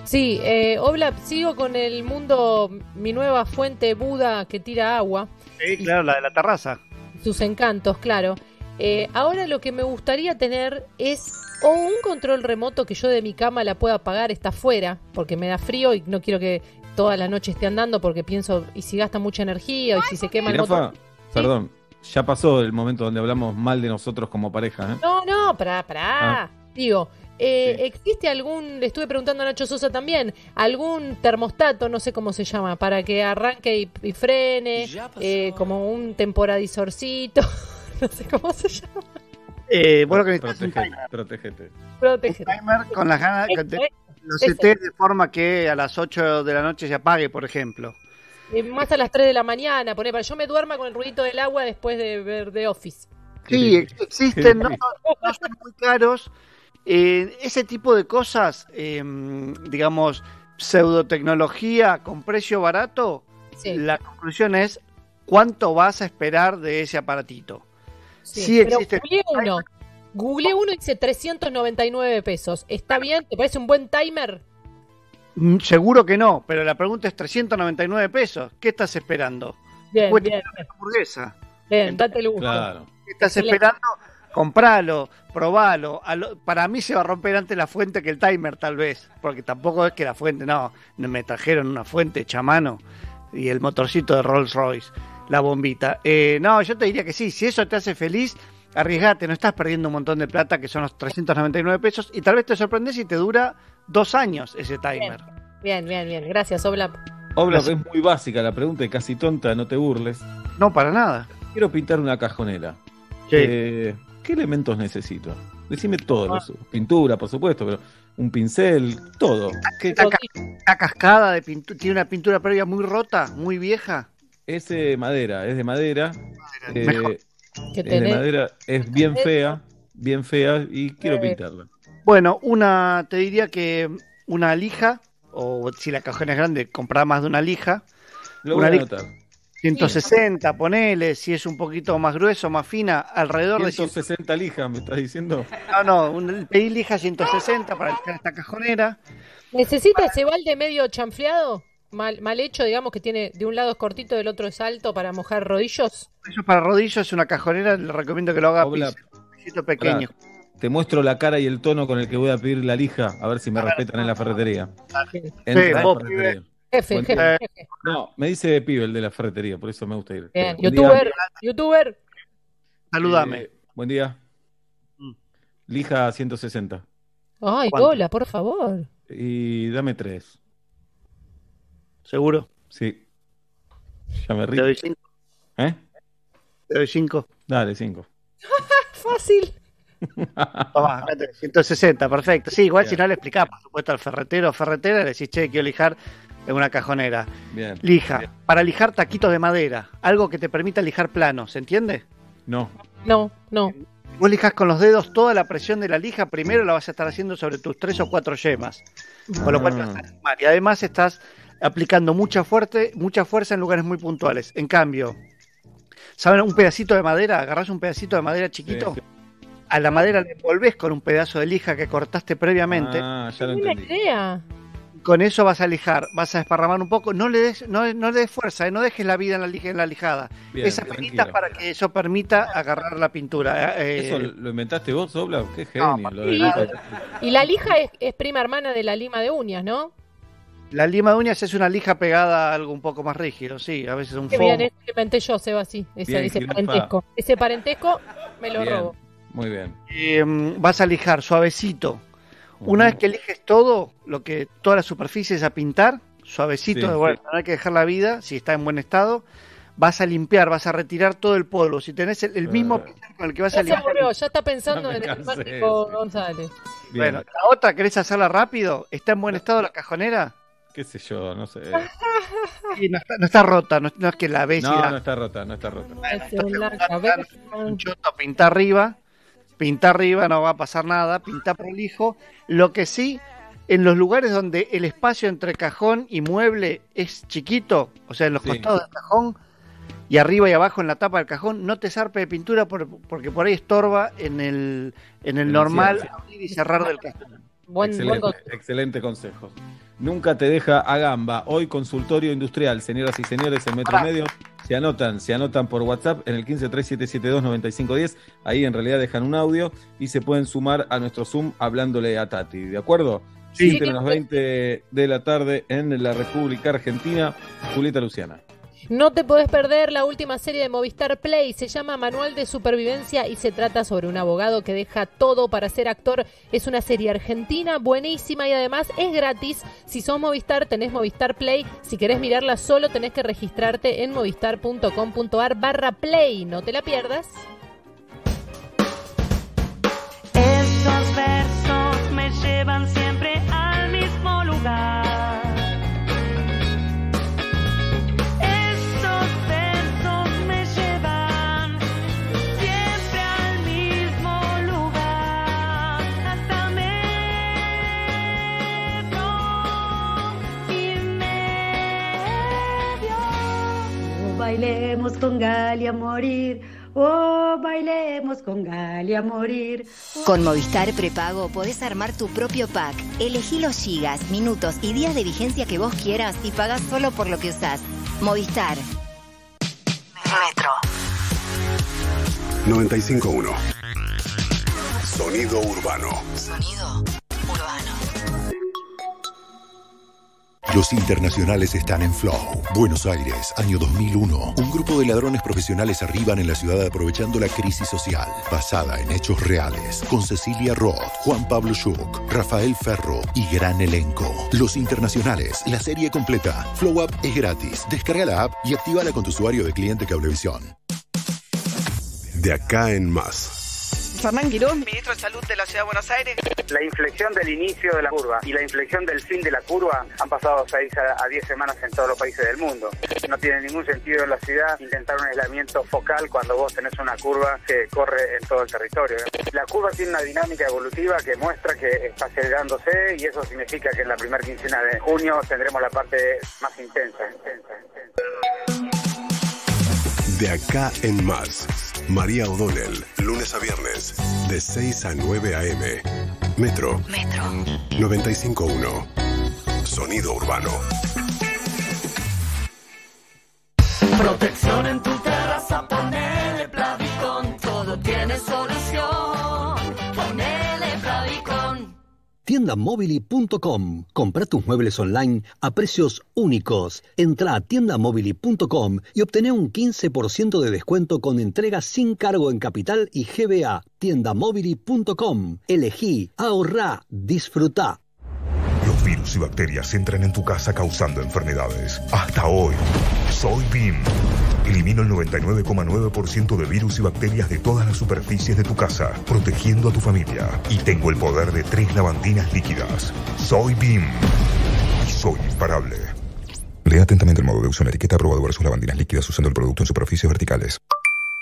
S4: Sí, eh, Oblap, sigo con el mundo, mi nueva fuente Buda que tira agua.
S34: Sí, claro, la de la terraza.
S4: sus encantos, claro. Eh, ahora lo que me gustaría tener es o un control remoto que yo de mi cama la pueda apagar, está afuera, porque me da frío y no quiero que toda la noche esté andando porque pienso, y si gasta mucha energía, y si se quema el motor.
S3: perdón, ya pasó el momento donde hablamos mal de nosotros como pareja. ¿eh?
S4: No, no, pará, pará.
S3: Ah.
S4: Digo, eh, ¿existe algún, le estuve preguntando a Nacho Sosa también, algún termostato, no sé cómo se llama, para que arranque y, y frene, eh, como un temporadisorcito, no sé cómo se llama.
S5: Eh, bueno, que
S3: Protegete, protegete.
S4: Protege.
S5: timer con las ganas que te- lo
S4: Ese.
S5: setees de forma que a las 8 de la noche se apague, por ejemplo.
S4: Eh, más a las 3 de la mañana, poné, para yo me duerma con el ruidito del agua después de ver The Office.
S5: Sí, ex- existen, no, no son muy caros. Eh, ese tipo de cosas, eh, digamos, pseudotecnología con precio barato, la conclusión es cuánto vas a esperar de ese aparatito. Sí,
S4: pero
S5: existe.
S4: uno. Googleé uno y dice 399 pesos. ¿Está bien? ¿Te parece un buen timer?
S5: Mm, Seguro que no, pero la pregunta es 399 pesos. ¿Qué estás esperando?
S4: Bien, bien,
S5: una hamburguesa.
S4: bien, date el gusto.
S3: Claro.
S5: ¿Qué estás
S4: Excelente.
S5: esperando? Compralo, probalo. Lo- para mí se va a romper antes la fuente que el timer, tal vez. Porque tampoco es que la fuente, no. Me trajeron una fuente hecha a mano y el motorcito de Rolls Royce, la bombita. Eh, no, yo te diría que sí. Si eso te hace feliz, arriesgate. No estás perdiendo un montón de plata, que son los 399 pesos. Y tal vez te sorprendes y te dura dos años ese timer.
S4: Bien, bien, bien. Gracias, Oblap.
S3: Oblap, es muy básica la pregunta y casi tonta, no te burles.
S5: No, para nada.
S3: Quiero pintar una cajonera.
S5: Sí.
S3: Eh, ¿Qué elementos necesito? Decime todo. los- pintura, por supuesto, pero un pincel, todo. ¿Qué-
S5: una cascada de pintura, tiene una pintura previa muy rota, muy vieja.
S3: Es de madera, es de madera. eh,
S5: Mejor.
S4: ¿Qué
S3: es de madera, es bien fea, bien fea y quiero
S4: Eh.
S3: pintarla.
S5: Bueno, una, te diría que una lija, o si la cajona es grande, comprar más de una lija.
S3: Lo
S5: una
S3: voy a
S5: lija
S3: anotar.
S5: 160, ponele, si es un poquito más grueso, más fina, alrededor de
S3: 160 lijas, me estás diciendo.
S5: No, no, un, pedí lija 160 para esta cajonera.
S4: ¿Necesita ese balde medio chanfleado? Mal, mal hecho, digamos, que tiene de un lado es cortito, del otro es alto para mojar rodillos.
S5: Eso para rodillos es una cajonera, le recomiendo que lo haga pisito pequeño.
S3: Te muestro la cara y el tono con el que voy a pedir la lija, a ver si me respetan en la ferretería.
S4: Jefe, jefe, jefe.
S3: No, me dice pibe el de la ferretería, por eso me gusta ir.
S4: Bien,
S3: Buen día.
S4: youtuber, youtuber.
S5: Saludame.
S3: Eh, buen día. Lija 160.
S4: Ay,
S5: ¿Cuánto?
S4: hola, por favor.
S3: Y dame tres.
S5: ¿Seguro?
S3: Sí. Ya me
S5: Te doy
S3: río.
S5: cinco.
S3: ¿Eh?
S5: Te doy cinco.
S3: Dale, cinco.
S4: Fácil.
S5: Tomá, acá tenés, 160, perfecto. Sí, igual si no le explicás, por supuesto, al ferretero o ferretera, le decís, che, quiero lijar en una cajonera.
S3: Bien.
S5: Lija, para lijar taquitos de madera, algo que te permita lijar plano, ¿se entiende?
S3: No.
S4: No, no.
S5: Vos lijas con los dedos toda la presión de la lija, primero la vas a estar haciendo sobre tus tres o cuatro yemas, con lo cual te vas a lastimar. Y además estás aplicando mucha, fuerte, mucha fuerza en lugares muy puntuales. En cambio, ¿saben? Un pedacito de madera, agarrás un pedacito de madera chiquito,
S3: Sí,
S5: a la madera le envolvés con un pedazo de lija que cortaste previamente.
S3: Ah, ya lo entendí.
S4: idea.
S5: Con eso vas a lijar, vas a desparramar un poco, no le des, no, no le des fuerza, eh, no dejes la vida en la, lija, en la lijada.
S3: Bien,
S5: Esa
S3: tranquilo.
S5: penita para que eso permita agarrar la pintura. eh,
S3: ¿Eso
S5: eh,
S3: lo inventaste vos, Obla? Qué genio. lo de
S4: Y la lija es, es prima hermana de la lima de uñas, ¿no?
S5: La lima de uñas es una lija pegada a algo un poco más rígido, sí, a veces un foam.
S4: bien, ese que inventé yo, Seba, sí. Ese,
S3: Bien,
S4: ese
S3: jirafa.
S4: parentesco. Ese parentesco me lo
S3: Bien,
S4: robo.
S3: Muy bien.
S5: Eh, vas a lijar suavecito. Una vez que eliges todo, lo que toda la superficie es a pintar, suavecito,
S3: Sí,
S5: de bueno,
S3: sí.
S5: no hay que dejar la vida, si está en buen estado, vas a limpiar, vas a retirar todo el polvo. Si tenés el, el mismo
S3: Ah.
S5: pincel con el que vas
S4: Ya
S5: a
S4: se
S5: limpiar,
S4: ya está pensando
S3: No
S4: en el
S3: cansé,
S4: mágico
S3: sí.
S4: González.
S3: Bien.
S5: bueno, la otra, ¿querés hacerla rápido? ¿Está en buen estado la cajonera?
S3: Qué sé yo, no sé.
S5: Sí, no, está, no está rota, no, no es que la ves y
S3: No,
S5: la-
S3: no está rota, no está rota.
S5: Un choto, pinta arriba, pinta arriba, no va a pasar nada, pinta prolijo. Lo que sí, en los lugares donde el espacio entre cajón y mueble es chiquito, o sea, en los
S3: Sí.
S5: costados del cajón y arriba y abajo en la tapa del cajón, no te zarpe de pintura por- porque por ahí estorba en el, en el normal abrir y cerrar del cajón.
S4: Buen, buen
S3: excelente,
S4: consejo.
S3: excelente consejo. Nunca te deja a gamba. Hoy consultorio industrial, señoras y señores, en metro y medio. Se anotan, se anotan por WhatsApp en el 1537729510. Ahí en realidad dejan un audio y se pueden sumar a nuestro Zoom hablándole a Tati. ¿De acuerdo?
S5: Sí.
S3: Siete menos 20 de la tarde en la República Argentina. Julieta Luciana.
S4: No te podés perder la última serie de Movistar Play. Se llama Manual de Supervivencia y se trata sobre un abogado que deja todo para ser actor. Es una serie argentina buenísima y además es gratis. Si sos Movistar, tenés Movistar Play. Si querés mirarla solo, tenés que registrarte en movistar.com.ar barra play. No te la pierdas.
S13: Estos versos me llevan siempre al mismo lugar. Bailemos con Galia a morir. Oh, bailemos con Galia a morir.
S14: Con Movistar Prepago podés armar tu propio pack. Elegí los gigas, minutos y días de vigencia que vos quieras y pagás solo por lo que usás. Movistar.
S8: Metro 951. Sonido urbano.
S14: Sonido
S35: Los internacionales están en Flow. Buenos Aires, año 2001. Un grupo de ladrones profesionales arriban en la ciudad aprovechando la crisis social, basada en hechos reales, con Cecilia Roth, Juan Pablo Schuch, Rafael Ferro y gran elenco. Los internacionales, la serie completa. Flow App es gratis. Descarga la app y actívala con tu usuario de cliente Cablevisión.
S8: De acá en más.
S36: Fernán Quirós, ministro de Salud de la Ciudad de Buenos Aires.
S37: La inflexión del inicio de la curva y la inflexión del fin de la curva han pasado 6 a 10 semanas en todos los países del mundo. No tiene ningún sentido en la ciudad intentar un aislamiento focal cuando vos tenés una curva que corre en todo el territorio. La curva tiene una dinámica evolutiva que muestra que está acelerándose y eso significa que en la primera quincena de junio tendremos la parte más intensa. intensa, intensa.
S8: De acá en más. María O'Donnell, lunes a viernes, de 6 a 9 a.m. Metro.
S14: Metro.
S8: 951. Sonido urbano.
S13: Protección en tu terraza, ponele Plavicon, todo tiene solución.
S38: Tiendamobili.com. Compra tus muebles online a precios únicos. Entra a tiendamobili.com y obtené un 15% de descuento con entrega sin cargo en capital y GBA. Tiendamobili.com. Elegí, ahorrá, disfrutá.
S18: Virus y bacterias entran en tu casa causando enfermedades. Hasta hoy, soy BIM. Elimino el 99,9% de virus y bacterias de todas las superficies de tu casa, protegiendo a tu familia. Y tengo el poder de tres lavandinas líquidas. Soy BIM. Y soy imparable. Lea atentamente el modo de uso en la etiqueta aprobado versus lavandinas líquidas usando el producto en superficies verticales.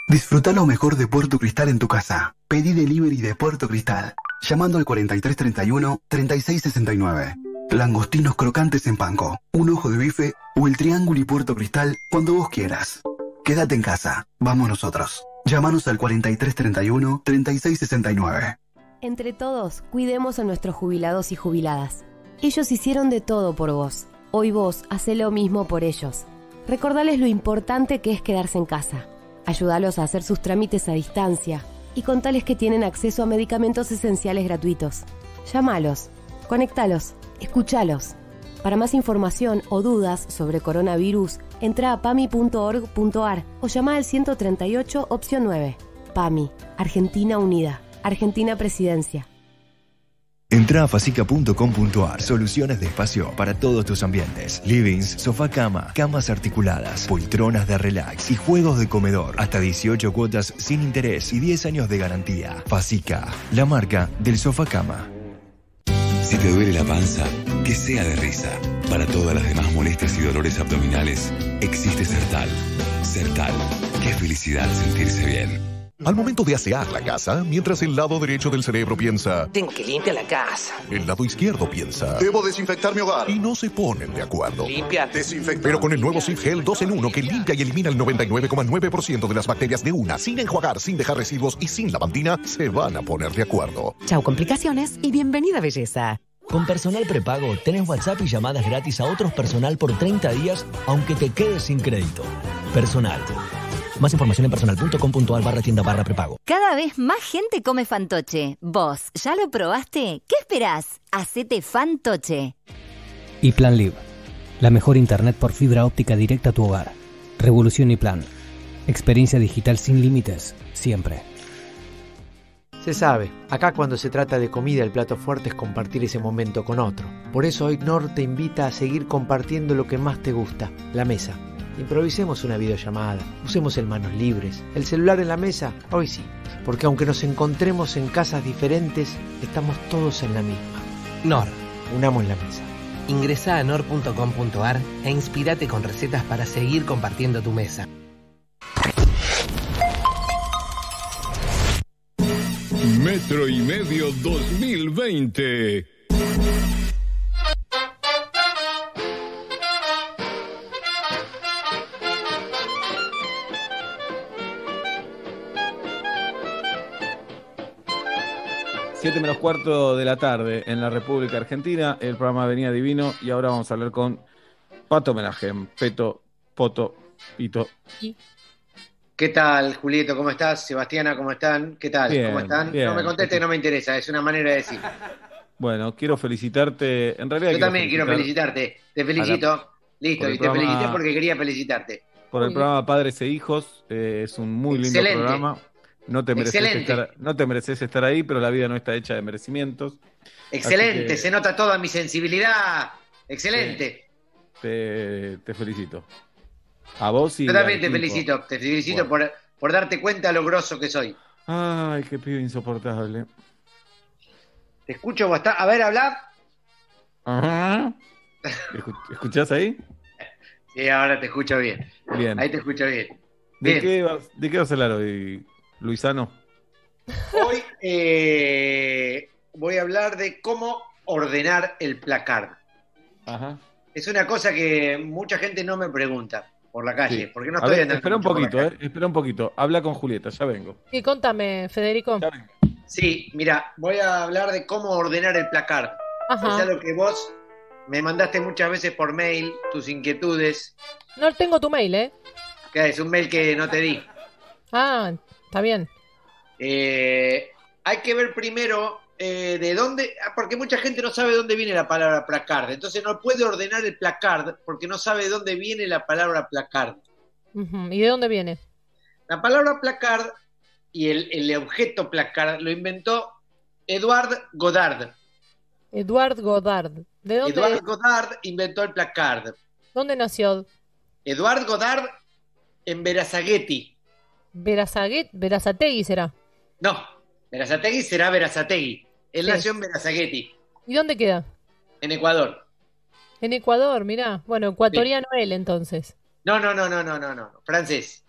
S39: Disfruta lo mejor de Puerto Cristal en tu casa. Pedí delivery de Puerto Cristal. Llamando al 4331-3669. Langostinos crocantes en panco, un ojo de bife o el triángulo y Puerto Cristal cuando vos quieras. Quédate en casa. Vamos nosotros. Llámanos al 4331-3669.
S1: Entre todos, cuidemos a nuestros jubilados y jubiladas. Ellos hicieron de todo por vos. Hoy vos hace lo mismo por ellos. Recordales lo importante que es quedarse en casa. Ayúdalos a hacer sus trámites a distancia y contales que tienen acceso a medicamentos esenciales gratuitos. Llámalos, conectalos, escuchalos. Para más información o dudas sobre coronavirus, entra a pami.org.ar o llama al 138 opción 9. PAMI, Argentina Unida, Argentina Presidencia.
S40: Entra a facica.com.ar. Soluciones de espacio para todos tus ambientes. Livings, sofá cama, camas articuladas, poltronas de relax y juegos de comedor. Hasta 18 cuotas sin interés y 10 años de garantía. Facica, la marca del sofá cama.
S41: Si te duele la panza, que sea de risa. Para todas las demás molestias y dolores abdominales, existe Sertal. Sertal. Qué felicidad sentirse bien.
S16: Al momento de asear la casa, mientras el lado derecho del cerebro piensa,
S17: Tengo que limpiar la casa.
S16: el lado izquierdo piensa,
S41: Debo desinfectar mi hogar.
S16: y no se ponen de acuerdo.
S17: Limpiar.
S16: Pero con el nuevo Sif Gel 2 en 1 que limpia y elimina el 99,9% de las bacterias de una, sin enjuagar, sin dejar residuos y sin lavandina, se van a poner de acuerdo.
S17: Chau complicaciones y bienvenida belleza.
S42: Con Personal Prepago tenés WhatsApp y llamadas gratis a otros personal por 30 días, aunque te quedes sin crédito. Personal. Más información en personal.com.ar barra tienda barra prepago.
S14: Cada vez más gente come fantoche. ¿Vos ya lo probaste? ¿Qué esperás? Hacete fantoche.
S43: Y Plan Live, la mejor internet por fibra óptica directa a tu hogar.
S44: Revolución y Plan. Experiencia digital sin límites, siempre.
S45: Se sabe, acá cuando se trata de comida el plato fuerte es compartir ese momento con otro. Por eso hoy Nor te invita a seguir compartiendo lo que más te gusta, la mesa. Improvisemos una videollamada, usemos el manos libres, el celular en la mesa, hoy sí, porque aunque nos encontremos en casas diferentes, estamos todos en la misma.
S17: Nor.
S45: Unamos la mesa.
S17: Ingresa a nor.com.ar e inspirate con recetas para seguir compartiendo tu mesa.
S20: Metro y medio 2020.
S3: Siete menos cuarto de la tarde en la República Argentina. El programa venía divino y ahora vamos a hablar con Pato Menajem. Peto, Poto, Pito.
S46: ¿Qué tal, Julieto? ¿Cómo estás? Sebastiana, ¿cómo están? ¿Qué tal?
S3: Bien,
S46: ¿Cómo están?
S3: bien.
S46: No me conteste, no me interesa, es una manera de decir.
S3: Bueno, quiero felicitarte. En realidad,
S46: Yo también quiero
S3: felicitar
S46: felicitarte. Te felicito. Listo, y te felicité porque quería felicitarte.
S3: por el programa Padres e Hijos. eh, es un muy lindo
S46: Excelente.
S3: programa. No te, mereces
S46: Excelente.
S3: estar, no te mereces estar ahí, pero la vida no está hecha de merecimientos.
S46: Excelente,
S3: que
S46: se nota toda mi sensibilidad. Excelente.
S3: te, te felicito. A vos y
S46: Yo también te felicito, te felicito por, por darte cuenta lo grosso que soy.
S3: Ay, qué pibe insoportable.
S46: Te escucho bastante. A ver, habla.
S3: Ajá. Escu- ¿Escuchás ahí?
S46: Sí, ahora te escucho bien.
S3: Bien.
S46: Ahí te escucho bien.
S3: ¿De
S46: Bien.
S3: qué, vas, ¿De qué vas a hablar hoy, Luisano?
S46: Hoy eh, voy a hablar de cómo ordenar el placard.
S3: Ajá.
S46: Es una cosa que mucha gente no me pregunta por la calle,
S3: Sí.
S46: porque no estoy
S3: ver,
S46: andando
S3: espera un poquito, eh. Espera un poquito. Habla con Julieta, ya vengo.
S4: Y contame, Federico.
S46: Sí, mira, voy a hablar de cómo ordenar el placard.
S4: Ajá.
S46: Es algo que vos me mandaste muchas veces por mail, tus inquietudes,
S4: No tengo tu mail, ¿eh?
S46: que es un mail que no te di.
S4: Ah, está bien.
S46: Eh, hay que ver primero eh, de dónde, ah, porque mucha gente no sabe dónde viene la palabra placard, entonces no puede ordenar el placard porque no sabe de dónde viene la palabra placard.
S4: ¿Y de dónde viene?
S46: La palabra placard y el, el objeto placard lo inventó Edouard Godard.
S4: Eduard Godard. ¿De dónde,
S46: Edouard Godard inventó el placard.
S4: dónde nació?
S46: Edouard Godard en Verazategui.
S4: Verazategui será.
S46: No, Verazategui será Verazategui. Él
S4: Sí.
S46: nació en
S4: ¿Y dónde queda?
S46: en Ecuador.
S4: En Ecuador, mirá. Bueno, ecuatoriano él entonces.
S46: No, no, no, no, no, no, no, francés.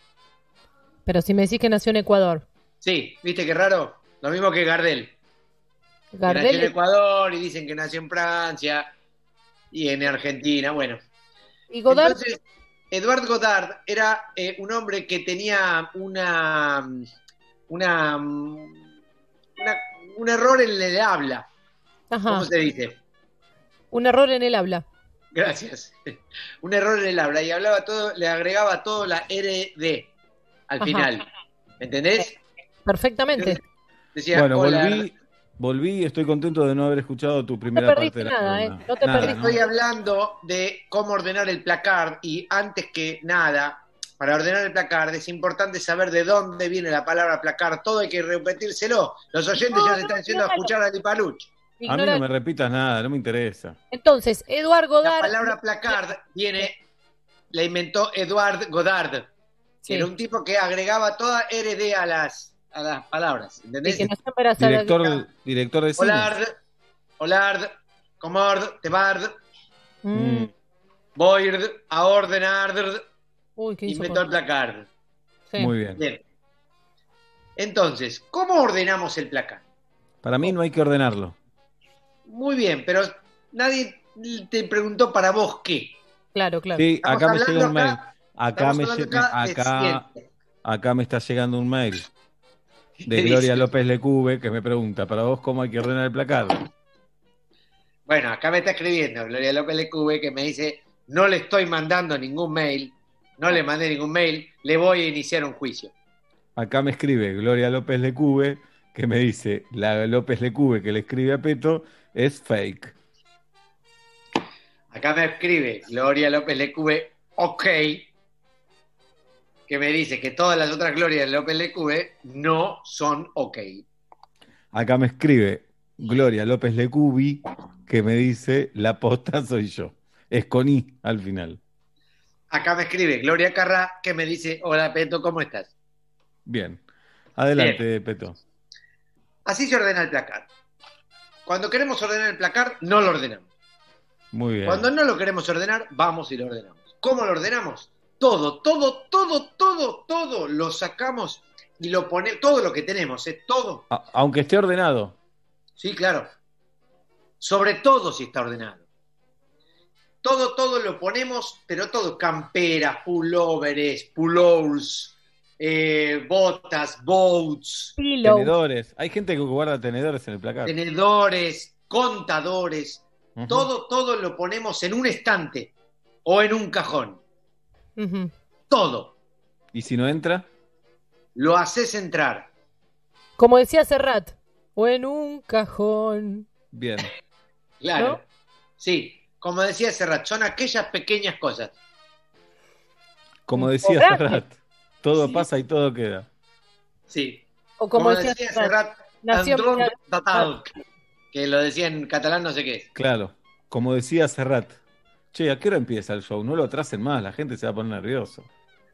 S4: Pero si me decís que nació en Ecuador.
S46: Sí, ¿viste qué raro? Lo mismo que Gardel. que nació en
S4: Gardel.
S46: Ecuador y dicen que nació en Francia y en Argentina, bueno.
S4: Y Godard.
S46: Entonces, Edouard Godard era eh, un hombre que tenía una, una, una- un error en el habla.
S4: Ajá.
S46: ¿Cómo se dice?
S4: Un error en el habla.
S46: Gracias. Un error en el habla y hablaba todo, le agregaba todo la RD al
S4: Ajá.
S46: final. ¿Entendés?
S4: Perfectamente.
S46: Decía,
S3: bueno,
S46: hola,
S3: volví, volví y estoy contento de no haber escuchado tu
S4: No te
S3: primera parte
S4: perdiste
S3: de la
S4: nada, ¿eh? No te
S3: Nada,
S4: perdiste.
S3: ¿no?
S46: Estoy hablando de cómo ordenar el placard y antes que nada, para ordenar el placard es importante saber de dónde viene la palabra placard. Todo hay que repetírselo. Los oyentes ya se están yendo a escuchar a Lipaluch.
S3: A mí no me repitas nada, no me interesa.
S4: Entonces, Eduard
S46: La
S4: Godard.
S46: palabra placard viene, la inventó Edouard Godard, que era un tipo que agregaba toda RD a las, a las palabras. ¿Entendés?
S4: que nació en Verazategui.
S3: Director, director de cine.
S46: Olard, Olard, Comord, Tebard,
S4: Mm.
S46: Boyrd, Aordenard,
S4: Uy, qué
S46: inventó el placard.
S4: Sí.
S3: Muy bien.
S46: Entonces, ¿cómo ordenamos el placard?
S3: Para mí no hay que ordenarlo.
S46: Muy bien, pero nadie te preguntó para vos qué.
S4: Claro, claro.
S3: Sí, acá me llega un mail.
S46: acá-
S3: Acá me,
S46: acá de
S3: acá me está llegando un mail de
S46: ¿Qué
S3: Gloria
S46: dice?
S3: López Lecube que me pregunta, ¿para vos cómo hay que ordenar el placard?
S46: Bueno, acá me está escribiendo Gloria López Lecube que me dice, no le estoy mandando ningún mail, no le mandé ningún mail, le voy a iniciar un juicio.
S3: Acá me escribe Gloria López Lecube que me dice, la López Lecube que le escribe a Peto es fake.
S46: Acá me escribe Gloria López Lecube, ok, que me dice que todas las otras glorias de López Lecube no son ok.
S3: Acá me escribe Gloria López Lecubi, que me dice, la posta soy yo. Es con I al final.
S46: Acá me escribe Gloria Carrá, que me dice, hola Peto, ¿cómo estás?
S3: Bien. Adelante, Peto.
S46: Así se ordena el placar. Cuando queremos ordenar el placar, no lo ordenamos.
S3: Muy bien.
S46: Cuando no lo queremos ordenar, vamos y lo ordenamos. ¿Cómo lo ordenamos? Todo, todo, todo, todo, todo lo sacamos y lo ponemos, todo lo que tenemos, ¿eh? todo.
S3: A- aunque esté ordenado.
S46: Sí, claro. Sobre todo si está ordenado. Todo, todo lo ponemos, pero todo, camperas, pullovers, pullovers, eh, botas, boats,
S3: Tenedores. Hay gente que guarda tenedores en el placar.
S46: tenedores, contadores, todo, todo lo ponemos en un estante o en un cajón. Todo.
S3: ¿Y si no entra?
S46: Lo haces entrar.
S4: Como decía Serrat, o en un cajón.
S3: Bien.
S46: Claro.
S4: ¿No?
S46: Sí, como decía Serrat, son aquellas pequeñas cosas.
S3: Como decía. Serrat, todo pasa y todo queda.
S46: Sí.
S4: O como, decía,
S46: Serrat, Tatal, que lo decía en catalán no sé qué es.
S3: Claro. Como decía Serrat. Che, ¿a qué hora empieza el show? No lo atrasen más, la gente se va a poner nervioso.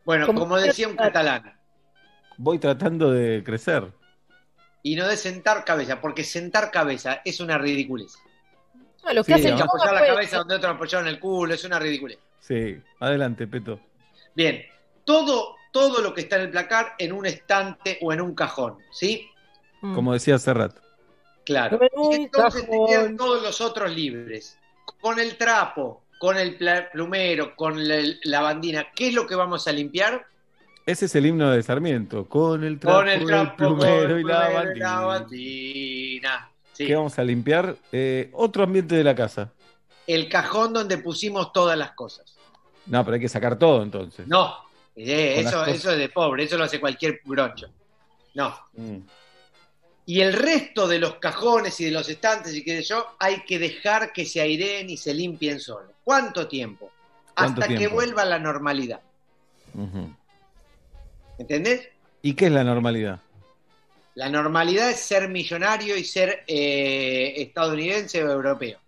S46: Bueno,
S4: Como
S46: como,
S4: decía
S46: un catalán,
S3: Voy tratando de crecer.
S46: y no de sentar cabeza, porque sentar cabeza es una ridiculez.
S4: Ah, lo que
S3: Sí,
S4: hace
S3: ¿no?
S46: Apoyar la cabeza donde otro apoyaron el culo, es una ridiculez.
S3: Sí, adelante, Peto.
S46: Bien, todo, todo lo que está en el placar en un estante o en un cajón, ¿sí?
S4: Mm.
S3: Como decía Serrat.
S46: Claro.
S4: En
S46: Y entonces te
S4: cajón.
S46: quedan todos los otros libres. Con el trapo, con el plumero, con la, la bandina, ¿qué es lo que vamos a limpiar?
S3: Ese es el himno de Sarmiento. Con el trapo,
S46: Con el trapo,
S3: plumero
S46: el
S3: y la
S46: plumero y la
S3: bandina.
S46: Sí.
S3: ¿Qué vamos a limpiar? Eh, otro ambiente de la casa.
S46: El cajón donde pusimos todas las cosas.
S3: No, pero hay que sacar todo entonces.
S46: No, eh, eso, eso es de pobre, eso lo hace cualquier groncho. No.
S3: Mm.
S46: Y el resto de los cajones y de los estantes y qué sé yo, hay que dejar que se aireen y se limpien solos. ¿Cuánto tiempo?
S3: ¿Cuánto
S46: Hasta que vuelva la normalidad.
S3: Ujú.
S46: ¿Entendés?
S3: ¿Y qué es la normalidad?
S46: La normalidad es ser millonario y ser eh, estadounidense o europeo.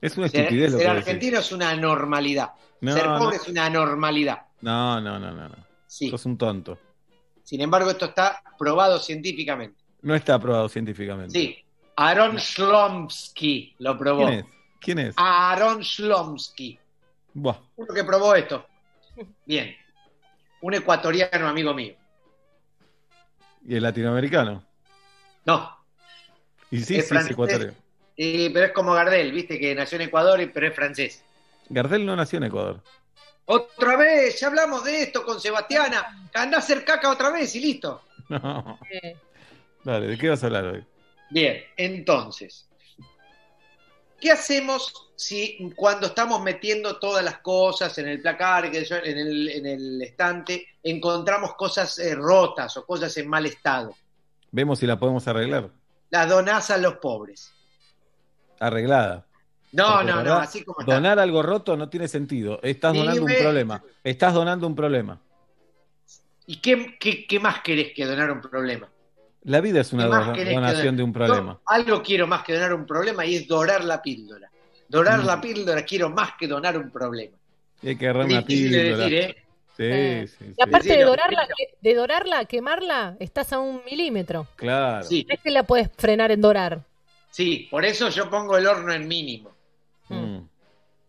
S3: Es una
S46: Ser,
S3: estupidez lo
S46: ser
S3: que decís.
S46: argentino es una normalidad.
S3: No,
S46: ser
S3: no.
S46: pobre es una normalidad.
S3: No, no, no, no. no.
S46: Sí.
S3: Sos un tonto.
S46: Sin embargo, esto está probado científicamente.
S3: No está aprobado científicamente.
S46: Sí. Aaron Shlomsky lo probó.
S3: ¿Quién es? ¿Quién es?
S46: Aaron Shlomsky.
S3: Buah.
S46: Uno que probó esto. Bien. Un ecuatoriano amigo mío.
S3: ¿Y el latinoamericano?
S46: No.
S3: Y sí,
S46: Es
S3: sí,
S46: francés.
S3: es ecuatoriano.
S46: Eh, pero es como Gardel, viste, que nació en Ecuador, y- pero es francés.
S3: Gardel no nació en Ecuador.
S46: Otra vez, ya hablamos de esto con Sebastiana. Anda a hacer caca otra vez y listo.
S3: No.
S4: eh,
S3: Dale, ¿de qué vas a hablar hoy?
S46: Bien, entonces, ¿qué hacemos si cuando estamos metiendo todas las cosas en el placar, en, el, en el estante, encontramos cosas eh, rotas o cosas en mal estado?
S3: Vemos si la podemos arreglar.
S46: Las donás a los pobres.
S3: Arreglada.
S46: No,
S3: Porque,
S46: no, no, así como está.
S3: Donar algo roto no tiene sentido. Estás donando un problema. Estás donando un problema.
S46: ¿Y qué, qué, qué más querés que donar un problema?
S3: La vida es una
S46: ¿Qué más
S3: do-
S46: querés que
S3: donación de un
S46: Yo
S3: problema.
S46: algo quiero más que donar un problema y es dorar la píldora. Dorar
S3: Mm.
S46: la píldora quiero más que donar un problema.
S3: Y hay que agarrar una
S46: Difícil de
S3: píldora.
S46: decir, ¿eh?
S3: Sí,
S4: Eh.
S3: sí,
S4: Y
S3: sí.
S4: aparte
S46: Sí,
S4: de
S46: no,
S4: dorarla, de dorarla, quemarla, estás a un milímetro.
S3: Claro.
S46: Sí,
S4: es que la puedes frenar en dorar.
S46: sí, por eso yo pongo el horno en mínimo.
S3: Mm.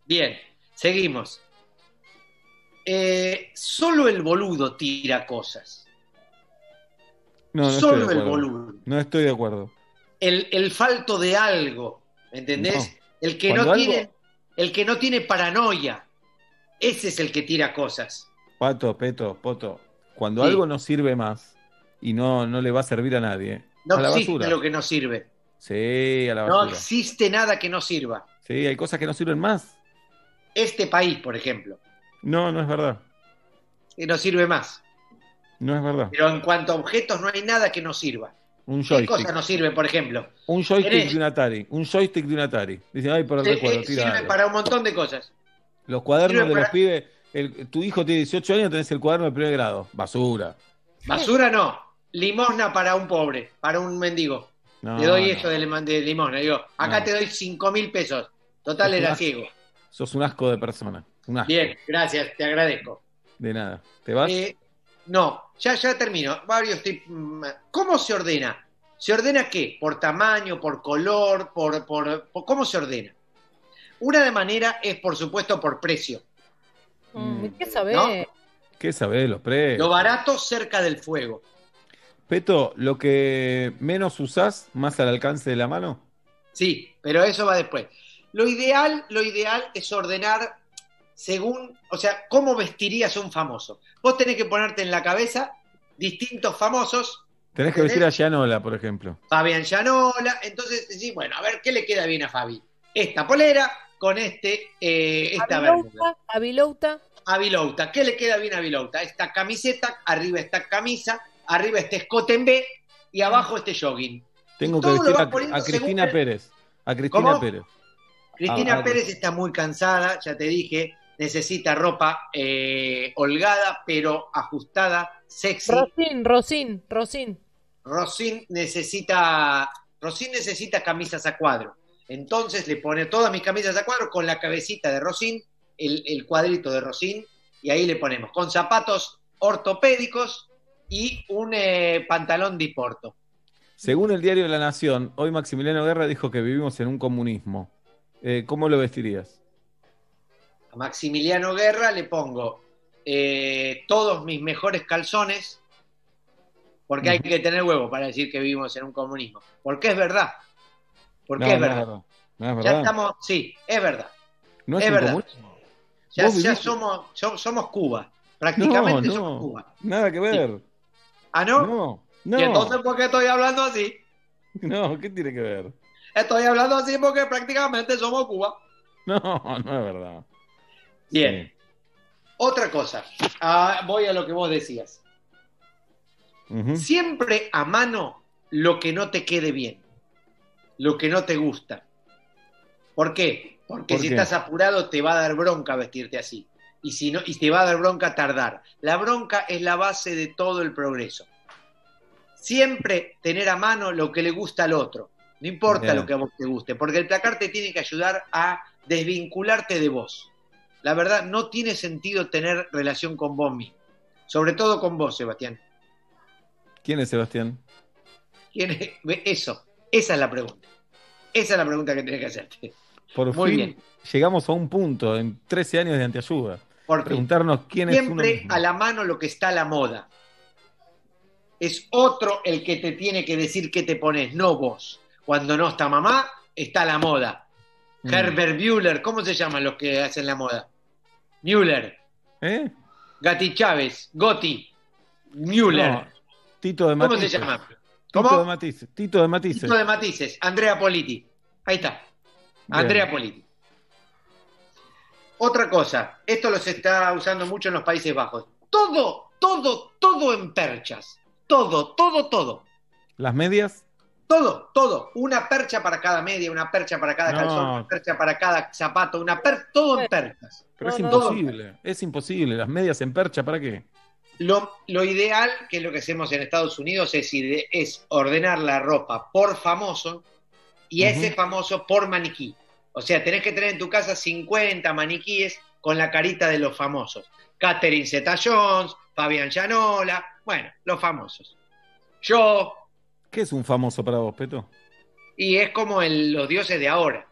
S46: Bien, seguimos. Eh, solo el boludo tira cosas.
S3: No, no
S46: Solo el boludo.
S3: No estoy de acuerdo.
S46: El, el falto de algo, ¿entendés?
S3: No.
S46: El que
S3: Cuando
S46: no
S3: algo-
S46: tiene, el que no tiene paranoia. Ese es el que tira cosas.
S3: Pato, Peto, Poto. Cuando
S46: Sí.
S3: algo no sirve más y no, no le va a servir a nadie,
S46: No
S3: a la
S46: existe
S3: basura.
S46: lo que no sirve.
S3: Sí, a la
S46: No
S3: basura.
S46: existe nada que no sirva.
S3: Sí, hay cosas que no sirven más.
S46: Este país, por ejemplo,
S3: No, no es verdad.
S46: que no sirve más.
S3: No es verdad.
S46: Pero en cuanto a objetos, no hay nada que no sirva.
S3: Un
S46: ¿Qué
S3: joystick.
S46: cosas no sirven, por ejemplo?
S3: Un joystick
S46: Tenés-
S3: de un Atari. Un joystick de un Atari. Dicen, ay, por el recuerdo, tira
S46: sirve
S3: algo.
S46: para un montón de cosas.
S3: Los cuadernos
S46: sirve
S3: de los pibes, el- tu hijo tiene 18 años, tenés el cuaderno de primer grado. Basura.
S46: Basura no. Limosna para un pobre, para un mendigo.
S3: No,
S46: Le doy eso de, de limosna. Digo, acá
S3: No.
S46: te doy 5 mil pesos. Total, era ciego.
S3: Sos un asco de persona. Un asco.
S46: Bien, gracias, te agradezco.
S3: De nada. ¿Te vas?
S46: Eh, no, ya, ya termino. Varios tip- mm, ¿Cómo se ordena? ¿Se ordena qué? ¿Por tamaño, por color, por, por, por- ¿Cómo se ordena? Una de manera es, por supuesto, por precio.
S4: Mm, ¿Qué sabés?
S46: ¿No?
S3: ¿Qué sabés los precios?
S46: Lo barato cerca del fuego.
S3: Peto, lo que menos usás, más al alcance de la mano.
S46: Sí, pero eso va después. Lo ideal, lo ideal es ordenar según, o sea, cómo vestirías a un famoso. Vos tenés que ponerte en la cabeza distintos famosos,
S3: Tenés que vestir a Gianola, por ejemplo.
S46: Fabián Llanola, entonces decís, bueno, a ver, ¿qué le queda bien a Fabi? Esta polera con este, eh, esta bermuda.
S4: Avilouta, Avilouta.
S46: ¿qué le queda bien a Vilouta? Esta camiseta, arriba esta camisa, arriba este escote en B y abajo este jogging.
S3: Tengo que vestir a, Cristina Pérez. A Cristina
S46: ¿Cómo?
S3: Pérez.
S46: Cristina
S3: Ah, ah,
S46: Pérez está muy cansada, ya te dije, necesita ropa eh, holgada, pero ajustada, sexy.
S4: Rosín, Rosín, Rosín.
S46: Rosin necesita, Rosin necesita camisas a cuadro. Entonces le pone todas mis camisas a cuadro con la cabecita de Rosin, el, el cuadrito de Rosin, y ahí le ponemos con zapatos ortopédicos y un eh, pantalón de porto.
S3: Según el diario La Nación, hoy Maximiliano Guerra dijo que vivimos en un comunismo. Eh, ¿Cómo lo vestirías?
S46: Maximiliano Guerra le pongo eh, todos mis mejores calzones, porque hay que tener huevo para decir que vivimos en un comunismo. Porque es verdad. Porque
S3: No,
S46: es
S3: no
S46: verdad.
S3: No es
S46: Ya
S3: verdad.
S46: estamos, sí, es verdad.
S3: No es,
S46: verdad.
S3: comunismo.
S46: Ya, ya somos, so- somos Cuba. Prácticamente somos. Cuba.
S3: Nada que ver.
S46: ¿Ah, no. ¿Y entonces por qué estoy hablando así?
S3: No, ¿qué tiene que ver?
S46: Estoy hablando así porque prácticamente somos Cuba.
S3: No, no es verdad.
S46: Bien. Otra cosa. Ah, voy a lo que vos decías. Siempre a mano lo que no te quede bien. Lo que no te gusta. ¿Por qué? Porque
S3: ¿Por
S46: si
S3: qué?
S46: estás apurado te va a dar bronca vestirte así. Y, si no, y te va a dar bronca tardar. La bronca es la base de todo el progreso. Siempre tener a mano lo que le gusta al otro. No importa
S3: Bien.
S46: lo que a vos te guste, porque el placar te tiene que ayudar a desvincularte de vos. La verdad, no tiene sentido tener relación con vos mismo. Sobre todo con vos, Sebastián.
S3: ¿Quién es Sebastián?
S46: ¿Quién es? Eso, esa es la pregunta. Esa es la pregunta que tenés que hacerte.
S3: Por
S46: Muy
S3: fin
S46: bien.
S3: llegamos a un punto en 13 años de antiayuda.
S46: Por fin.
S3: Preguntarnos quién es uno
S46: Siempre a la mano lo que está a la moda. Es otro el que te tiene que decir qué te pones, no vos. Cuando no está mamá, está la moda.
S3: Mm.
S46: Herbert Müller, ¿cómo se llaman los que hacen la moda? Müller,
S3: ¿Eh?
S46: Gati Chávez, Gotti, Müller.
S3: No, Tito de
S46: ¿Cómo
S3: Matices.
S46: se llama?
S3: Tito de Matices. Tito de Matices.
S46: Tito de Matices, Andrea Politi. Ahí está. Andrea Politi. Otra cosa, esto los está usando mucho en los Países Bajos. Todo, todo, todo en perchas. Todo, todo, todo.
S3: ¿Las medias?
S46: Todo, todo. Una percha para cada media, una percha para cada
S3: No.
S46: calzón, una percha para cada zapato, una per todo en perchas.
S3: Pero es imposible. Es imposible. Las medias en percha, ¿para qué?
S46: Lo, lo ideal, que es lo que hacemos en Estados Unidos, es, ide- es ordenar la ropa por famoso y ese famoso por maniquí. O sea, tenés que tener en tu casa 50 maniquíes con la carita de los famosos. Catherine Zeta-Jones, Fabián Llanola, bueno, los famosos. Yo,
S3: ¿Qué es un famoso para vos, Peto?
S46: y es como el- los dioses de ahora.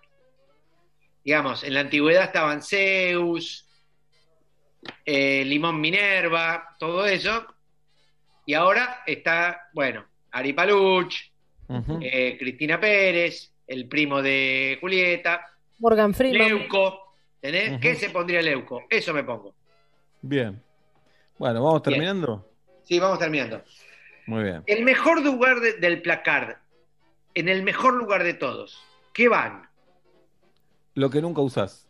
S46: Digamos, en la antigüedad estaban Zeus, eh, Limón Minerva, todo eso. Y ahora está, bueno, Ari Paluch, eh, Cristina Pérez, el primo de Julieta,
S4: Morgan Freeman.
S46: Leuco. ¿Tenés? ¿Qué se pondría Leuco? Eso me pongo.
S3: Bien. Bueno, ¿vamos
S46: Bien.
S3: terminando?
S46: Sí, vamos terminando.
S3: Muy bien.
S46: El mejor lugar de- del placard, en el mejor lugar de todos, ¿qué van?
S3: Lo que nunca usás.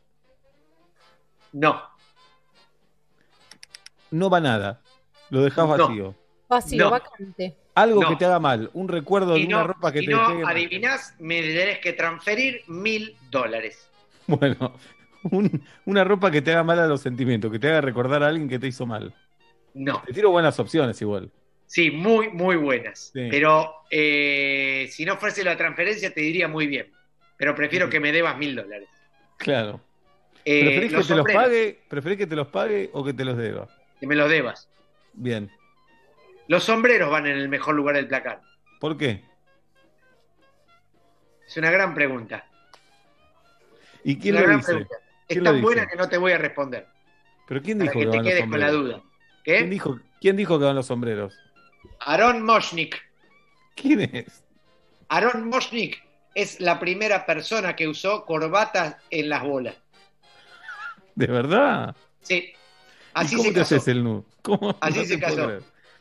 S46: No.
S3: No va nada. Lo dejás
S46: No.
S3: vacío.
S4: Vacío,
S46: No.
S4: vacante.
S3: Algo
S46: No.
S3: que te haga mal. Un recuerdo de una ropa que
S46: si
S3: te
S46: no
S3: mal.
S46: adivinás, me tenés que transferir mil dólares.
S3: Bueno, Un- una ropa que te haga mal a los sentimientos, que te haga recordar a alguien que te hizo mal.
S46: No.
S3: Te tiro buenas opciones igual.
S46: Sí, muy, muy buenas.
S3: Sí.
S46: Pero eh, si no fuese la transferencia, te diría muy bien. Pero prefiero que me debas mil dólares.
S3: Claro.
S46: Eh,
S3: ¿Preferís que te los
S46: sombreros,
S3: pague? ¿Preferís que te los pague o que te los deba?
S46: Que me los debas.
S3: Bien.
S46: Los sombreros van en el mejor lugar del placar.
S3: ¿Por qué?
S46: Es una gran pregunta.
S3: ¿Y quién lo
S46: gran
S3: dice?
S46: pregunta. Es
S3: ¿Quién lo
S46: tan
S3: dice?
S46: buena que no te voy a responder.
S3: ¿Pero quién
S46: Para
S3: dijo
S46: que
S3: que,
S46: te
S3: van los
S46: quedes con la
S3: sombreros?
S46: duda. ¿Qué?
S3: ¿Quién dijo, ¿Quién dijo que van los sombreros?
S46: Aaron Moshnik.
S3: ¿Quién es?
S46: Aaron Moshnik es la primera persona que usó corbatas en las bolas.
S3: ¿De verdad?
S46: Sí.
S3: ¿Y
S46: Así
S3: cómo
S46: se
S3: te
S46: casó.
S3: haces el nudo? ¿Cómo?
S46: Así
S3: No
S46: se casó.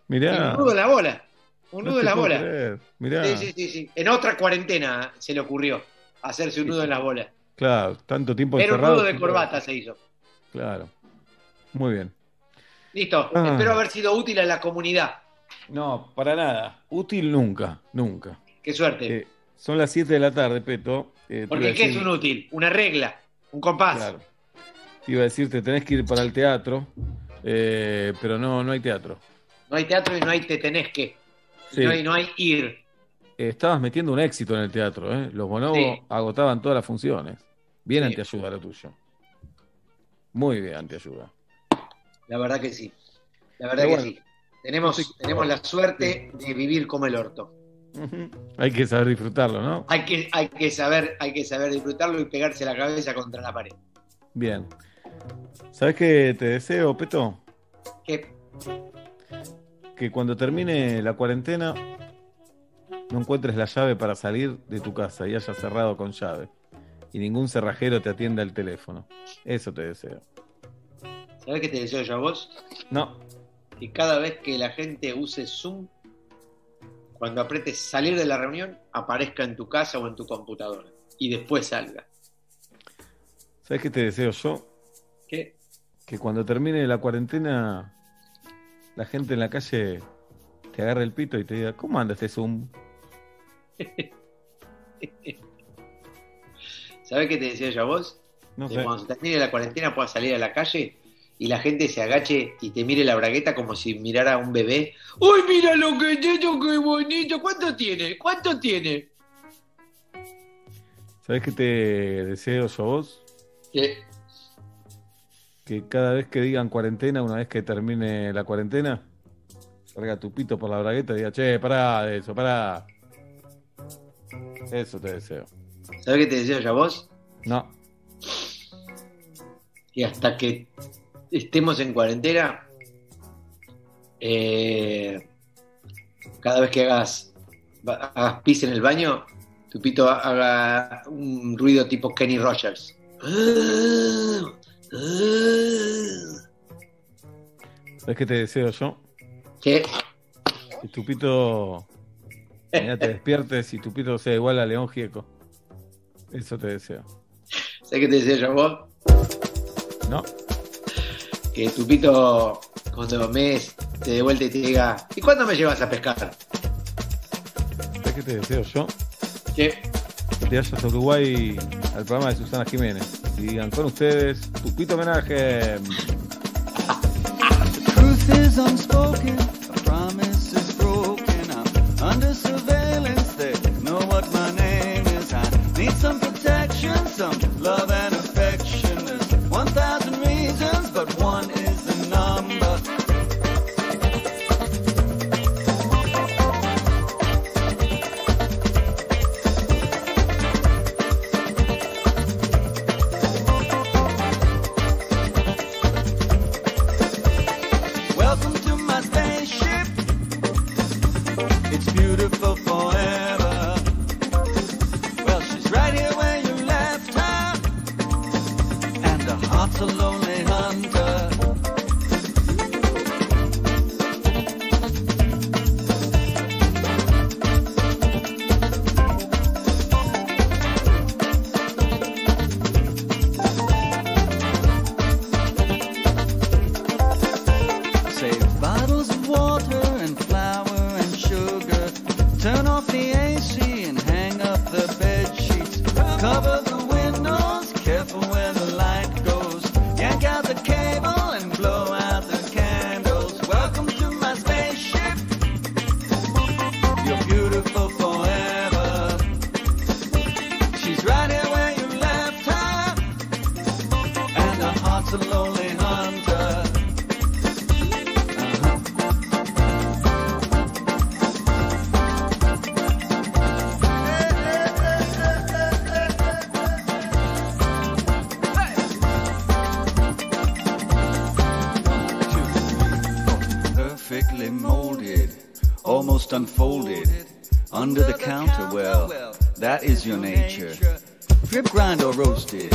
S3: Mirá.
S46: Un nudo en la bola. Un
S3: No
S46: nudo en la bola.
S3: creer. Mirá.
S46: Sí, sí, sí, sí. En otra cuarentena se le ocurrió hacerse un nudo en las bolas.
S3: Claro, tanto tiempo
S46: Era un
S3: encerrado.
S46: nudo de corbata se hizo.
S3: Claro. Muy bien.
S46: Listo.
S3: Ah.
S46: Espero haber sido útil a la comunidad.
S3: No, para nada. Útil nunca, nunca.
S46: Qué suerte.
S3: Eh, son las 7 de la tarde, Peto. Eh,
S46: Porque ¿qué es un útil? Una regla. Un compás.
S3: Claro. Te iba a decir, te tenés que ir para el teatro, eh, pero no, no hay teatro.
S46: No hay teatro y no hay te tenés que.
S3: Sí.
S46: No, hay, no hay ir.
S3: Estabas metiendo un éxito en el teatro, ¿eh? Los bonobos
S46: Sí.
S3: agotaban todas las funciones. Bien
S46: Sí.
S3: antiayuda lo tuyo. Muy bien antiayuda.
S46: La verdad que sí. La verdad
S3: Pero
S46: que
S3: bueno.
S46: sí. Tenemos, tenemos la suerte de vivir como el orto.
S3: Hay que saber disfrutarlo, ¿no?
S46: Hay que, hay que saber, hay que saber disfrutarlo y pegarse la cabeza contra la pared.
S3: Bien. ¿Sabes qué te deseo, Peto?
S46: ¿Qué?
S3: Que cuando termine la cuarentena no encuentres la llave para salir de tu casa y hayas cerrado con llave. Y ningún cerrajero te atienda el teléfono. Eso te deseo.
S46: ¿Sabes qué te deseo yo a vos?
S3: No,
S46: Que cada vez que la gente use Zoom, cuando apretes salir de la reunión, aparezca en tu casa o en tu computadora. Y después salga.
S3: ¿sabes qué te deseo yo?
S46: ¿Qué?
S3: Que cuando termine la cuarentena, la gente en la calle te agarre el pito y te diga, ¿cómo anda este Zoom?
S46: ¿Sabes qué te deseo yo a vos?
S3: No
S46: que
S3: sé.
S46: cuando se termine la cuarentena puedas salir a la calle y la gente se agache y te mire la bragueta como si mirara a un bebé. ¡Uy, mira lo que esto, qué bonito! ¿Cuánto tiene? ¿Cuánto tiene?
S3: ¿Sabes qué te deseo yo a vos?
S46: ¿Qué?
S3: Que cada vez que digan cuarentena, una vez que termine la cuarentena, salga tu pito por la bragueta y diga, che, pará de eso, pará. Eso te deseo.
S46: ¿Sabes qué te deseo yo a vos?
S3: No,
S46: que hasta que estemos en cuarentena, eh, cada vez que hagas, hagas pis en el baño, tu pito haga un ruido tipo Kenny Rogers.
S3: ¿sabes qué te deseo yo?
S46: ¿Qué?
S3: Que tu pito mañana te despiertes y tu pito sea igual a León Gieco. Eso te deseo.
S46: ¿Sabes qué te deseo yo vos?
S3: No,
S46: Que tu pito, cuando mes, te dé vuelta y te diga, ¿y cuándo me llevas a pescar?
S3: ¿sabes qué te deseo yo?
S46: ¿Qué?
S3: Que te vayas a Uruguay al programa de Susana Jiménez y digan con ustedes tu pito homenaje.
S20: Truth is your nature. Drip grind or roasted,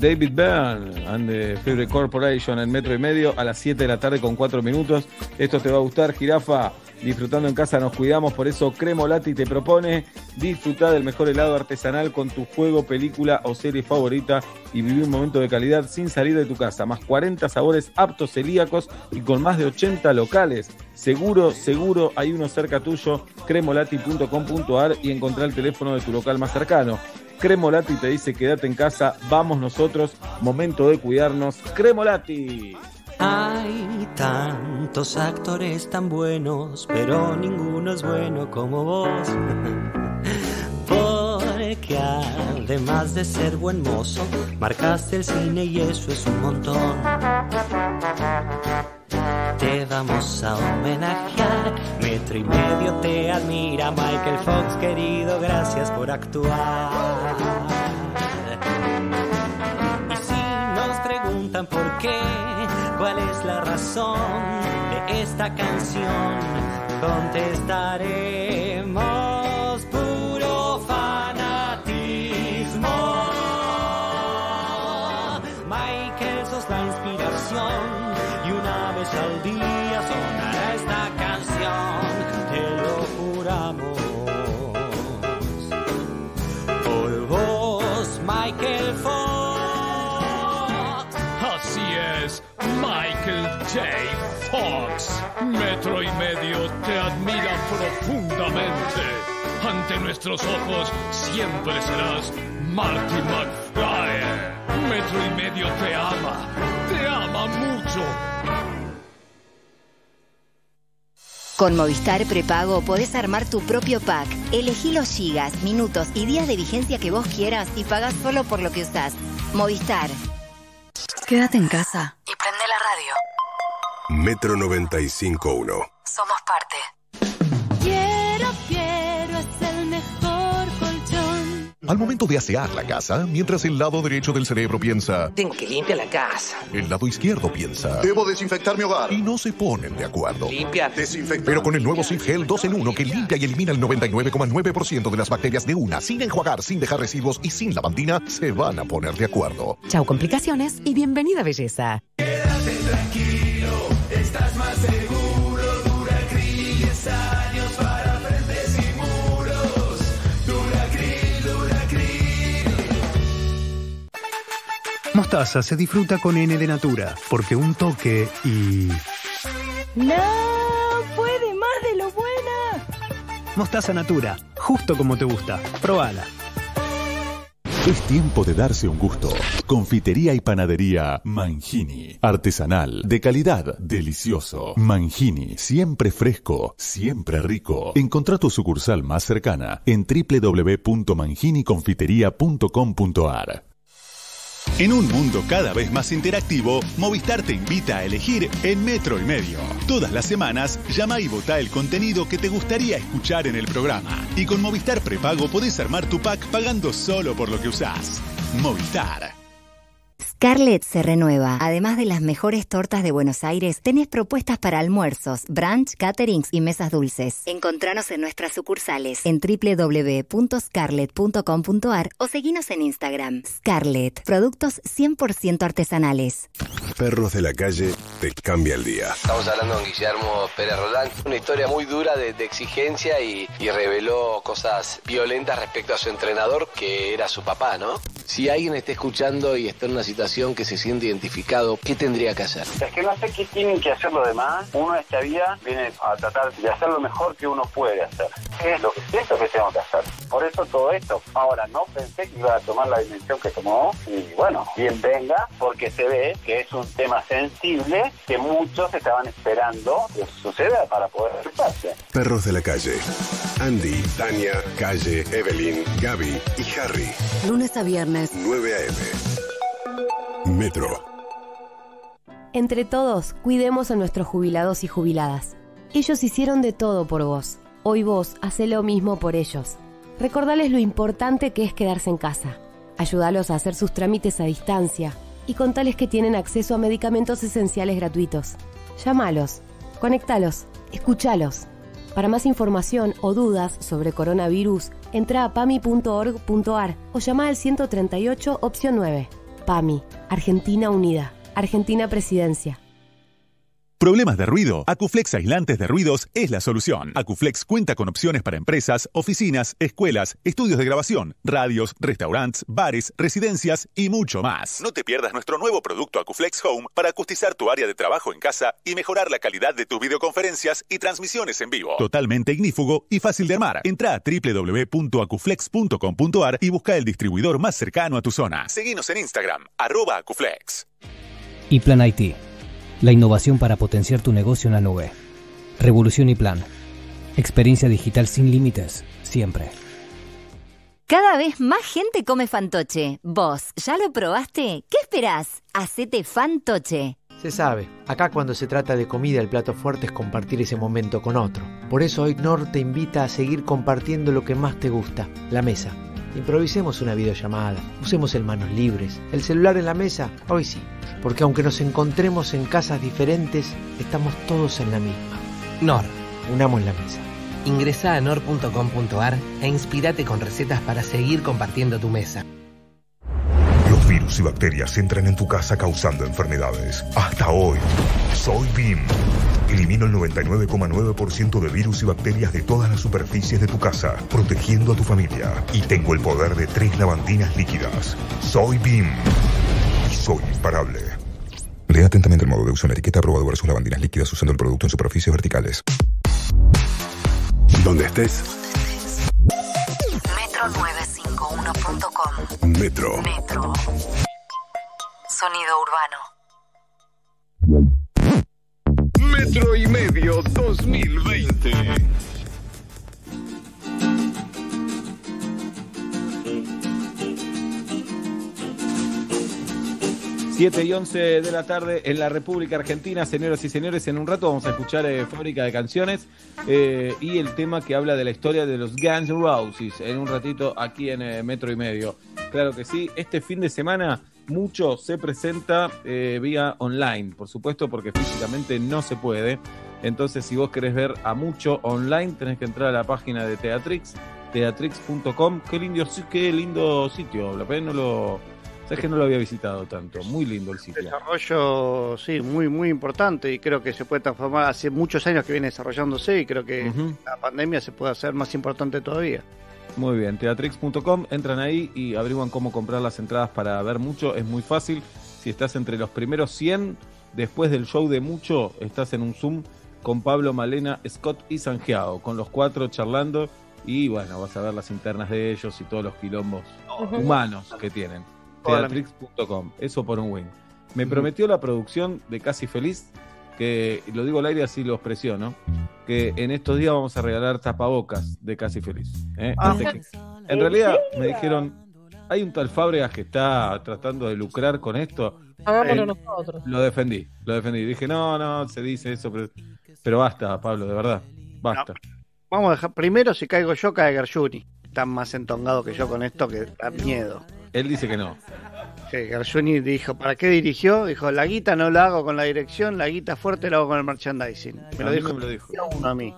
S3: David Byrne and the Corporation en metro y medio a las 7 de la tarde con 4 minutos. Esto te va a gustar, jirafa. Disfrutando en casa nos cuidamos, por eso Cremolati te propone disfrutar del mejor helado artesanal con tu juego, película o serie favorita y vivir un momento de calidad sin salir de tu casa. Más 40 sabores aptos celíacos y con más de 80 locales. Seguro, seguro hay uno cerca tuyo. Cremolati.com.ar y encontrar el teléfono de tu local más cercano. Cremolati te dice quédate en casa, vamos nosotros, momento de cuidarnos. Cremolati.
S27: Hay tantos actores tan buenos, pero ninguno es bueno como vos. Porque además de ser buen mozo, marcaste el cine y eso es un montón. Vamos a homenajear, metro y medio te admira Michael Fox, querido, gracias por actuar. Y si nos preguntan por qué, cuál es la razón de esta canción, contestaremos Michael
S47: J. Fox. Metro y medio te admira profundamente. Ante nuestros ojos siempre serás Marty McFly. Metro y medio te ama, te ama mucho.
S14: Con Movistar Prepago podés armar tu propio pack. Elegí los gigas, minutos y días de vigencia que vos quieras y pagás solo por lo que usás. Movistar.
S48: Quédate en casa.
S8: Metro 95.1.
S48: Somos parte.
S13: Quiero, quiero, es el mejor colchón.
S16: Al momento de asear la casa, mientras el lado derecho del cerebro piensa,
S35: Tengo que limpiar la casa.
S16: el lado izquierdo piensa, debo desinfectar mi hogar. Y no se ponen de acuerdo.
S35: Limpia.
S16: Pero con el nuevo Sif Gel 2 en 1 que limpia y elimina el 99,9% de las bacterias de una, sin enjuagar, sin dejar residuos y sin lavandina, se van a poner de acuerdo.
S49: Chau complicaciones y bienvenida belleza.
S20: Quédate tranquilo,
S50: Mostaza se disfruta con N de Natura, porque un toque y...
S13: No puede más de lo buena.
S50: Mostaza Natura, justo como te gusta. Probala.
S51: Es tiempo de darse un gusto. Confitería y panadería Mangini. Artesanal, de calidad, delicioso. Mangini, siempre fresco, siempre rico. Encontrá tu sucursal más cercana en www.manginiconfiteria.com.ar. En un mundo cada vez más interactivo, Movistar te invita a elegir en metro y medio. Todas las semanas, llama y vota el contenido que te gustaría escuchar en el programa. Y con Movistar Prepago podés armar tu pack pagando solo por lo que usás. Movistar.
S14: Scarlett se renueva. Además de las mejores tortas de Buenos Aires, tenés propuestas para almuerzos, brunch, caterings y mesas dulces. Encontranos en nuestras sucursales en www.scarlett.com.ar o seguinos en Instagram. Scarlett, productos 100% artesanales.
S8: Perros de la calle te cambia el día.
S52: Estamos hablando con Guillermo Pérez Roldán, una historia muy dura de, de exigencia y, y reveló cosas violentas respecto a su entrenador, que era su papá, ¿no? Si alguien está escuchando y está en una situación que se siente identificado, ¿qué tendría que hacer?
S53: Es que no sé qué tienen que hacer los demás. Uno en esta vida viene a tratar de hacer lo mejor que uno puede hacer. Es lo que siento que tengo que hacer. Por eso todo esto. Ahora, no pensé que iba a tomar la dimensión que tomó. Y bueno, bien venga, porque se ve que es un tema sensible que muchos estaban esperando que suceda para poder expresarse.
S8: Perros de la calle. Andy, Tania, Calle, Evelyn, Gaby y Harry.
S48: Lunes a viernes.
S8: 9 a.m. Metro.
S1: Entre todos, cuidemos a nuestros jubilados y jubiladas. Ellos hicieron de todo por vos. Hoy vos hace lo mismo por ellos. Recordales lo importante que es quedarse en casa. Ayúdalos a hacer sus trámites a distancia y contales que tienen acceso a medicamentos esenciales gratuitos. Llámalos, conectalos, escúchalos. Para más información o dudas sobre coronavirus, entra a pami.org.ar o llama al 138 opción 9. PAMI, Argentina Unida, Argentina Presidencia.
S51: ¿Problemas de ruido? Acuflex Aislantes de Ruidos es la solución. Acuflex cuenta con opciones para empresas, oficinas, escuelas, estudios de grabación, radios, restaurantes, bares, residencias y mucho más. No te pierdas nuestro nuevo producto Acuflex Home para acustizar tu área de trabajo en casa y mejorar la calidad de tus videoconferencias y transmisiones en vivo. Totalmente ignífugo y fácil de armar. Entra a www.acuflex.com.ar y busca el distribuidor más cercano a tu zona. Seguinos en Instagram, arroba Acuflex.
S54: Y Plan IT. La innovación para potenciar tu negocio en la nube. Revolución y Plan. Experiencia digital sin límites, siempre.
S14: Cada vez más gente come fantoche. ¿Vos ya lo probaste? ¿Qué esperás? Hacete fantoche.
S45: Se sabe, acá cuando se trata de comida el plato fuerte es compartir ese momento con otro. Por eso hoy Nor te invita a seguir compartiendo lo que más te gusta, la mesa. Improvisemos una videollamada, usemos el manos libres, el celular en la mesa, hoy sí, porque aunque nos encontremos en casas diferentes, estamos todos en la misma.
S17: Nor.
S45: Unamos la mesa.
S17: Ingresa a nor.com.ar e inspirate con recetas para seguir compartiendo tu mesa.
S16: Los virus y bacterias entran en tu casa causando enfermedades. Hasta hoy, soy BIM. Elimino el 99,9% de virus y bacterias de todas las superficies de tu casa, protegiendo a tu familia. Y tengo el poder de tres lavandinas líquidas. Soy BIM. Y soy imparable. Lea atentamente el modo de uso en la etiqueta aprobado versus lavandinas líquidas usando el producto en superficies verticales.
S8: Donde estés,
S48: Metro951.com.
S8: Metro.
S48: Metro. Sonido urbano.
S20: Metro y medio 2020.
S3: Siete y 11 de la tarde en la República Argentina, señoras y señores. En un rato vamos a escuchar eh, Fábrica de Canciones eh, y el tema que habla de la historia de los Guns N' Roses. En un ratito aquí en eh, Metro y Medio. Claro que sí. Este fin de semana mucho se presenta eh, vía online, por supuesto, porque físicamente no se puede. Entonces, si vos querés ver a mucho online, tenés que entrar a la página de Teatrix, teatrix.com. Qué lindo, qué lindo sitio. La pena no lo. Sabes que no lo había visitado tanto. Muy lindo el sitio.
S5: Desarrollo, sí, muy, muy importante y creo que se puede transformar. Hace muchos años que viene desarrollándose y creo que la pandemia se puede hacer más importante todavía.
S3: Muy bien, teatrix.com, entran ahí y averiguan cómo comprar las entradas para ver mucho, es muy fácil. Si estás entre los primeros 100, después del show de mucho, estás en un Zoom con Pablo, Malena, Scott y Sanjeao, con los cuatro charlando Y bueno, vas a ver las internas de ellos y todos los quilombos humanos que tienen. Teatrix.com, eso por un win. Me prometió la producción de Casi Feliz, que lo digo al aire así los presiono, que en estos días vamos a regalar tapabocas de Casi Feliz. ¿eh?
S5: Ah.
S3: Que- en realidad me dijeron, hay un tal Fábregas que está tratando de lucrar con esto.
S55: Hagámoslo
S3: Eh,
S55: nosotros.
S3: Lo defendí, lo defendí. Dije, no, no, se dice eso, pero, pero basta, Pablo, de verdad, basta.
S5: Vamos a dejar, primero si caigo yo, cae Gershuni. Está más entongado que yo con esto que da miedo.
S3: Él dice que no.
S5: Sí, dijo, ¿para qué dirigió? Dijo, la guita no la hago con la dirección, la guita fuerte la hago con el merchandising. Me lo dijo,
S3: me lo dijo.
S5: uno a mí.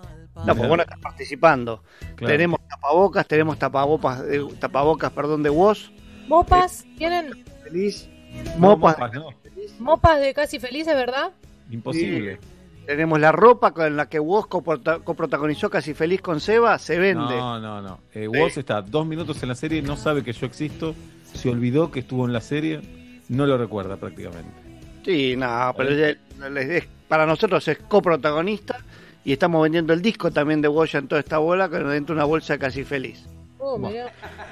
S5: No, pues vos no estás participando.
S3: Claro.
S5: Tenemos tapabocas, tenemos tapabocas, de, tapabocas, perdón, de Woz,
S55: Mopas, ¿tienen
S5: feliz,
S3: No,
S5: mopas,
S3: mopas, no,
S55: mopas de casi felices, verdad?
S3: imposible.
S5: tenemos la ropa con la que Woz coprota- coprotagonizó Casi Feliz con Seba, se vende.
S3: No, no, no. Eh, Woz está dos minutos en la serie, no sabe que yo existo, se olvidó que estuvo en la serie, no lo recuerda prácticamente.
S5: Sí, no, pero es- es- para nosotros es coprotagonista y estamos vendiendo el disco también de Woz en toda esta bola con dentro de una bolsa Casi Feliz.
S55: Oh.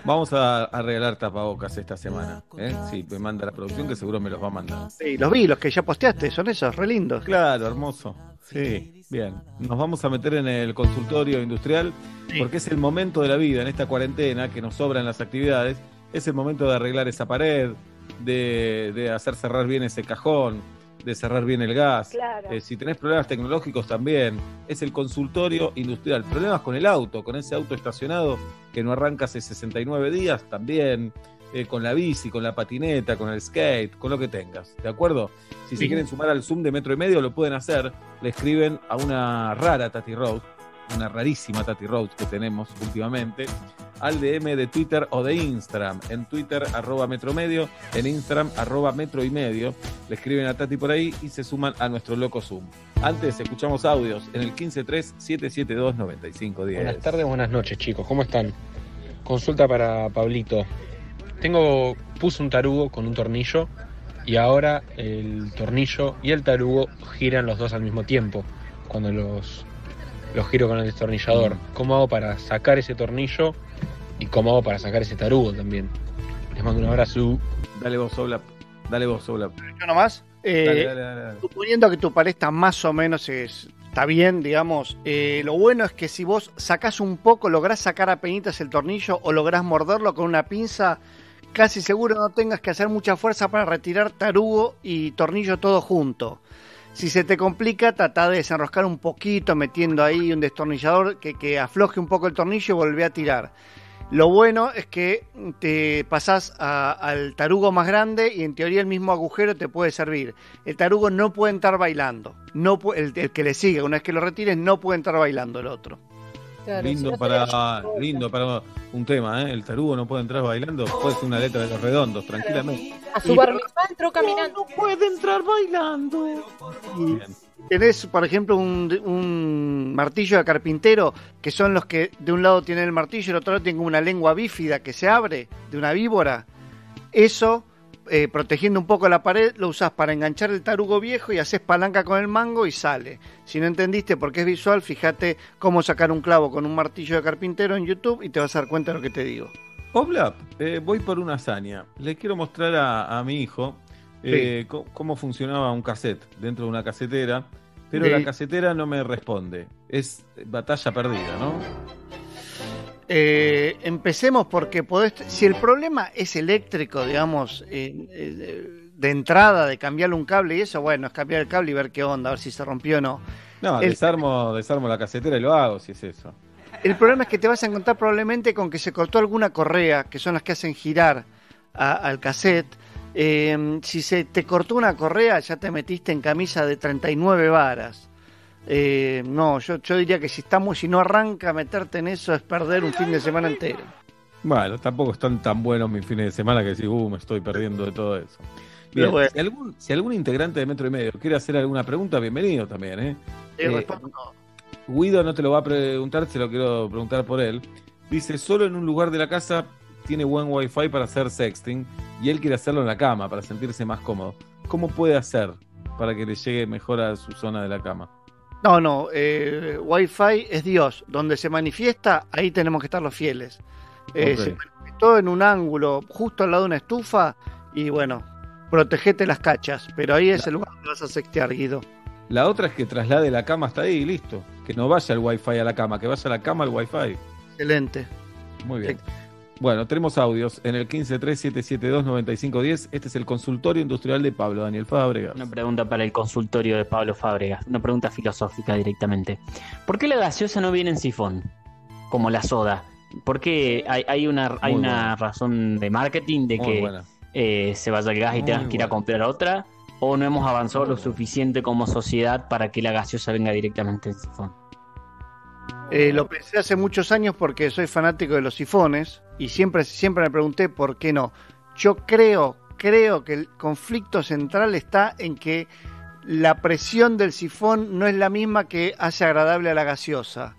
S3: Vamos a, a regalar tapabocas esta semana. ¿eh? Sí, me manda la producción que seguro me los va a mandar.
S5: Sí, los vi, los que ya posteaste, son esos, re lindos.
S3: Claro, hermoso. Sí, bien. Nos vamos a meter en el consultorio industrial porque es el momento de la vida en esta cuarentena que nos sobran las actividades. Es el momento de arreglar esa pared, de, de hacer cerrar bien ese cajón, de cerrar bien el gas.
S55: Claro.
S3: Eh, si tenés problemas tecnológicos también, es el consultorio industrial. Problemas con el auto, con ese auto estacionado que no arranca hace 69 días, también. Eh, con la bici, con la patineta, con el skate, con lo que tengas. ¿De acuerdo? Si se quieren sumar al Zoom de metro y medio, lo pueden hacer. Le escriben a una rara Tati Rose, una rarísima Tati Rose que tenemos últimamente, al DM de Twitter o de Instagram. En Twitter, arroba metro medio, en Instagram, arroba metro y medio. Le escriben a Tati por ahí y se suman a nuestro loco Zoom. Antes escuchamos audios en el 153-772-9510.
S56: Buenas tardes, buenas noches, chicos. ¿Cómo están? Consulta para Pablito. Tengo, puse un tarugo con un tornillo y ahora el tornillo y el tarugo giran los dos al mismo tiempo cuando los, los giro con el destornillador. ¿Cómo hago para sacar ese tornillo y cómo hago para sacar ese tarugo también? Les mando un abrazo.
S3: Dale vos, Oblap. Dale vos, Oblap.
S5: Yo nomás, eh,
S3: Dale, dale, dale, dale.
S5: suponiendo que tu pared está más o menos es- está bien, digamos, eh, lo bueno es que si vos sacás un poco, lográs sacar a penitas el tornillo o lográs morderlo con una pinza, casi seguro no tengas que hacer mucha fuerza para retirar tarugo y tornillo todo junto. Si se te complica, trata de desenroscar un poquito metiendo ahí un destornillador que, que afloje un poco el tornillo y volvé a tirar. Lo bueno es que te pasás al tarugo más grande y en teoría el mismo agujero te puede servir. El tarugo no puede entrar bailando. No el, el que le sigue, una vez que lo retires, no puede entrar bailando el otro.
S55: Claro, si
S3: Lindo
S55: no
S3: para, lindo para un tema, ¿eh? El tarugo no puede entrar bailando, puede ser una letra de los redondos, tranquilamente.
S55: A su bar mitzvah entró caminando.
S5: puede entrar bailando. Y tenés, por ejemplo, un, un martillo de carpintero, que son los que de un lado tienen el martillo y el otro lado tienen una lengua bífida que se abre, de una víbora. Eso, eh, protegiendo un poco la pared, lo usás para enganchar el tarugo viejo y haces palanca con el mango y sale. Si no entendiste porque es visual, fíjate cómo sacar un clavo con un martillo de carpintero en YouTube y te vas a dar cuenta de lo que te digo.
S3: Oblap, eh, voy por una hazaña. Le quiero mostrar a, a mi hijo eh, cómo funcionaba un cassette dentro de una casetera, pero
S5: Sí.
S3: la casetera no me responde. Es batalla perdida, ¿no?
S5: Eh, empecemos porque podés, si el problema es eléctrico, digamos, eh, eh, de entrada, de cambiarle un cable y eso, bueno, es cambiar el cable y ver qué onda, a ver si se rompió o no.
S3: No,
S5: El-
S3: desarmo, desarmo la casetera y lo hago, si es eso.
S5: El problema es que te vas a encontrar probablemente con que se cortó alguna correa, que son las que hacen girar a- al cassette. Eh, si se te cortó una correa, ya te metiste en camisa de 39 varas. Eh, no, yo, yo diría que si estamos, si no arranca, meterte en eso es perder un fin de semana entero.
S3: Bueno, tampoco están tan buenos mis fines de semana que decís, uh, me estoy perdiendo de todo eso.
S5: Pero
S3: Bien,
S5: bueno.
S3: si, algún, si algún integrante de Metro y Medio quiere hacer alguna pregunta, bienvenido también, ¿eh?
S5: Sí,
S3: Eh. Guido no te lo va a preguntar, se lo quiero preguntar por él. Dice, solo en un lugar de la casa tiene buen wifi para hacer sexting y él quiere hacerlo en la cama para sentirse más cómodo. ¿Cómo puede hacer para que le llegue mejor a su zona de la cama?
S5: No, no, eh, Wi-Fi es Dios. Donde se manifiesta, ahí tenemos que estar los fieles. Eh. Se manifestó en un ángulo justo al lado de una estufa y bueno, protegete las cachas. Pero ahí es el lugar donde vas a sextear, Guido.
S3: La otra es que traslade la cama hasta ahí y listo. Que no vaya el wifi a la cama, que vaya a la cama al wifi.
S5: Excelente.
S3: Muy bien. Bueno, tenemos audios en el 1537729510. Este es el consultorio industrial de Pablo Daniel Fábregas.
S57: Una pregunta para el consultorio de Pablo Fábregas, una pregunta filosófica directamente. ¿Por qué la gaseosa no viene en sifón, como la soda? ¿Por qué hay, hay una, hay
S3: Muy
S57: una
S3: buena.
S57: razón de marketing de
S3: Muy
S57: que eh, se vaya el gas y tengas que ir a comprar otra? ¿O no hemos avanzado lo suficiente como sociedad para que la gaseosa venga directamente en sifón?
S5: Eh, lo pensé hace muchos años porque soy fanático de los sifones y siempre, siempre me pregunté por qué no. Yo creo, creo que el conflicto central está en que la presión del sifón no es la misma que hace agradable a la gaseosa.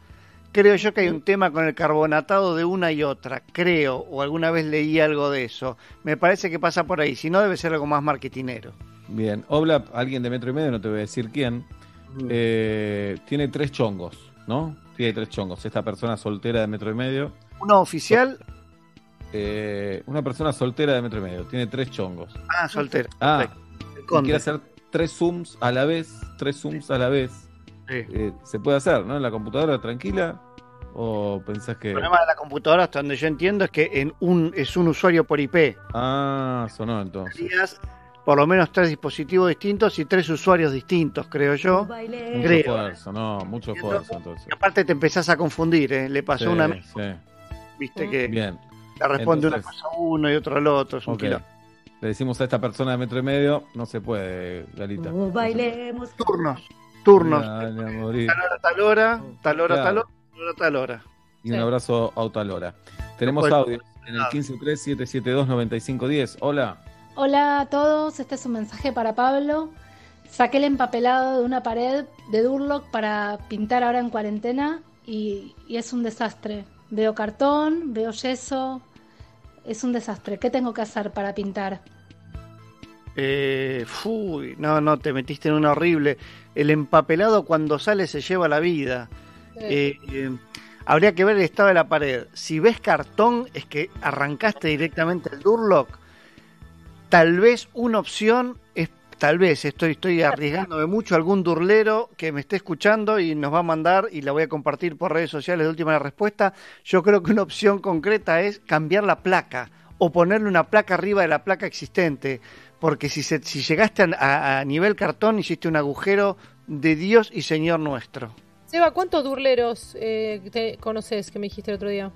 S5: Creo yo que hay un tema con el carbonatado de una y otra, creo, o alguna vez leí algo de eso. Me parece que pasa por ahí, si no debe ser algo más marketinero.
S3: Bien, Obla, alguien de metro y medio, no te voy a decir quién, eh, tiene tres chongos, ¿no? Tiene tres chongos. Esta persona soltera de metro y medio.
S5: ¿Uno oficial?
S3: eh, una persona soltera de metro y medio, tiene tres chongos.
S5: Ah, soltero.
S3: Ah, quiere hacer tres zooms a la vez, tres zooms a la vez. Eh, se puede hacer, ¿no? En la computadora tranquila. ¿O pensás que.?
S5: El problema de la computadora, hasta donde yo entiendo, es que en un, es un usuario por IP.
S3: Ah, sonó entonces.
S5: Por lo menos tres dispositivos distintos y tres usuarios distintos, creo yo.
S3: Mucho
S5: Creo.
S3: esfuerzo, no, mucho esfuerzo entonces.
S5: Y aparte te empezás a confundir, ¿eh? Le pasó
S3: Sí,
S5: una
S3: sí.
S5: viste que
S3: Bien.
S5: le responde una cosa a uno y otra al otro, es un.
S3: Le decimos a esta persona de metro y medio, no se puede, Galita.
S58: bailemos.
S5: Turnos, turnos.
S3: Dale.
S5: Tal hora, tal hora, tal hora,
S3: Claro.
S5: tal hora, tal hora, tal hora.
S3: Y un abrazo a Autalora. Tenemos audio en el 1537729510. Hola.
S59: Hola a todos, este es un mensaje para Pablo. Saqué el empapelado de una pared de Durlock para pintar ahora en cuarentena y, y es un desastre. Veo cartón, veo yeso, es un desastre. ¿Qué tengo que hacer para pintar?
S5: Eh, fuy, no, no, te metiste en una horrible. El empapelado cuando sale se lleva la vida. Eh, eh, habría que ver el estado de la pared. Si ves cartón, es que arrancaste directamente el Durlock. Tal vez una opción es, tal vez, estoy, estoy arriesgándome mucho, algún durlero que me esté escuchando y nos va a mandar y la voy a compartir por redes sociales de última respuesta. Yo creo que una opción concreta es cambiar la placa o ponerle una placa arriba de la placa existente. Porque si, se- si llegaste a, a- a nivel cartón, hiciste un agujero de Dios y Señor nuestro.
S55: Seba, ¿cuántos durleros eh, te conoces que me dijiste el otro día?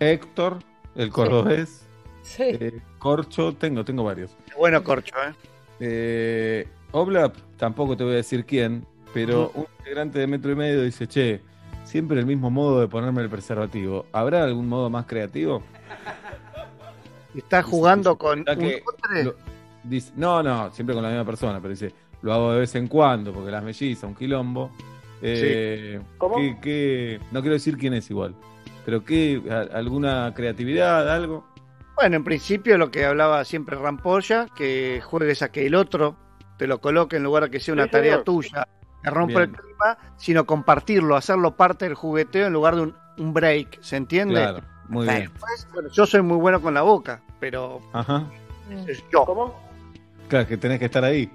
S3: Héctor, el cordobés.
S55: Sí.
S3: Eh, Corcho, tengo, tengo varios.
S5: Bueno, Corcho, ¿eh?
S3: Eh, Oblap, tampoco te voy a decir quién, pero un integrante de metro y medio dice, che, siempre el mismo modo de ponerme el preservativo. ¿Habrá algún modo más creativo?
S5: Estás jugando con un
S3: que
S5: otro-
S3: lo- dice, no, no, siempre con la misma persona, pero dice, lo hago de vez en cuando, porque las mellizas, un quilombo. Eh,
S5: ¿Cómo?
S3: ¿qué- qué- no quiero decir quién es igual, pero ¿qué, a- ¿alguna creatividad, algo?
S5: Bueno, en principio lo que hablaba siempre Rampolla, que juegues a que el otro te lo coloque en lugar de que sea una
S3: Sí,
S5: tarea
S3: señor.
S5: tuya, que rompa el clima, sino compartirlo, hacerlo parte del jugueteo en lugar de un, un break, ¿se entiende?
S3: Claro, muy
S5: Bueno,
S3: bien.
S5: pues, bueno, yo soy muy bueno con la boca, pero
S3: Ajá.
S5: es yo. ¿Cómo?
S3: Claro, que tenés que estar ahí.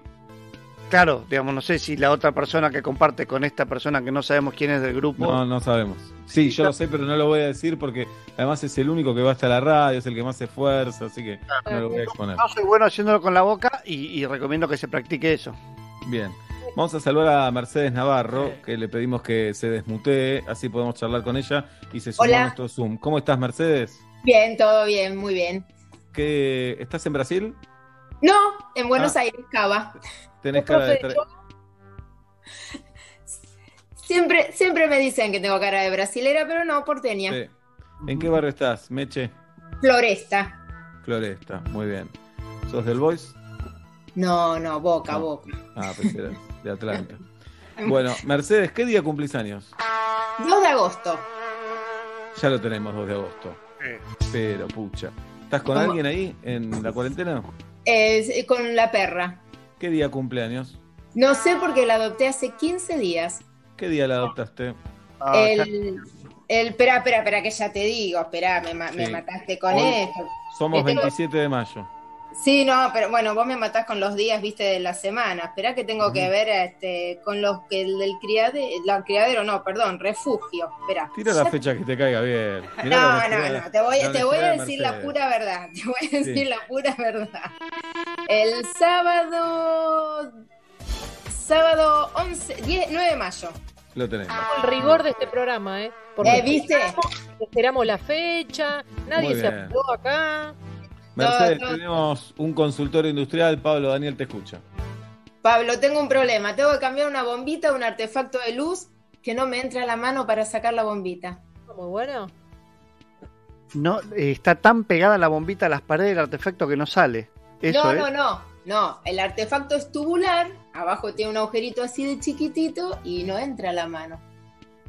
S5: Claro, digamos, no sé si la otra persona que comparte con esta persona que no sabemos quién es del grupo.
S3: No, no sabemos. Sí, yo lo sé, pero no lo voy a decir porque además es el único que va hasta la radio, es el que más se esfuerza, así que no lo voy a exponer.
S5: Yo soy bueno haciéndolo con la boca y, y recomiendo que se practique eso.
S3: Bien. Vamos a saludar a Mercedes Navarro, que le pedimos que se desmutee, así podemos charlar con ella y se suma
S60: Hola.
S3: a nuestro Zoom. ¿Cómo estás, Mercedes?
S60: Bien, todo bien, muy bien.
S3: ¿Qué, ¿Estás en Brasil?
S60: No, en Buenos
S3: Ah.
S60: Aires, Cava.
S3: Tenés cara de... tra-
S60: Siempre, siempre me dicen que tengo cara de brasilera, pero no, porteña.
S3: Sí. ¿En qué barrio estás, Meche?
S60: Floresta.
S3: Floresta, muy bien. ¿Sos del Boys?
S60: No, no, boca,
S3: No.
S60: boca.
S3: Ah, era de Atlanta. Bueno, Mercedes, ¿qué día cumplís años?
S60: 2 de agosto.
S3: Ya lo tenemos, 2 de agosto. Pero, pucha. ¿Estás con
S60: ¿Cómo?
S3: alguien ahí en la cuarentena?
S60: Eh, con la perra.
S3: ¿Qué día cumpleaños?
S60: No sé porque la adopté hace 15 días.
S3: ¿Qué día la adoptaste?
S5: Ah,
S29: el, el, espera, espera, espera, que ya te digo, espera, me, ma- me
S3: Sí.
S29: mataste con
S3: Hoy
S29: esto.
S3: Somos
S29: tengo-
S3: 27 de mayo.
S29: Sí, no, pero bueno, vos me matás con los días, viste, de la semana. Esperá que tengo que ver este, con los que el del criadero, la criadero, no, perdón, refugio. Espera.
S3: Tira la fecha que te caiga bien. Mirá
S29: No, no, no, te voy, te voy a decir la pura verdad. Te voy a decir
S3: Sí.
S29: la pura verdad. El sábado. Sábado 11, 10, 9 de mayo.
S3: Lo tenemos.
S4: El rigor de este programa, ¿eh?
S29: Eh, ¿viste?
S4: Esperamos, esperamos la fecha, nadie se apuró acá.
S3: Mercedes,
S29: No, no.
S3: tenemos un consultorio industrial. Pablo, Daniel te escucha.
S29: Pablo, tengo un problema. Tengo que cambiar una bombita, un artefacto de luz que no me entra a la mano para sacar la bombita.
S4: Muy bueno.
S5: No, eh, está tan pegada la bombita a las paredes del artefacto que no sale. Eso,
S29: no, no, no, no. El artefacto es tubular, abajo tiene un agujerito así de chiquitito y no entra a la mano.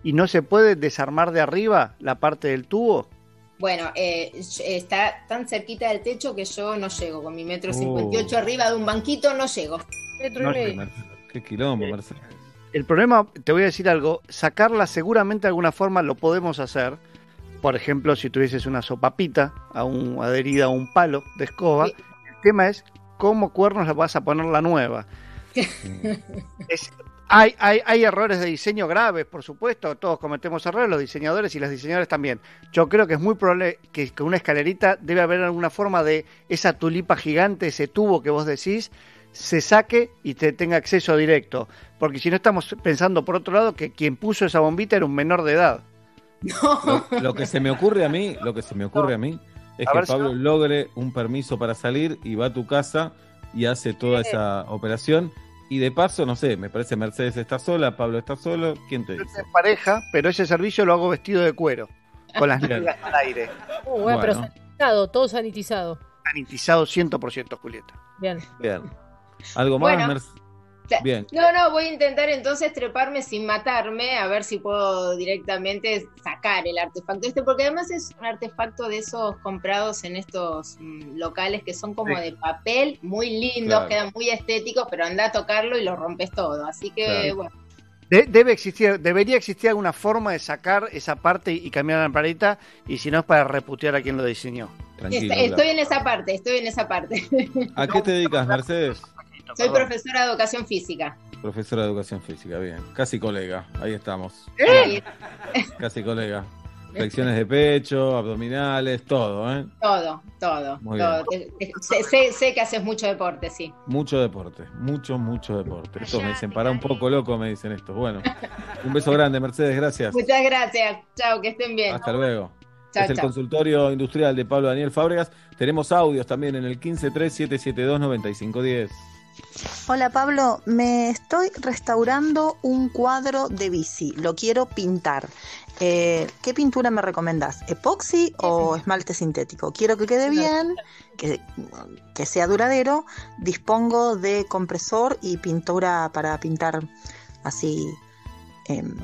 S5: ¿Y no se puede desarmar de arriba la parte del tubo?
S29: Bueno, eh, está tan cerquita del techo que yo no llego. Con mi metro
S5: Oh.
S29: cincuenta y ocho arriba de un banquito no llego.
S4: Metro
S5: No,
S4: y medio.
S3: Qué quilombo, Mercedes.
S5: El problema, te voy a decir algo, sacarla seguramente de alguna forma lo podemos hacer. Por ejemplo, si tuvieses una sopapita a un, adherida a un palo de escoba. El tema es cómo cuernos le vas a poner la nueva. Es- hay, hay, hay errores de diseño graves, por supuesto, todos cometemos errores, los diseñadores y las diseñadoras también. Yo creo que es muy probable que con una escalerita debe haber alguna forma de esa tulipa gigante, ese tubo que vos decís, se saque y te tenga acceso directo. Porque si no estamos pensando por otro lado que quien puso esa bombita era un menor de edad.
S3: Lo, lo que se me ocurre a mí, lo que se me ocurre a mí es
S5: A
S3: que
S5: si-
S3: Pablo logre un permiso para salir y va a tu casa y hace toda esa operación. Y de paso, no sé, me parece Mercedes está sola, Pablo está solo. ¿Quién te dice?
S5: En pareja, pero ese servicio lo hago vestido de cuero, con las nalgas al aire.
S4: Muy bueno, pero sanitizado, todo sanitizado.
S5: Sanitizado 100%, Julieta.
S4: Bien.
S3: Bien. ¿Algo más,
S29: Bueno.
S3: Mercedes? Bien.
S29: No, no, voy a intentar entonces treparme sin matarme, a ver si puedo directamente sacar el artefacto este, porque además es un artefacto de esos comprados en estos mm, locales que son como
S5: Sí.
S29: de papel, muy lindos,
S5: Claro.
S29: quedan muy estéticos, pero anda a tocarlo y lo rompes todo. Así que,
S5: Claro.
S29: bueno,
S5: De- debe existir, debería existir alguna forma de sacar esa parte y cambiar la parita, y si no es para reputear a quien lo diseñó.
S3: Tranquilo.
S29: est- estoy en esa parte, estoy en esa parte.
S3: ¿A qué te dedicas, Mercedes?
S29: Soy profesora de educación física.
S3: Profesora de educación física, bien. Casi colega, ahí estamos.
S29: Ahí,
S3: Casi colega. Flexiones de pecho, abdominales, todo, ¿eh?
S29: todo, todo,
S3: Muy
S29: todo. Te- te- sé, sé- sé que haces mucho deporte, sí.
S3: Mucho deporte, mucho, mucho deporte. Estos me dicen, para un poco loco, me dicen estos. Bueno, un beso grande, Mercedes, gracias.
S29: Muchas gracias. Chao, que estén bien.
S3: Hasta luego.
S29: Chao,
S3: es el consultorio industrial de Pablo Daniel Fábregas. Tenemos audios también en el 1537729510.
S61: Hola Pablo, me estoy restaurando un cuadro de bici, lo quiero pintar. Eh, ¿Qué pintura me recomendás? ¿Epoxi o esmalte sintético? Quiero que quede bien, que, que sea duradero. Dispongo de compresor y pintura para pintar así em,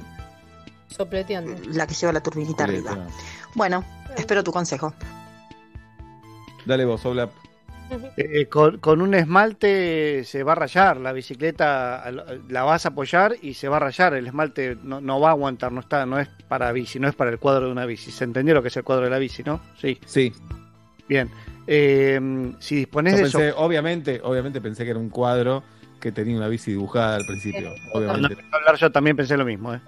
S4: Sopleteando.
S61: la que lleva la turbinita arriba. Bueno, espero tu consejo.
S3: Dale vos, Oblap.
S5: Eh, con, con un esmalte se va a rayar, la bicicleta la vas a apoyar y se va a rayar, el esmalte no, no va a aguantar, no está, no es para bici, no es para el cuadro de una bici. ¿Se entendió lo que es el cuadro de la bici, no? Sí.
S3: Sí.
S5: Bien. Eh, si dispones de
S3: pensé,
S5: eso.
S3: obviamente, obviamente pensé que era un cuadro que tenía una bici dibujada al principio. Obviamente.
S5: a hablar yo también pensé lo mismo. ¿eh?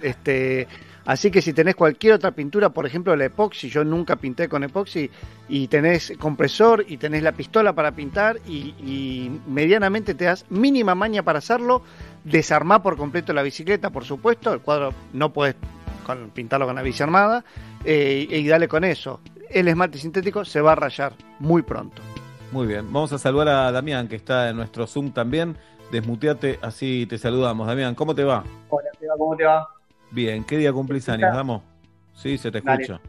S5: Este, así que si tenés cualquier otra pintura, por ejemplo la epoxi, yo nunca pinté con epoxi, y tenés compresor y tenés la pistola para pintar y, y medianamente te das mínima maña para hacerlo, desarmar por completo la bicicleta, por supuesto, el cuadro no puedes con- pintarlo con la bici armada, eh, y dale con eso. El esmalte sintético se va a rayar muy pronto.
S3: Muy bien. Vamos a saludar a Damián, que está en nuestro Zoom también. Desmuteate, así te saludamos. Damián, ¿cómo te va?
S62: Hola, ¿cómo te va?
S3: Bien, ¿qué día cumplís años, Damo? Sí, se te
S62: Dale.
S3: escucha.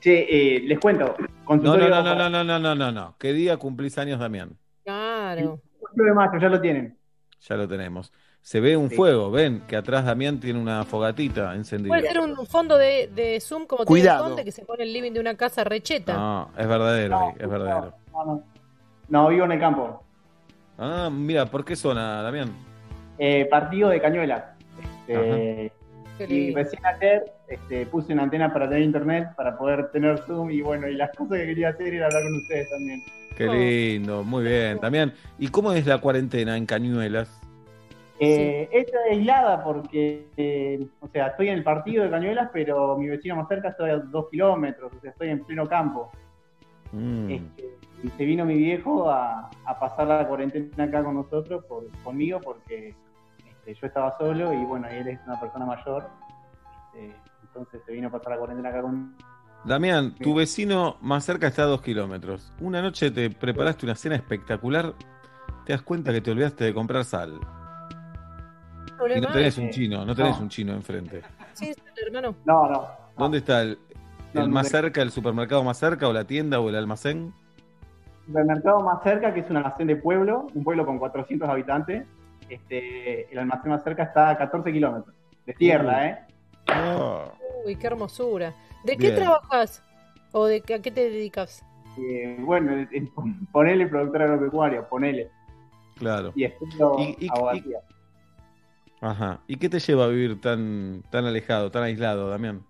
S62: Che, eh, les cuento.
S3: No, no, no, no, no, no, no, no, no. ¿Qué día cumplís años, Damián?
S4: Claro.
S62: 8 de mayo, ya lo tienen.
S3: Ya lo tenemos. Se ve un
S62: Sí.
S3: fuego, ven, que atrás Damián tiene una fogatita encendida.
S4: Puede ser un fondo de, de Zoom como
S3: Cuidado.
S4: tiene el Conde que se pone el living de una casa recheta.
S3: No, es verdadero, ahí, es verdadero.
S62: No, no. No, vivo en el campo.
S3: Ah, mira, ¿por qué zona, Damián?
S62: Eh, partido de Cañuelas. Este, y recién ayer este, puse una antena para tener internet, para poder tener Zoom y bueno, y las cosas que quería hacer era hablar con ustedes también.
S3: Qué lindo, muy bien. Damián, ¿y cómo es la cuarentena en Cañuelas?
S62: Eh, Esta es aislada porque, eh, o sea, estoy en el partido de Cañuelas, pero mi vecino más cerca estoy a dos kilómetros, o sea, estoy en pleno campo.
S3: Mm.
S62: Este, y se vino mi viejo a, a pasar la cuarentena acá con nosotros, por, conmigo, porque este, yo estaba solo y bueno, y él es una persona mayor. este, entonces se vino a pasar la cuarentena acá con
S3: Damián, tu vecino más cerca está a dos kilómetros. Una noche te preparaste una cena espectacular, te das cuenta que te olvidaste de comprar sal. Y no tenés un chino, no tenés
S62: No.
S3: un chino enfrente.
S55: Sí, hermano.
S62: No, no.
S3: ¿Dónde está el,
S62: No,
S3: el
S62: no
S3: más cerca, el supermercado más cerca, o la tienda, o el almacén?
S62: supermercado más cerca, que es un almacén de pueblo, un pueblo con 400 habitantes. Este, el almacén más cerca está a 14 kilómetros. De tierra. ¿eh?
S3: Ah,
S55: Uy, qué hermosura. ¿De qué trabajas? ¿O de qué, a qué te dedicas?
S62: Eh, bueno, ponele productor agropecuario, ponele.
S3: claro.
S62: Y estudio
S3: Y- y-
S62: abogacía.
S3: Ajá. ¿Y qué te lleva a vivir tan, tan alejado, tan aislado, Damián?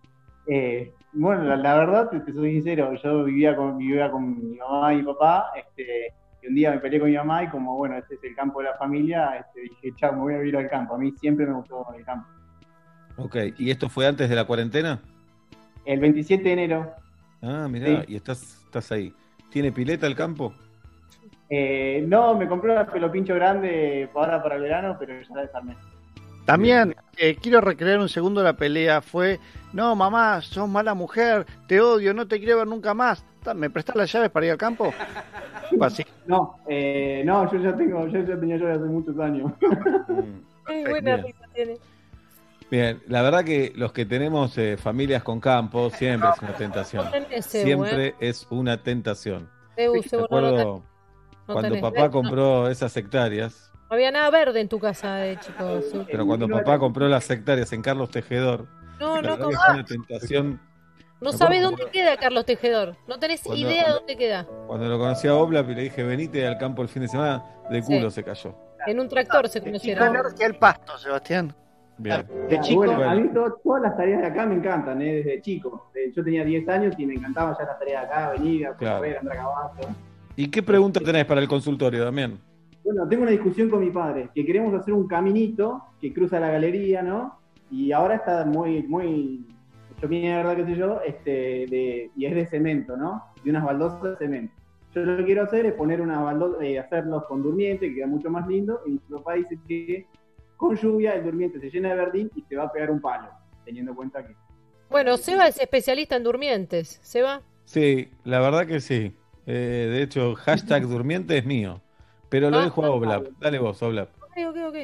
S62: Eh, bueno, la, la verdad, te, te soy sincero, yo vivía con, vivía con mi mamá y mi papá, este, y un día me peleé con mi mamá y como, bueno, este es el campo de la familia, este, dije, chao, me voy a vivir al campo. A mí siempre me gustó el campo.
S3: Ok, ¿y esto fue antes de la cuarentena?
S62: El 27 de enero,
S3: Ah, mirá,
S62: Sí.
S3: y estás, estás ahí. ¿Tiene pileta el campo?
S62: eh, no, me compré una pelo pincho grande ahora para el verano, pero ya la desarmé.
S5: También eh, quiero recrear un segundo la pelea. Fue, no, mamá, sos mala mujer, te odio, no te quiero ver nunca más. ¿Me prestás las llaves para ir al campo? Así.
S62: No, eh, no, yo ya tengo, yo ya tenía yo hace muchos años.
S55: Qué buena
S3: Bien.
S55: risa tiene.
S3: Bien, la verdad que los que tenemos eh, familias con campo siempre es una tentación.
S55: Ebu,
S3: Siempre
S55: ¿eh?
S3: es una tentación. Me acuerdo cuando papá compró esas hectáreas,
S55: No había nada verde en tu casa de chicos. sí.
S3: pero cuando papá compró las hectáreas en Carlos Tejedor,
S55: No, no,
S3: una tentación.
S55: no sabes dónde queda Carlos Tejedor. No tenés
S3: Cuando-
S55: idea
S3: cuando-
S55: dónde queda.
S3: Cuando lo conocí a Oblap y le dije, venite al campo el fin de semana, de culo
S55: Sí.
S3: se cayó.
S55: En un tractor se conocieron.
S5: al pasto, Sebastián.
S3: Bien.
S5: De chico.
S62: Bueno, a mí to- todas las tareas de acá me encantan, ¿eh? desde chico. Eh, Yo tenía 10 años y me encantaban ya las tareas de acá, venir, a
S3: Claro.
S62: correr, andar a caballo.
S3: ¿Y qué pregunta tenés para el consultorio, Damián?
S62: Bueno, tengo una discusión con mi padre, que queremos hacer un caminito que cruza la galería, ¿no? Y ahora está muy, muy hecho mierda, qué sé yo, este, de, y es de cemento, ¿no? De unas baldosas de cemento. Yo lo que quiero hacer es poner una baldosa, eh, hacerlos con durmiente, que queda mucho más lindo, y mi papá dice que con lluvia el durmiente se llena de verdín y te va a pegar un palo, teniendo en cuenta que...
S55: Bueno, Seba es especialista en durmientes. ¿Seba?
S3: Sí, la verdad que sí. Eh, de hecho, hashtag durmiente es mío. Pero lo
S55: Ah,
S3: dejo a Oblap. Dale vos, Oblap.
S55: Ok, ok, ok.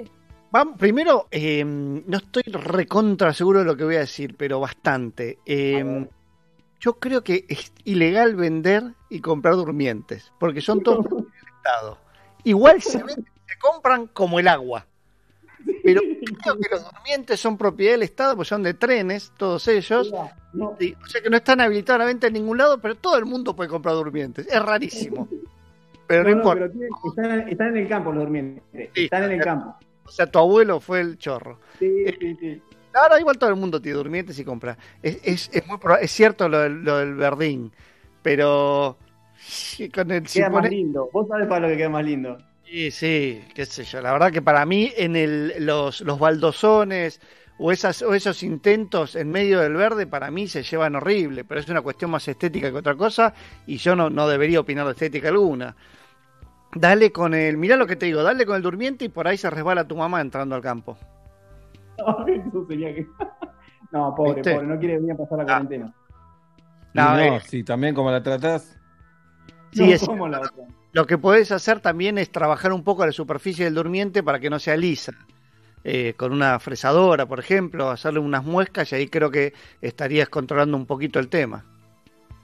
S5: Vamos, primero, eh, no estoy recontra seguro de lo que voy a decir, pero bastante. Eh, yo creo que es ilegal vender y comprar durmientes, porque son todos propiedad del Estado. Igual se venden y se compran como el agua. Pero creo que los durmientes son propiedad del Estado, pues son de trenes, todos ellos.
S62: No,
S5: Y- o sea que no están habilitados a la venta en ningún lado, pero todo el mundo puede comprar durmientes. Es rarísimo. Pero no, importa.
S62: pero están, están en el campo los durmientes,
S5: Sí,
S62: están en el campo.
S5: O sea, tu abuelo fue el chorro.
S62: Sí, sí, sí.
S5: Ahora igual todo el mundo tiene durmientes y compra. Es, es, es muy proba- es cierto lo, del- lo del verdín, pero sí, con el si
S62: Queda más
S5: pone-
S62: lindo. Vos sabés para lo que queda más lindo.
S5: Sí, sí, qué sé yo. La verdad que para mí en el, los, los baldosones o, esas, o esos intentos en medio del verde, para mí se llevan horrible, pero es una cuestión más estética que otra cosa y yo no, no debería opinar de estética alguna. Dale con el, mirá lo que te digo, dale con el durmiente y por ahí se resbala tu mamá entrando al campo.
S62: Eso sería que... No, pobre,
S5: ¿Viste?
S62: pobre, no quiere venir a pasar la cuarentena.
S3: Y
S5: No,
S3: no,
S5: eh.
S3: sí, también como la tratás.
S5: Sí,
S62: no
S5: es-
S62: como la otra.
S5: Lo que podés hacer también es trabajar un poco la superficie del durmiente para que no sea lisa. Eh, con una fresadora, por ejemplo, hacerle unas muescas y ahí creo que estarías controlando un poquito el tema.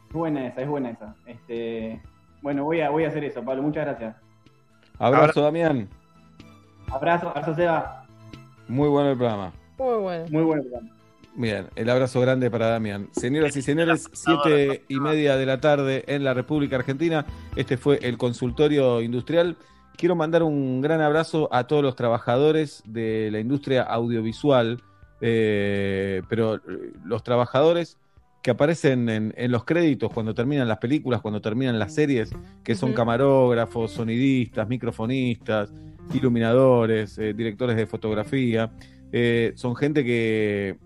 S62: Es buena esa, es buena esa. Este... Bueno, voy a, voy a hacer eso, Pablo. Muchas gracias.
S3: Abrazo, Damián.
S62: Abrazo, abrazo, Seba.
S3: Muy bueno el programa.
S55: Muy bueno.
S62: Muy bueno. programa.
S3: Bien, el abrazo grande para Damián. Señoras y señores, siete y media de la tarde en la República Argentina. Este fue el consultorio industrial. Quiero mandar un gran abrazo a todos los trabajadores de la industria audiovisual, Eh, pero eh, los trabajadores que aparecen en, en los créditos cuando terminan las películas, cuando terminan las series, que son camarógrafos, sonidistas, microfonistas, iluminadores, eh, directores de fotografía, eh, son gente que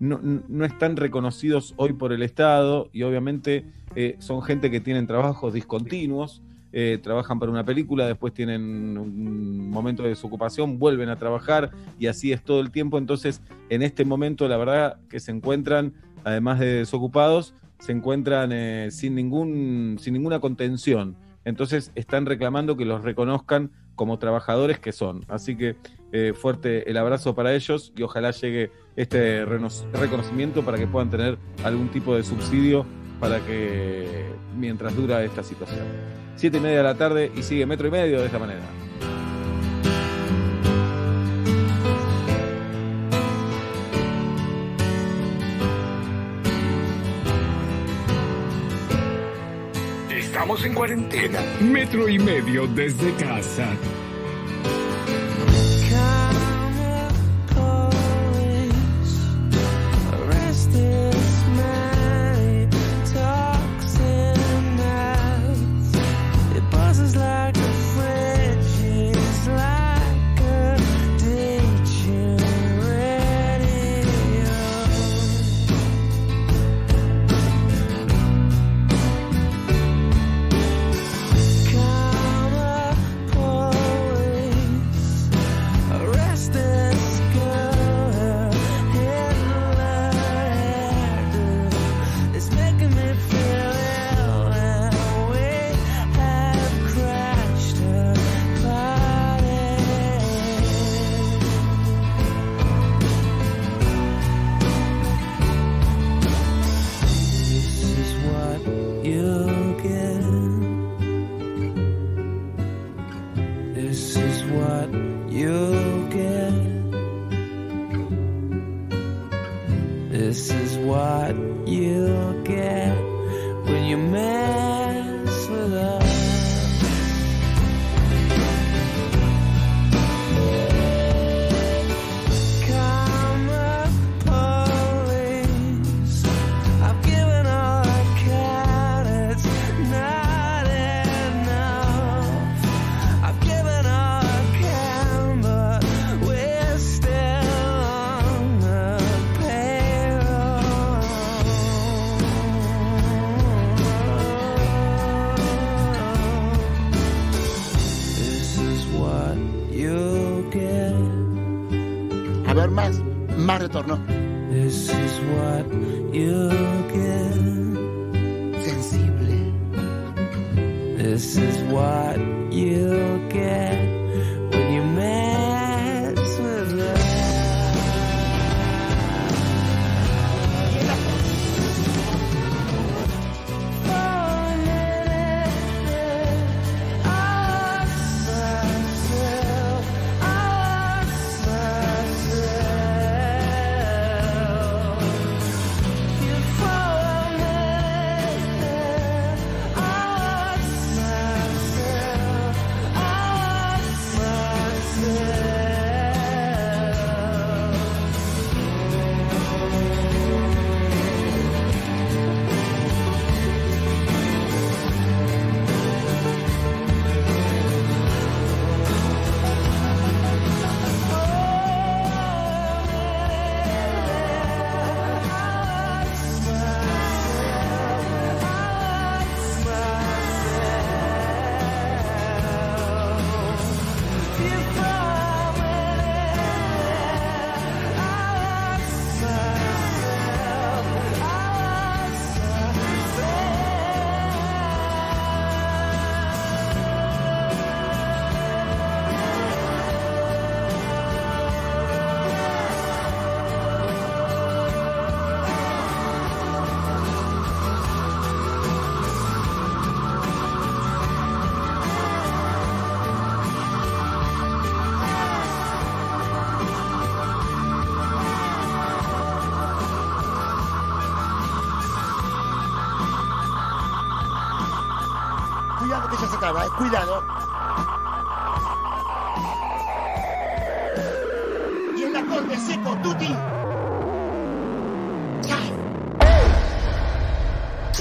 S3: no, no están reconocidos hoy por el Estado y obviamente eh, son gente que tienen trabajos discontinuos, eh, trabajan para una película, después tienen un momento de desocupación, vuelven a trabajar y así es todo el tiempo. Entonces, en este momento, la verdad que se encuentran, además de desocupados, se encuentran eh, sin, ningún, sin ninguna contención. Entonces, están reclamando que los reconozcan como trabajadores que son. Así que eh, fuerte el abrazo para ellos y ojalá llegue este reconocimiento para que puedan tener algún tipo de subsidio para que mientras dura esta situación. Siete y media de la tarde y sigue metro y medio de esta manera.
S20: Estamos en cuarentena. Metro y medio desde casa.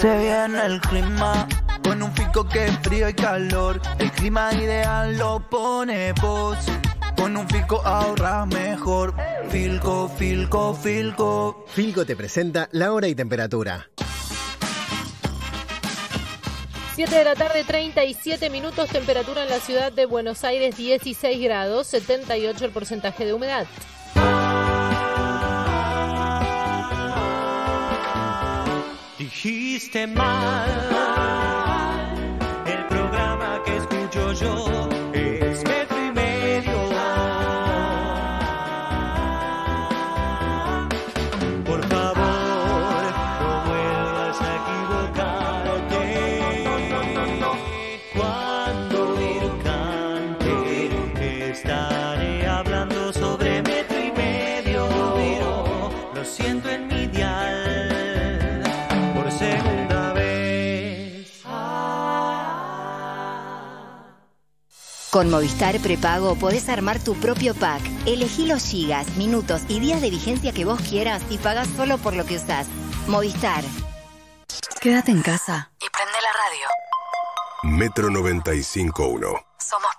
S20: Se viene el clima con un fico que es frío y calor. El clima ideal lo pone vos. Con un Filco ahorras mejor. Filco, Filco, Filco.
S63: Filco te presenta la hora y temperatura.
S4: 7 de la tarde, 37 minutos, temperatura en la ciudad de Buenos Aires 16 grados, 78 el porcentaje de humedad.
S27: Dijiste mal,
S14: Con Movistar Prepago podés armar tu propio pack. Elegí los gigas, minutos y días de vigencia que vos quieras y pagás solo por lo que usás. Movistar.
S48: Quédate en casa y prende la radio.
S8: Metro 95.1.
S48: Somos.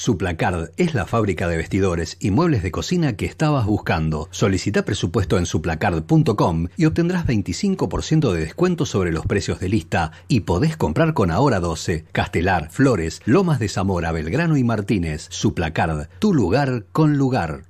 S23: Suplacard es la fábrica de vestidores y muebles de cocina que estabas buscando. Solicita presupuesto en suplacard.com y obtendrás 25% de descuento sobre los precios de lista y podés comprar con Ahora 12, Castelar, Flores, Lomas de Zamora, Belgrano y Martínez. Suplacard, tu lugar con lugar.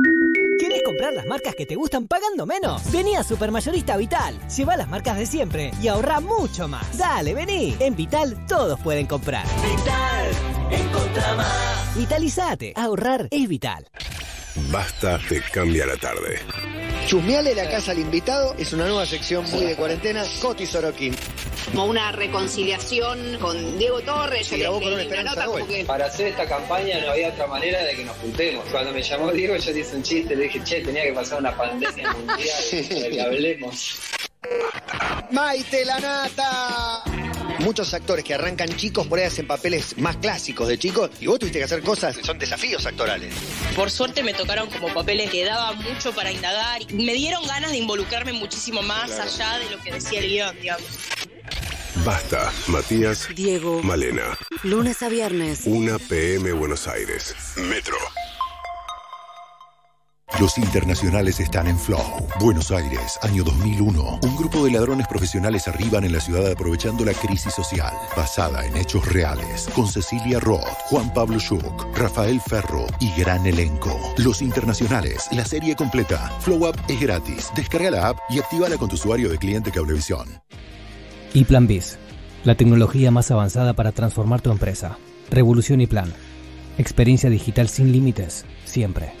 S64: ¿Quieres comprar las marcas que te gustan pagando menos? Vení a Supermayorista Vital. Lleva las marcas de siempre y ahorra mucho más. Dale, vení. En Vital todos pueden comprar.
S27: Vital, encontra más.
S64: Vitalizate. Ahorrar es vital.
S8: Basta te cambia la tarde.
S63: Chusmeale la casa al invitado es una nueva sección muy de cuarentena. Coti Sorokin.
S65: como una reconciliación con Diego Torres.
S63: Se grabó con una
S65: una
S63: esperanza
S65: nota que-
S66: Para hacer esta campaña no había otra manera de que nos juntemos. Cuando me llamó Diego yo le hice un chiste, le dije, che, tenía que pasar una pandemia mundial para que hablemos.
S63: Maite la nata. Muchos actores que arrancan chicos por ahí hacen papeles más clásicos de chicos y vos tuviste que hacer cosas que son desafíos actorales.
S9: Por suerte me tocaron como papeles que daba mucho para indagar. Me dieron ganas de involucrarme muchísimo más
S8: Claro.
S9: allá de lo que decía el guion, digamos.
S8: Basta, Matías,
S48: Diego.
S8: Malena.
S48: Lunes a viernes.
S8: 1 PM Buenos Aires. Metro.
S35: Los internacionales están en Flow. Buenos Aires, año 2001. Un grupo de ladrones profesionales arriban en la ciudad aprovechando la crisis social, basada en hechos reales, con Cecilia Roth, Juan Pablo Schuch, Rafael Ferro y gran elenco. Los internacionales, la serie completa. Flow App es gratis. Descarga la app y actívala con tu usuario de cliente Cablevisión.
S54: Y Plan Biz, la tecnología más avanzada para transformar tu empresa. Revolución y Plan. Experiencia digital sin límites, siempre.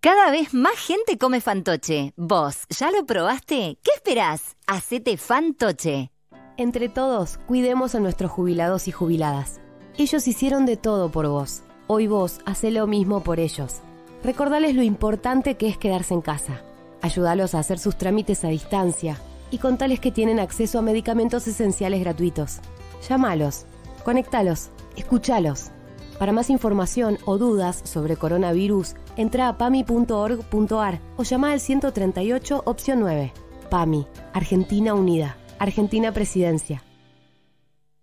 S14: Cada vez más gente come fantoche. ¿Vos ya lo probaste? ¿Qué esperás? Hacete fantoche.
S1: Entre todos, cuidemos a nuestros jubilados y jubiladas. Ellos hicieron de todo por vos. Hoy vos hace lo mismo por ellos. Recordales lo importante que es quedarse en casa. Ayúdalos a hacer sus trámites a distancia y contales que tienen acceso a medicamentos esenciales gratuitos. Llámalos, conectalos, escuchalos. Para más información o dudas sobre coronavirus, entra a pami.org.ar o llama al 138 opción 9. PAMI, Argentina Unida, Argentina Presidencia.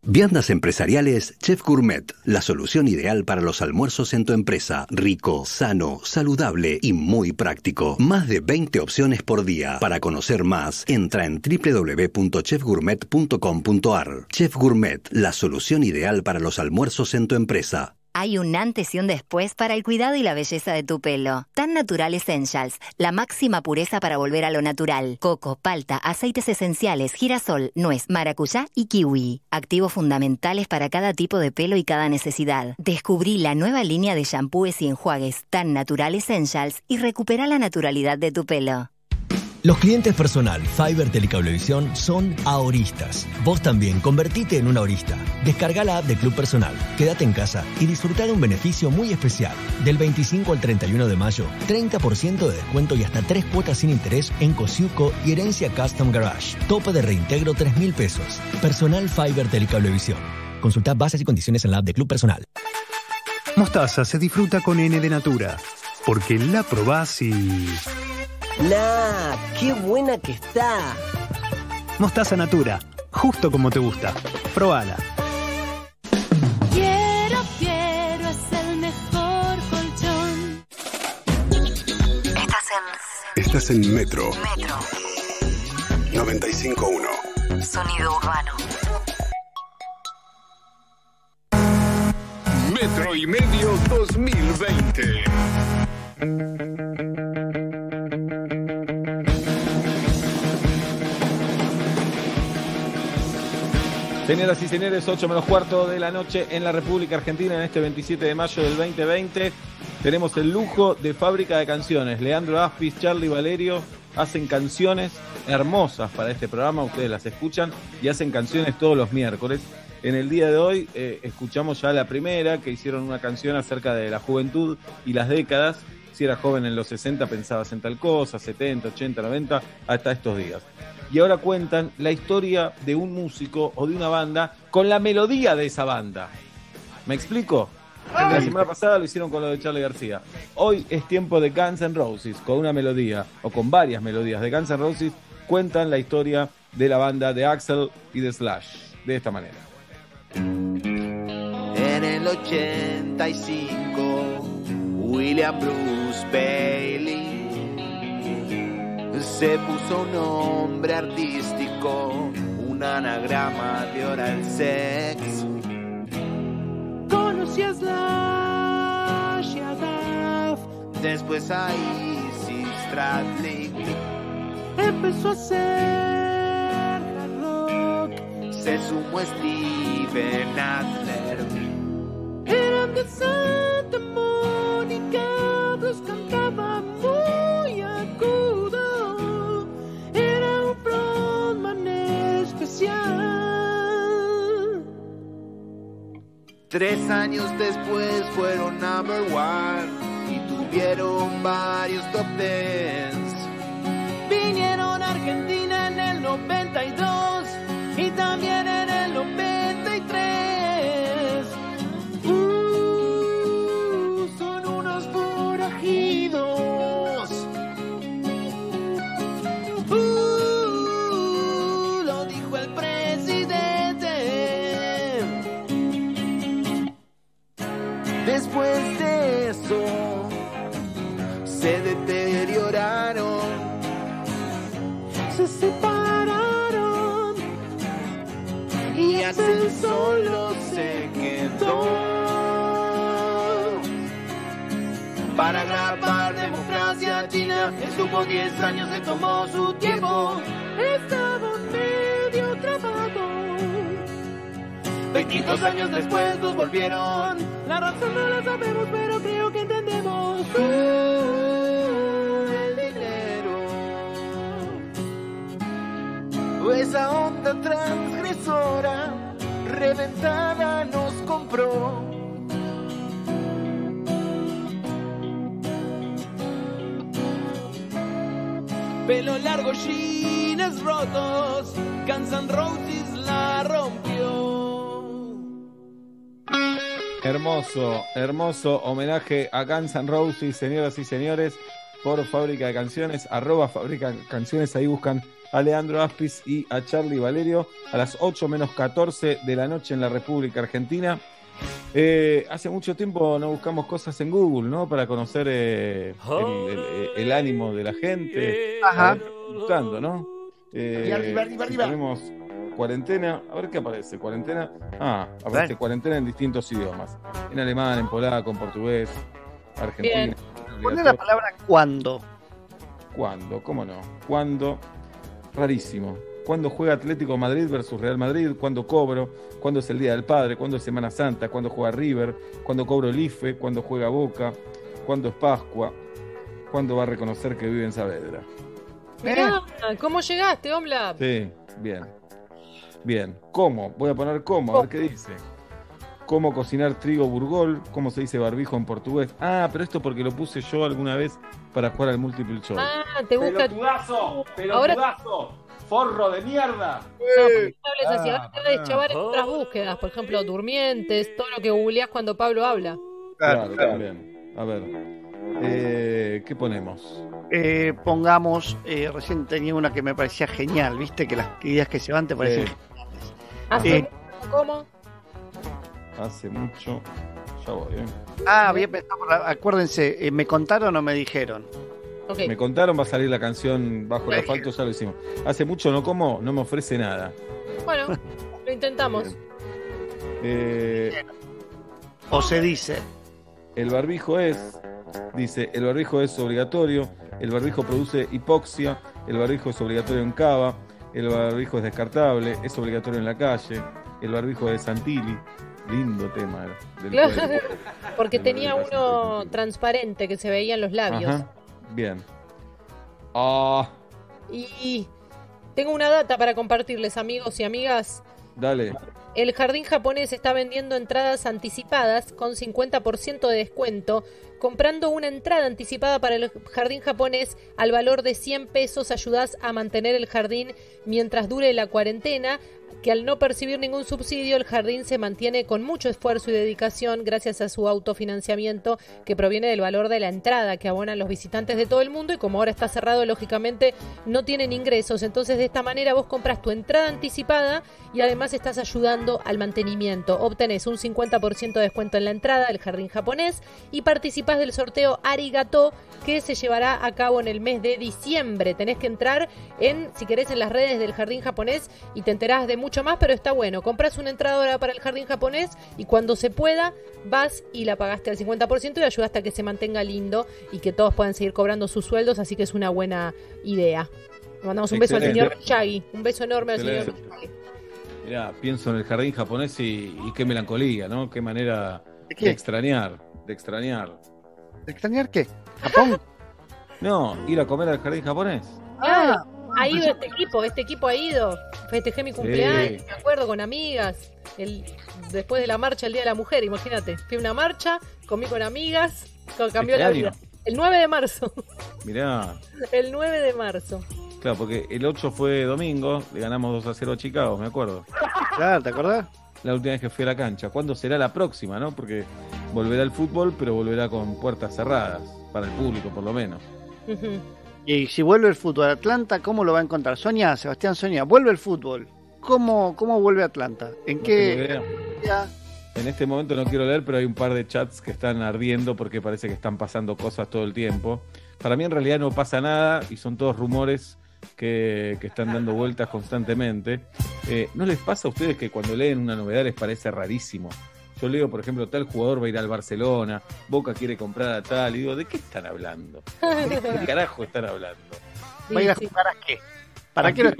S23: Viandas empresariales Chef Gourmet, la solución ideal para los almuerzos en tu empresa. Rico, sano, saludable y muy práctico. Más de 20 opciones por día. Para conocer más, entra en www.chefgourmet.com.ar. Chef Gourmet, la solución ideal para los almuerzos en tu empresa.
S14: Hay un antes y un después para el cuidado y la belleza de tu pelo. Tan Natural Essentials, la máxima pureza para volver a lo natural. Coco, palta, aceites esenciales, girasol, nuez, maracuyá y kiwi. Activos fundamentales para cada tipo de pelo y cada necesidad. Descubrí la nueva línea de shampoos y enjuagues Tan Natural Essentials y recupera la naturalidad de tu pelo.
S19: Los clientes personal Fiber Telecablevisión son ahoristas. Vos también convertite en un ahorista. Descarga la app de Club Personal, quédate en casa y disfruta de un beneficio muy especial. Del 25 al 31 de mayo, 30% de descuento y hasta 3 cuotas sin interés en Cosiuco y Herencia Custom Garage. Tope de reintegro 3 mil pesos. Personal Fiber Telecablevisión. Consulta bases y condiciones en la app de Club Personal.
S54: Mostaza se disfruta con N de Natura, porque la probás y...
S67: ¡Nah! ¡Qué buena que está!
S54: Mostaza Natura, justo como te gusta. Probala.
S31: Quiero, quiero, es el mejor colchón.
S8: Estás en. Estás en Metro.
S14: Metro.
S8: 95.1.
S14: Sonido urbano.
S24: Metro y medio 2020.
S3: Señoras y señores, 8 menos cuarto de la noche en la República Argentina en este 27 de mayo del 2020. Tenemos el lujo de fábrica de canciones. Leandro Aspis, Charlie Valerio hacen canciones hermosas para este programa. Ustedes las escuchan y hacen canciones todos los miércoles. En el día de hoy eh, escuchamos ya la primera, que hicieron una canción acerca de la juventud y las décadas. Si eras joven en los 60 pensabas en tal cosa, 70, 80, 90, hasta estos días y ahora cuentan la historia de un músico o de una banda con la melodía de esa banda. ¿Me explico? La semana pasada lo hicieron con lo de Charlie García. Hoy es tiempo de Guns N' Roses, con una melodía, o con varias melodías de Guns N' Roses, cuentan la historia de la banda de Axel y de Slash. De esta manera.
S68: En el 85, William Bruce Bailey se puso un nombre artístico, un anagrama de oral sex.
S31: Conocí a Slash y a Duff.
S68: Después a Izzy Stradley.
S31: Empezó a hacer hard rock.
S68: Se sumó Steven Adler.
S31: Eran de
S68: Tres años después fueron number one y tuvieron varios top tens.
S31: Vinieron a Argentina en el 92 y también en
S68: y Axel solo se quedó
S31: para grabar democracia china. Estuvo 10 años, se tomó su tiempo. Estaban medio trabados. 22 años después nos volvieron. La razón no la sabemos, pero creo que entendemos. El dinero.
S68: Esa onda transgresora reventada nos compró.
S31: Pelo largo, jeans rotos. Guns N' Roses la rompió.
S3: Hermoso, hermoso homenaje a Guns N' Roses, señoras y señores, por Fábrica de Canciones, arroba Fábrica de Canciones, ahí buscan a Leandro Aspis y a Charlie Valerio a las 8 menos 14 de la noche en la República Argentina. Eh, hace mucho tiempo no buscamos cosas en Google, ¿no? Para conocer eh, el, el- el ánimo de la gente.
S63: Ajá.
S3: Buscando, ¿no? Eh,
S63: Y arriba, arriba, arriba.
S3: Ponemos cuarentena, a ver qué aparece, cuarentena, ah, aparece cuarentena en distintos idiomas, en alemán, en polaco, en portugués, argentino.
S5: Pone la palabra cuándo.
S3: ¿Cuándo? ¿Cómo no? ¿Cuándo? Rarísimo. ¿Cuándo juega Atlético Madrid versus Real Madrid? ¿Cuándo cobro? ¿Cuándo es el Día del Padre? ¿Cuándo es Semana Santa? ¿Cuándo juega River? ¿Cuándo cobro el IFE? ¿Cuándo juega Boca? ¿Cuándo es Pascua? ¿Cuándo va a reconocer que vive en Saavedra?
S4: Mirá, ¿cómo llegaste, Omla?
S3: Sí, bien. Bien. ¿Cómo? Voy a poner cómo, a ver qué dice. ¿Cómo cocinar trigo burgol? ¿Cómo se dice barbijo en portugués? Ah, pero esto porque lo puse yo alguna vez para jugar al multiple choice.
S4: Ah, te gusta.
S3: ¡Pelotudazo! ¡Pelotudazo! ¡Forro de mierda!
S4: No, así,
S3: Ah,
S4: ahora te va a deschavar en otras búsquedas, por ejemplo, durmientes, todo lo que googleás cuando Pablo habla.
S3: Claro, también. A ver. Eh, ¿Qué ponemos?
S5: Eh, pongamos, eh, recién tenía una que me parecía genial, viste que las ideas que se van te parecen
S3: Sí.
S4: Hace
S5: Eh,
S4: ¿Cómo?
S3: Hace mucho. Ya voy, ¿eh?
S5: Ah, había pensado, por la- acuérdense, eh, ¿me contaron o me dijeron?
S3: Me contaron, va a salir la canción Bajo el asfalto, ya lo hicimos. Hace mucho no como, no me ofrece nada.
S4: Bueno, lo intentamos.
S3: Eh,
S5: o se dice.
S3: El barbijo es, dice, el barbijo es obligatorio, el barbijo produce hipoxia, el barbijo es obligatorio en cava, el barbijo es descartable, es obligatorio en la calle, el barbijo de Santilli, lindo tema del
S4: Claro,
S3: pueblo.
S4: porque tenía uno transparente que se veía en los labios.
S3: Ajá, bien. Ah,
S4: Y tengo una data para compartirles, amigos y amigas.
S3: dale.
S4: El jardín japonés está vendiendo entradas anticipadas con 50% de descuento. Comprando una entrada anticipada para el jardín japonés al valor de 100 pesos ayudas a mantener el jardín mientras dure la cuarentena, que al no percibir ningún subsidio el jardín se mantiene con mucho esfuerzo y dedicación gracias a su autofinanciamiento que proviene del valor de la entrada que abonan los visitantes de todo el mundo y como ahora está cerrado lógicamente no tienen ingresos. Entonces de esta manera vos compras tu entrada anticipada y además estás ayudando al mantenimiento. Obtenés un 50% de descuento en la entrada del jardín japonés y participás del sorteo Arigato que se llevará a cabo en el mes de diciembre. Tenés que entrar en, si querés, en las redes del jardín japonés y te enterás de mucho más, pero está bueno. Compras una entrada ahora para el jardín japonés y cuando se pueda vas y la pagaste al 50% y ayudaste a que se mantenga lindo y que todos puedan seguir cobrando sus sueldos, así que es una buena idea. Le mandamos un beso al señor. Miyagi, un beso enorme al señor.
S3: Mirá, pienso en el jardín japonés y, y qué melancolía, ¿no? Qué manera de,
S5: qué?
S3: extrañar, de extrañar.
S5: ¿De extrañar qué? ¿Japón?
S3: No, ir a comer al jardín japonés.
S4: Ah, ha ido este equipo, este equipo ha ido. Festejé mi cumpleaños, me acuerdo, con amigas. El, después de la marcha, el Día de la Mujer, imagínate. Fui a una marcha, comí con amigas, cambió
S3: ¿Este
S4: la
S3: año?
S4: vida. El 9 de marzo.
S3: Mirá,
S4: El 9 de marzo.
S3: claro, porque el 8 fue domingo, le ganamos 2 a 0 a Chicago, me acuerdo.
S5: Claro, ¿te acordás?
S3: La última vez que fui a la cancha. ¿Cuándo será la próxima, no? Porque volverá el fútbol, pero volverá con puertas cerradas, para el público por lo menos.
S5: Y si vuelve el fútbol a Atlanta, ¿cómo lo va a encontrar? Sonia, Sebastián Sonia, vuelve el fútbol. ¿Cómo, cómo vuelve Atlanta? ¿En
S3: No
S5: qué?
S3: En este momento no quiero leer, pero hay un par de chats que están ardiendo porque parece que están pasando cosas todo el tiempo. Para mí en realidad no pasa nada y son todos rumores que, que están dando vueltas constantemente. Eh, ¿No les pasa a ustedes que cuando leen una novedad les parece rarísimo? Yo leo, por ejemplo, tal jugador va a ir al Barcelona, Boca quiere comprar a tal, y digo, ¿de qué están hablando? ¿De qué carajo están hablando?
S5: ¿Va a ir a jugar a qué? ¿Para qué? lo-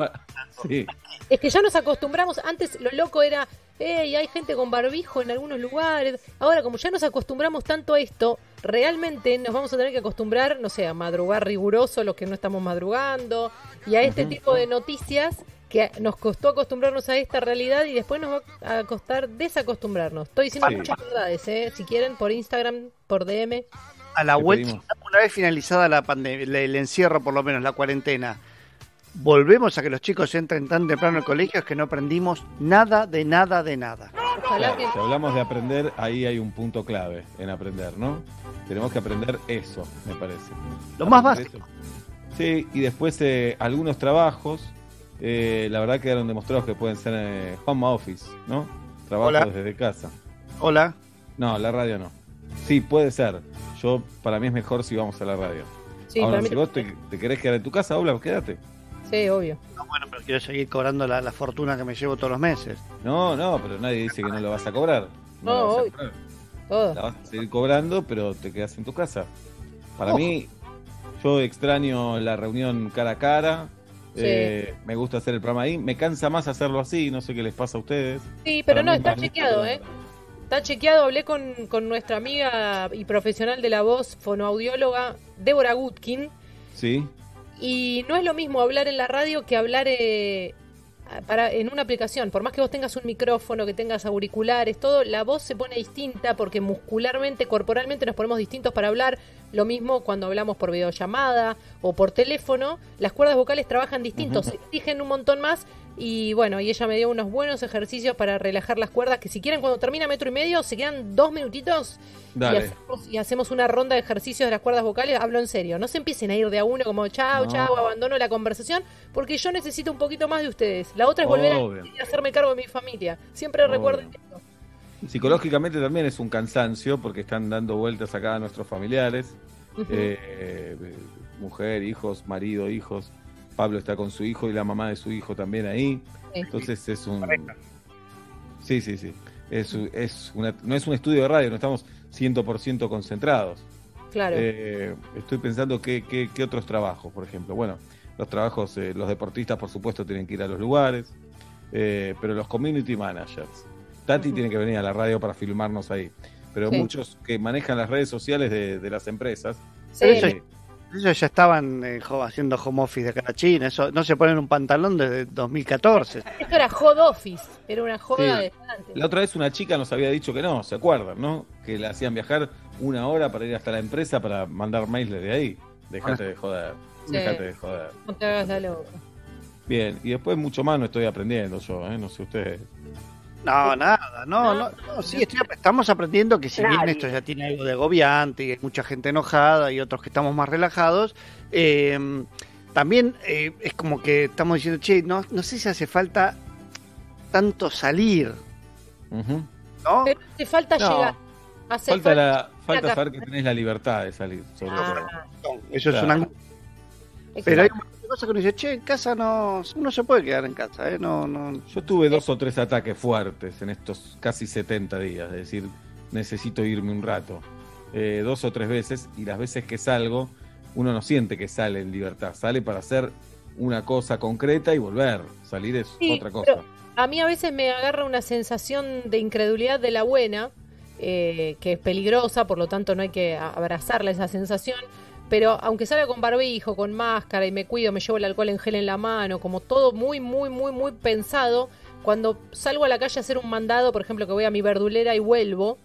S3: Sí.
S4: Es que ya nos acostumbramos, antes lo loco era, hey, hay gente con barbijo en algunos lugares. Ahora, como ya nos acostumbramos tanto a esto, realmente nos vamos a tener que acostumbrar, no sé, a madrugar riguroso los que no estamos madrugando, y a este tipo de noticias que nos costó acostumbrarnos a esta realidad y después nos va a costar desacostumbrarnos. Estoy diciendo
S5: Sí.
S4: muchas verdades, ¿eh? Si quieren, por Instagram, por DM.
S5: A la vuelta,
S3: pedimos.
S5: una vez finalizada la pandemia, el, encierro por lo menos, la cuarentena, volvemos a que los chicos entren tan temprano al colegio es que no aprendimos nada de nada de nada.
S4: Ojalá
S3: Claro, si hablamos de aprender, ahí hay un punto clave en aprender, ¿no? Tenemos que aprender eso, me parece.
S5: Lo más básico.
S3: eso. Sí, y después eh, algunos trabajos, eh, la verdad quedaron demostrados que pueden ser eh, home office, ¿no? Trabajos
S5: Hola.
S3: desde casa.
S5: Hola.
S3: No, la radio no. Sí, puede ser. Yo, para mí es mejor si vamos a la radio.
S4: Sí,
S3: Ahora, si vos te, te querés quedar en tu casa, habla, quédate.
S4: Sí, obvio.
S5: No, bueno, pero quiero seguir cobrando la, la fortuna que me llevo todos los meses.
S3: No, no, pero nadie dice que no lo vas a cobrar. No,
S4: No,
S3: la vas a
S4: obvio.
S3: cobrar.
S4: Todo.
S3: La vas a seguir cobrando, pero te quedas en tu casa. Para
S4: Ojo.
S3: mí, yo extraño la reunión cara a cara.
S4: Sí.
S3: Eh, me gusta hacer el programa ahí. Me cansa más hacerlo así. No sé qué les pasa a ustedes.
S4: Sí, pero
S3: Para
S4: no, está chequeado. ¿eh? Está chequeado, hablé con, con nuestra amiga y profesional de la voz, fonoaudióloga, Débora Gutkin,
S3: Sí.
S4: y no es lo mismo hablar en la radio que hablar eh, para, en una aplicación. Por más que vos tengas un micrófono, que tengas auriculares, todo, la voz se pone distinta porque muscularmente, corporalmente nos ponemos distintos para hablar. Lo mismo cuando hablamos por videollamada o por teléfono, las cuerdas vocales trabajan distintos, se exigen un montón más. Y bueno, y ella me dio unos buenos ejercicios para relajar las cuerdas. Que si quieren, cuando termina metro y medio, se quedan dos minutitos y hacemos, y hacemos una ronda de ejercicios de las cuerdas vocales. Hablo en serio. No se empiecen a ir de a uno como chao,
S3: No.
S4: chao, abandono la conversación. Porque yo necesito un poquito más de ustedes. La otra es volver
S3: Obvio.
S4: a hacerme cargo de mi familia. Siempre
S3: Obvio.
S4: recuerden esto.
S3: Psicológicamente también es un cansancio porque están dando vueltas acá a nuestros familiares. Eh, mujer, hijos, marido, hijos. Pablo está con su hijo y la mamá de su hijo también ahí.
S4: Sí.
S3: Entonces es un... Sí, sí, sí. Es, es una, no es un estudio de radio, no estamos 100% concentrados.
S4: Claro.
S3: Eh, estoy pensando qué, qué, qué otros trabajos, por ejemplo. Bueno, los trabajos, eh, los deportistas, por supuesto, tienen que ir a los lugares, eh, pero los community managers. Tati tiene que venir a la radio para filmarnos ahí. Pero
S5: Sí.
S3: muchos que manejan las redes sociales de, de las empresas. Eh,
S5: eso, ellos ya estaban eh, haciendo home office de cara a China. Eso, no se ponen un pantalón desde 2014.
S4: Esto era hot office. Era una joda
S3: Sí.
S4: de antes.
S3: La otra vez una chica nos había dicho que no, ¿se acuerdan, no? Que la hacían viajar una hora para ir hasta la empresa para mandar mails desde ahí. Dejate de joder.
S4: Sí.
S3: Dejate de joder.
S4: No te hagas la loca.
S3: Bien, y después mucho más no estoy aprendiendo yo, ¿eh? No sé ustedes.
S5: No, nada, no, no, no, sí, estoy- estamos aprendiendo que si bien esto ya tiene algo de agobiante y hay mucha gente enojada y otros que estamos más relajados, eh, también eh, es como que estamos diciendo, che, no, no sé si hace falta tanto salir, ¿no?
S4: Pero te falta
S3: No.
S4: llegar. Hace
S3: Falta, la falta saber que tenés la libertad de salir, sobre
S4: Ah.
S3: todo.
S5: Eso es
S3: Claro.
S5: una... Pero hay un que uno dice, che, en casa no, uno se puede quedar en casa, ¿eh? No, no...
S3: Yo tuve dos o tres ataques fuertes en estos casi 70 días, es decir, necesito irme un rato. Eh, dos o tres veces, y las veces que salgo, uno no siente que sale en libertad, sale para hacer una cosa concreta y volver. Salir es
S4: Sí,
S3: otra cosa.
S4: a mí a veces me agarra una sensación de incredulidad de la buena, eh, que es peligrosa, por lo tanto no hay que a- abrazarle esa sensación. Pero aunque salga con barbijo, con máscara y me cuido, me llevo el alcohol en gel en la mano, como todo muy, muy, muy, muy pensado, cuando salgo a la calle a hacer un mandado, por ejemplo, que voy a mi verdulera y vuelvo,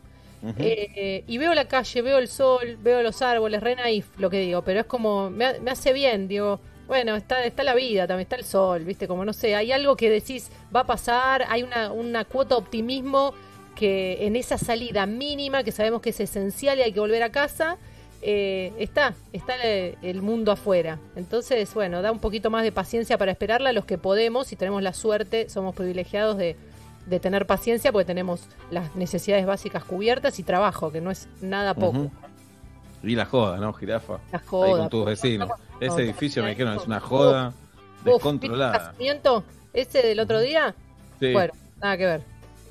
S4: eh, y veo la calle, veo el sol, veo los árboles, re naif lo que digo, pero es como, me, me hace bien, digo, bueno, está, está la vida, también está el sol, viste, como no sé, hay algo que decís, va a pasar, hay una, una cuota de optimismo que en esa salida mínima, que sabemos que es esencial y hay que volver a casa, eh, está, está el, mundo afuera. Entonces, bueno, da un poquito más de paciencia para esperarla los que podemos y tenemos la suerte, somos privilegiados de, de tener paciencia porque tenemos las necesidades básicas cubiertas y trabajo, que no es nada poco.
S3: Y la joda, ¿no, jirafa?
S4: La
S3: Ahí
S4: joda,
S3: con tus vecinos. Ese
S4: No,
S3: edificio me dijeron es una joda
S4: uf, ¿viste el
S3: descontrolada.
S4: casamiento ese del otro día?
S3: Sí,
S4: Bueno, nada que ver.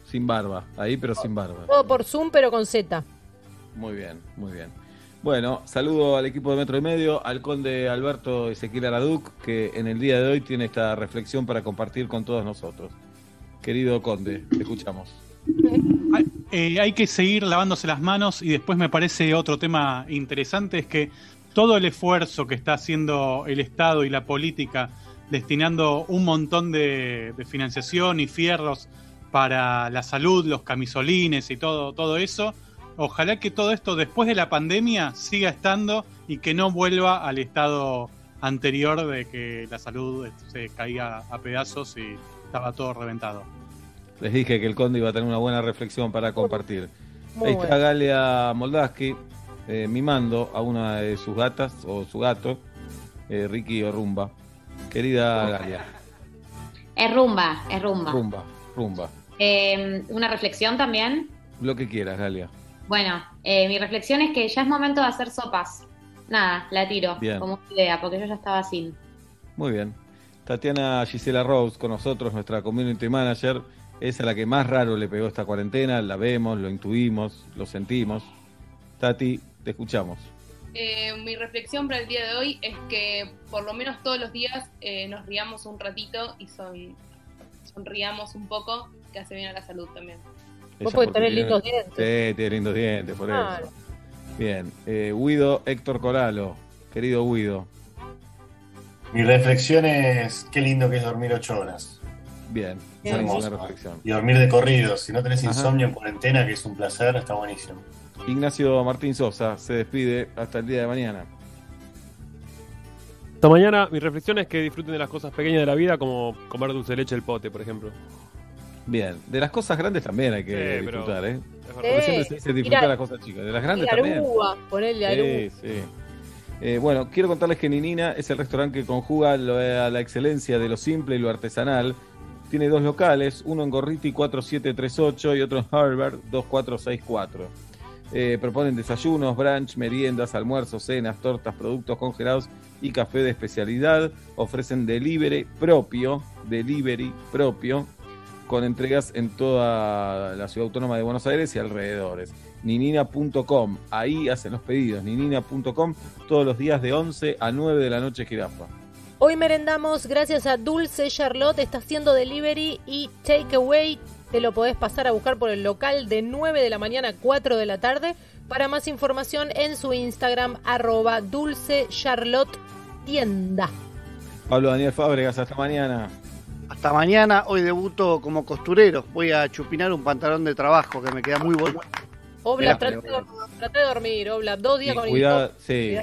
S3: sin barba. Ahí, pero sin barba.
S4: Todo por Zoom, pero con Z.
S3: Muy bien, muy bien. Bueno, saludo al equipo de Metro y Medio, al conde Alberto Ezequiel Araduc, que en el día de hoy tiene esta reflexión para compartir con todos nosotros. Querido conde, te escuchamos.
S69: Eh, hay que seguir lavándose las manos y después me parece otro tema interesante es que todo el esfuerzo que está haciendo el Estado y la política destinando un montón de, de financiación y fierros para la salud, los camisolines y todo, todo eso, ojalá que todo esto después de la pandemia siga estando y que no vuelva al estado anterior de que la salud se caiga a pedazos y estaba todo reventado.
S3: Les dije que el conde iba a tener una buena reflexión para compartir.
S69: Muy
S3: Ahí está
S69: bueno.
S3: Galia Moldaski eh, mimando a una de sus gatas o su gato, eh, Ricky o Rumba. Querida Galia,
S29: Es rumba, es rumba.
S3: Rumba, Rumba.
S29: Eh, una reflexión también.
S3: Lo que quieras, Galia.
S29: Bueno, eh, mi reflexión es que ya es momento de hacer sopas. Nada, la tiro
S3: Bien.
S29: como idea, porque yo ya estaba sin.
S3: Muy bien. Tatiana Gisela Rose con nosotros, nuestra community manager, es a la que más raro le pegó esta cuarentena, la vemos, lo intuimos, lo sentimos. Tati, te escuchamos.
S9: Eh, mi reflexión para el día de hoy es que por lo menos todos los días eh, nos riamos un ratito y son, sonriamos un poco, que hace bien a la salud también.
S4: Vos podés tener
S3: tiene-
S4: lindos dientes.
S3: Sí, tiene lindos dientes, por
S4: Claro.
S3: eso. Bien. Eh, Guido Héctor Coralo, querido Guido.
S70: Mi reflexión es qué lindo que es dormir ocho horas.
S3: Bien,
S70: Es hermoso.
S3: reflexión.
S70: Y dormir de corrido. Si no tenés
S3: Ajá.
S70: insomnio en cuarentena, que es un placer, está buenísimo.
S3: Ignacio Martín Sosa se despide hasta el día de mañana.
S71: Hasta mañana, mi reflexión es que disfruten de las cosas pequeñas de la vida, como comer dulce de leche del pote, por ejemplo.
S3: Bien, de las cosas grandes también hay que
S71: Sí, pero-
S3: disfrutar, ¿eh? Porque siempre se dice disfrutar las cosas chicas. De las grandes también.
S4: Aruba, ponele Aruba.
S3: Sí, sí. Eh, bueno, quiero contarles que Ninina es el restaurante que conjuga lo- a la excelencia de lo simple y lo artesanal. Tiene dos locales, uno en Gorriti 4738 y otro en Harvard 2464. Eh, proponen desayunos, brunch, meriendas, almuerzos, cenas, tortas, productos congelados y café de especialidad. Ofrecen delivery propio, delivery propio, con entregas en toda la ciudad autónoma de Buenos Aires y alrededores. Ninina.com, ahí hacen los pedidos. Ninina.com, todos los días de 11 a 9 de la noche, jirafa.
S4: Hoy merendamos gracias a Dulce Charlotte, está haciendo delivery y takeaway. Te lo podés pasar a buscar por el local de 9 de la mañana a 4 de la tarde. Para más información en su Instagram, arroba Dulce Charlotte Tienda.
S3: Pablo Daniel Fábregas, hasta mañana.
S5: Hasta mañana, hoy debuto como costurero. Voy a chupinar un pantalón de trabajo que me queda muy bueno.
S4: Obla, trate, de- trate de dormir, Obla. Dos días
S3: Y
S4: con
S3: cuida, sí.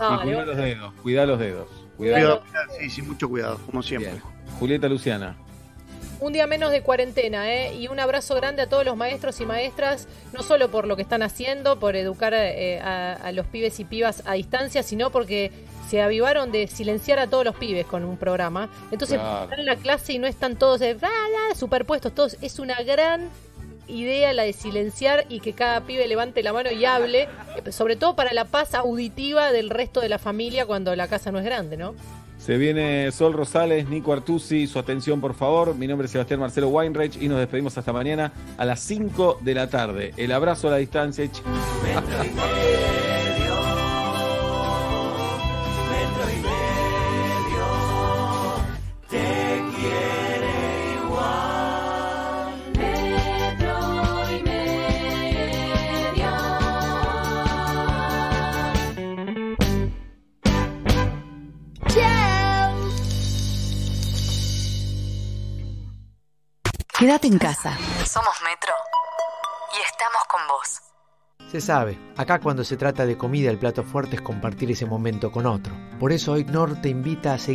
S4: Dale,
S3: y cuida los dedos, cuida los dedos. Cuida
S5: Cuidado, sí, sí, mucho cuidado, como siempre.
S3: Bien. Julieta Luciana.
S4: Un día menos de cuarentena, ¿eh? Y un abrazo grande a todos los maestros y maestras, no solo por lo que están haciendo, por educar eh, a, a los pibes y pibas a distancia, sino porque se avivaron de silenciar a todos los pibes con un programa. Entonces
S3: Claro.
S4: están en la clase y no están todos eh, ah, ah, superpuestos, todos. Es una gran idea la de silenciar y que cada pibe levante la mano y hable, eh, sobre todo para la paz auditiva del resto de la familia cuando la casa no es grande, ¿no?
S3: Se viene Sol Rosales, Nico Artusi, su atención por favor. Mi nombre es Sebastián Marcelo Weinreich y nos despedimos hasta mañana a las 5 de la tarde. El abrazo a la distancia
S72: Quédate en casa.
S48: Somos Metro y estamos con vos.
S45: Se sabe, acá cuando se trata de comida el plato fuerte es compartir ese momento con otro. Por eso hoy Nor te invita a seguir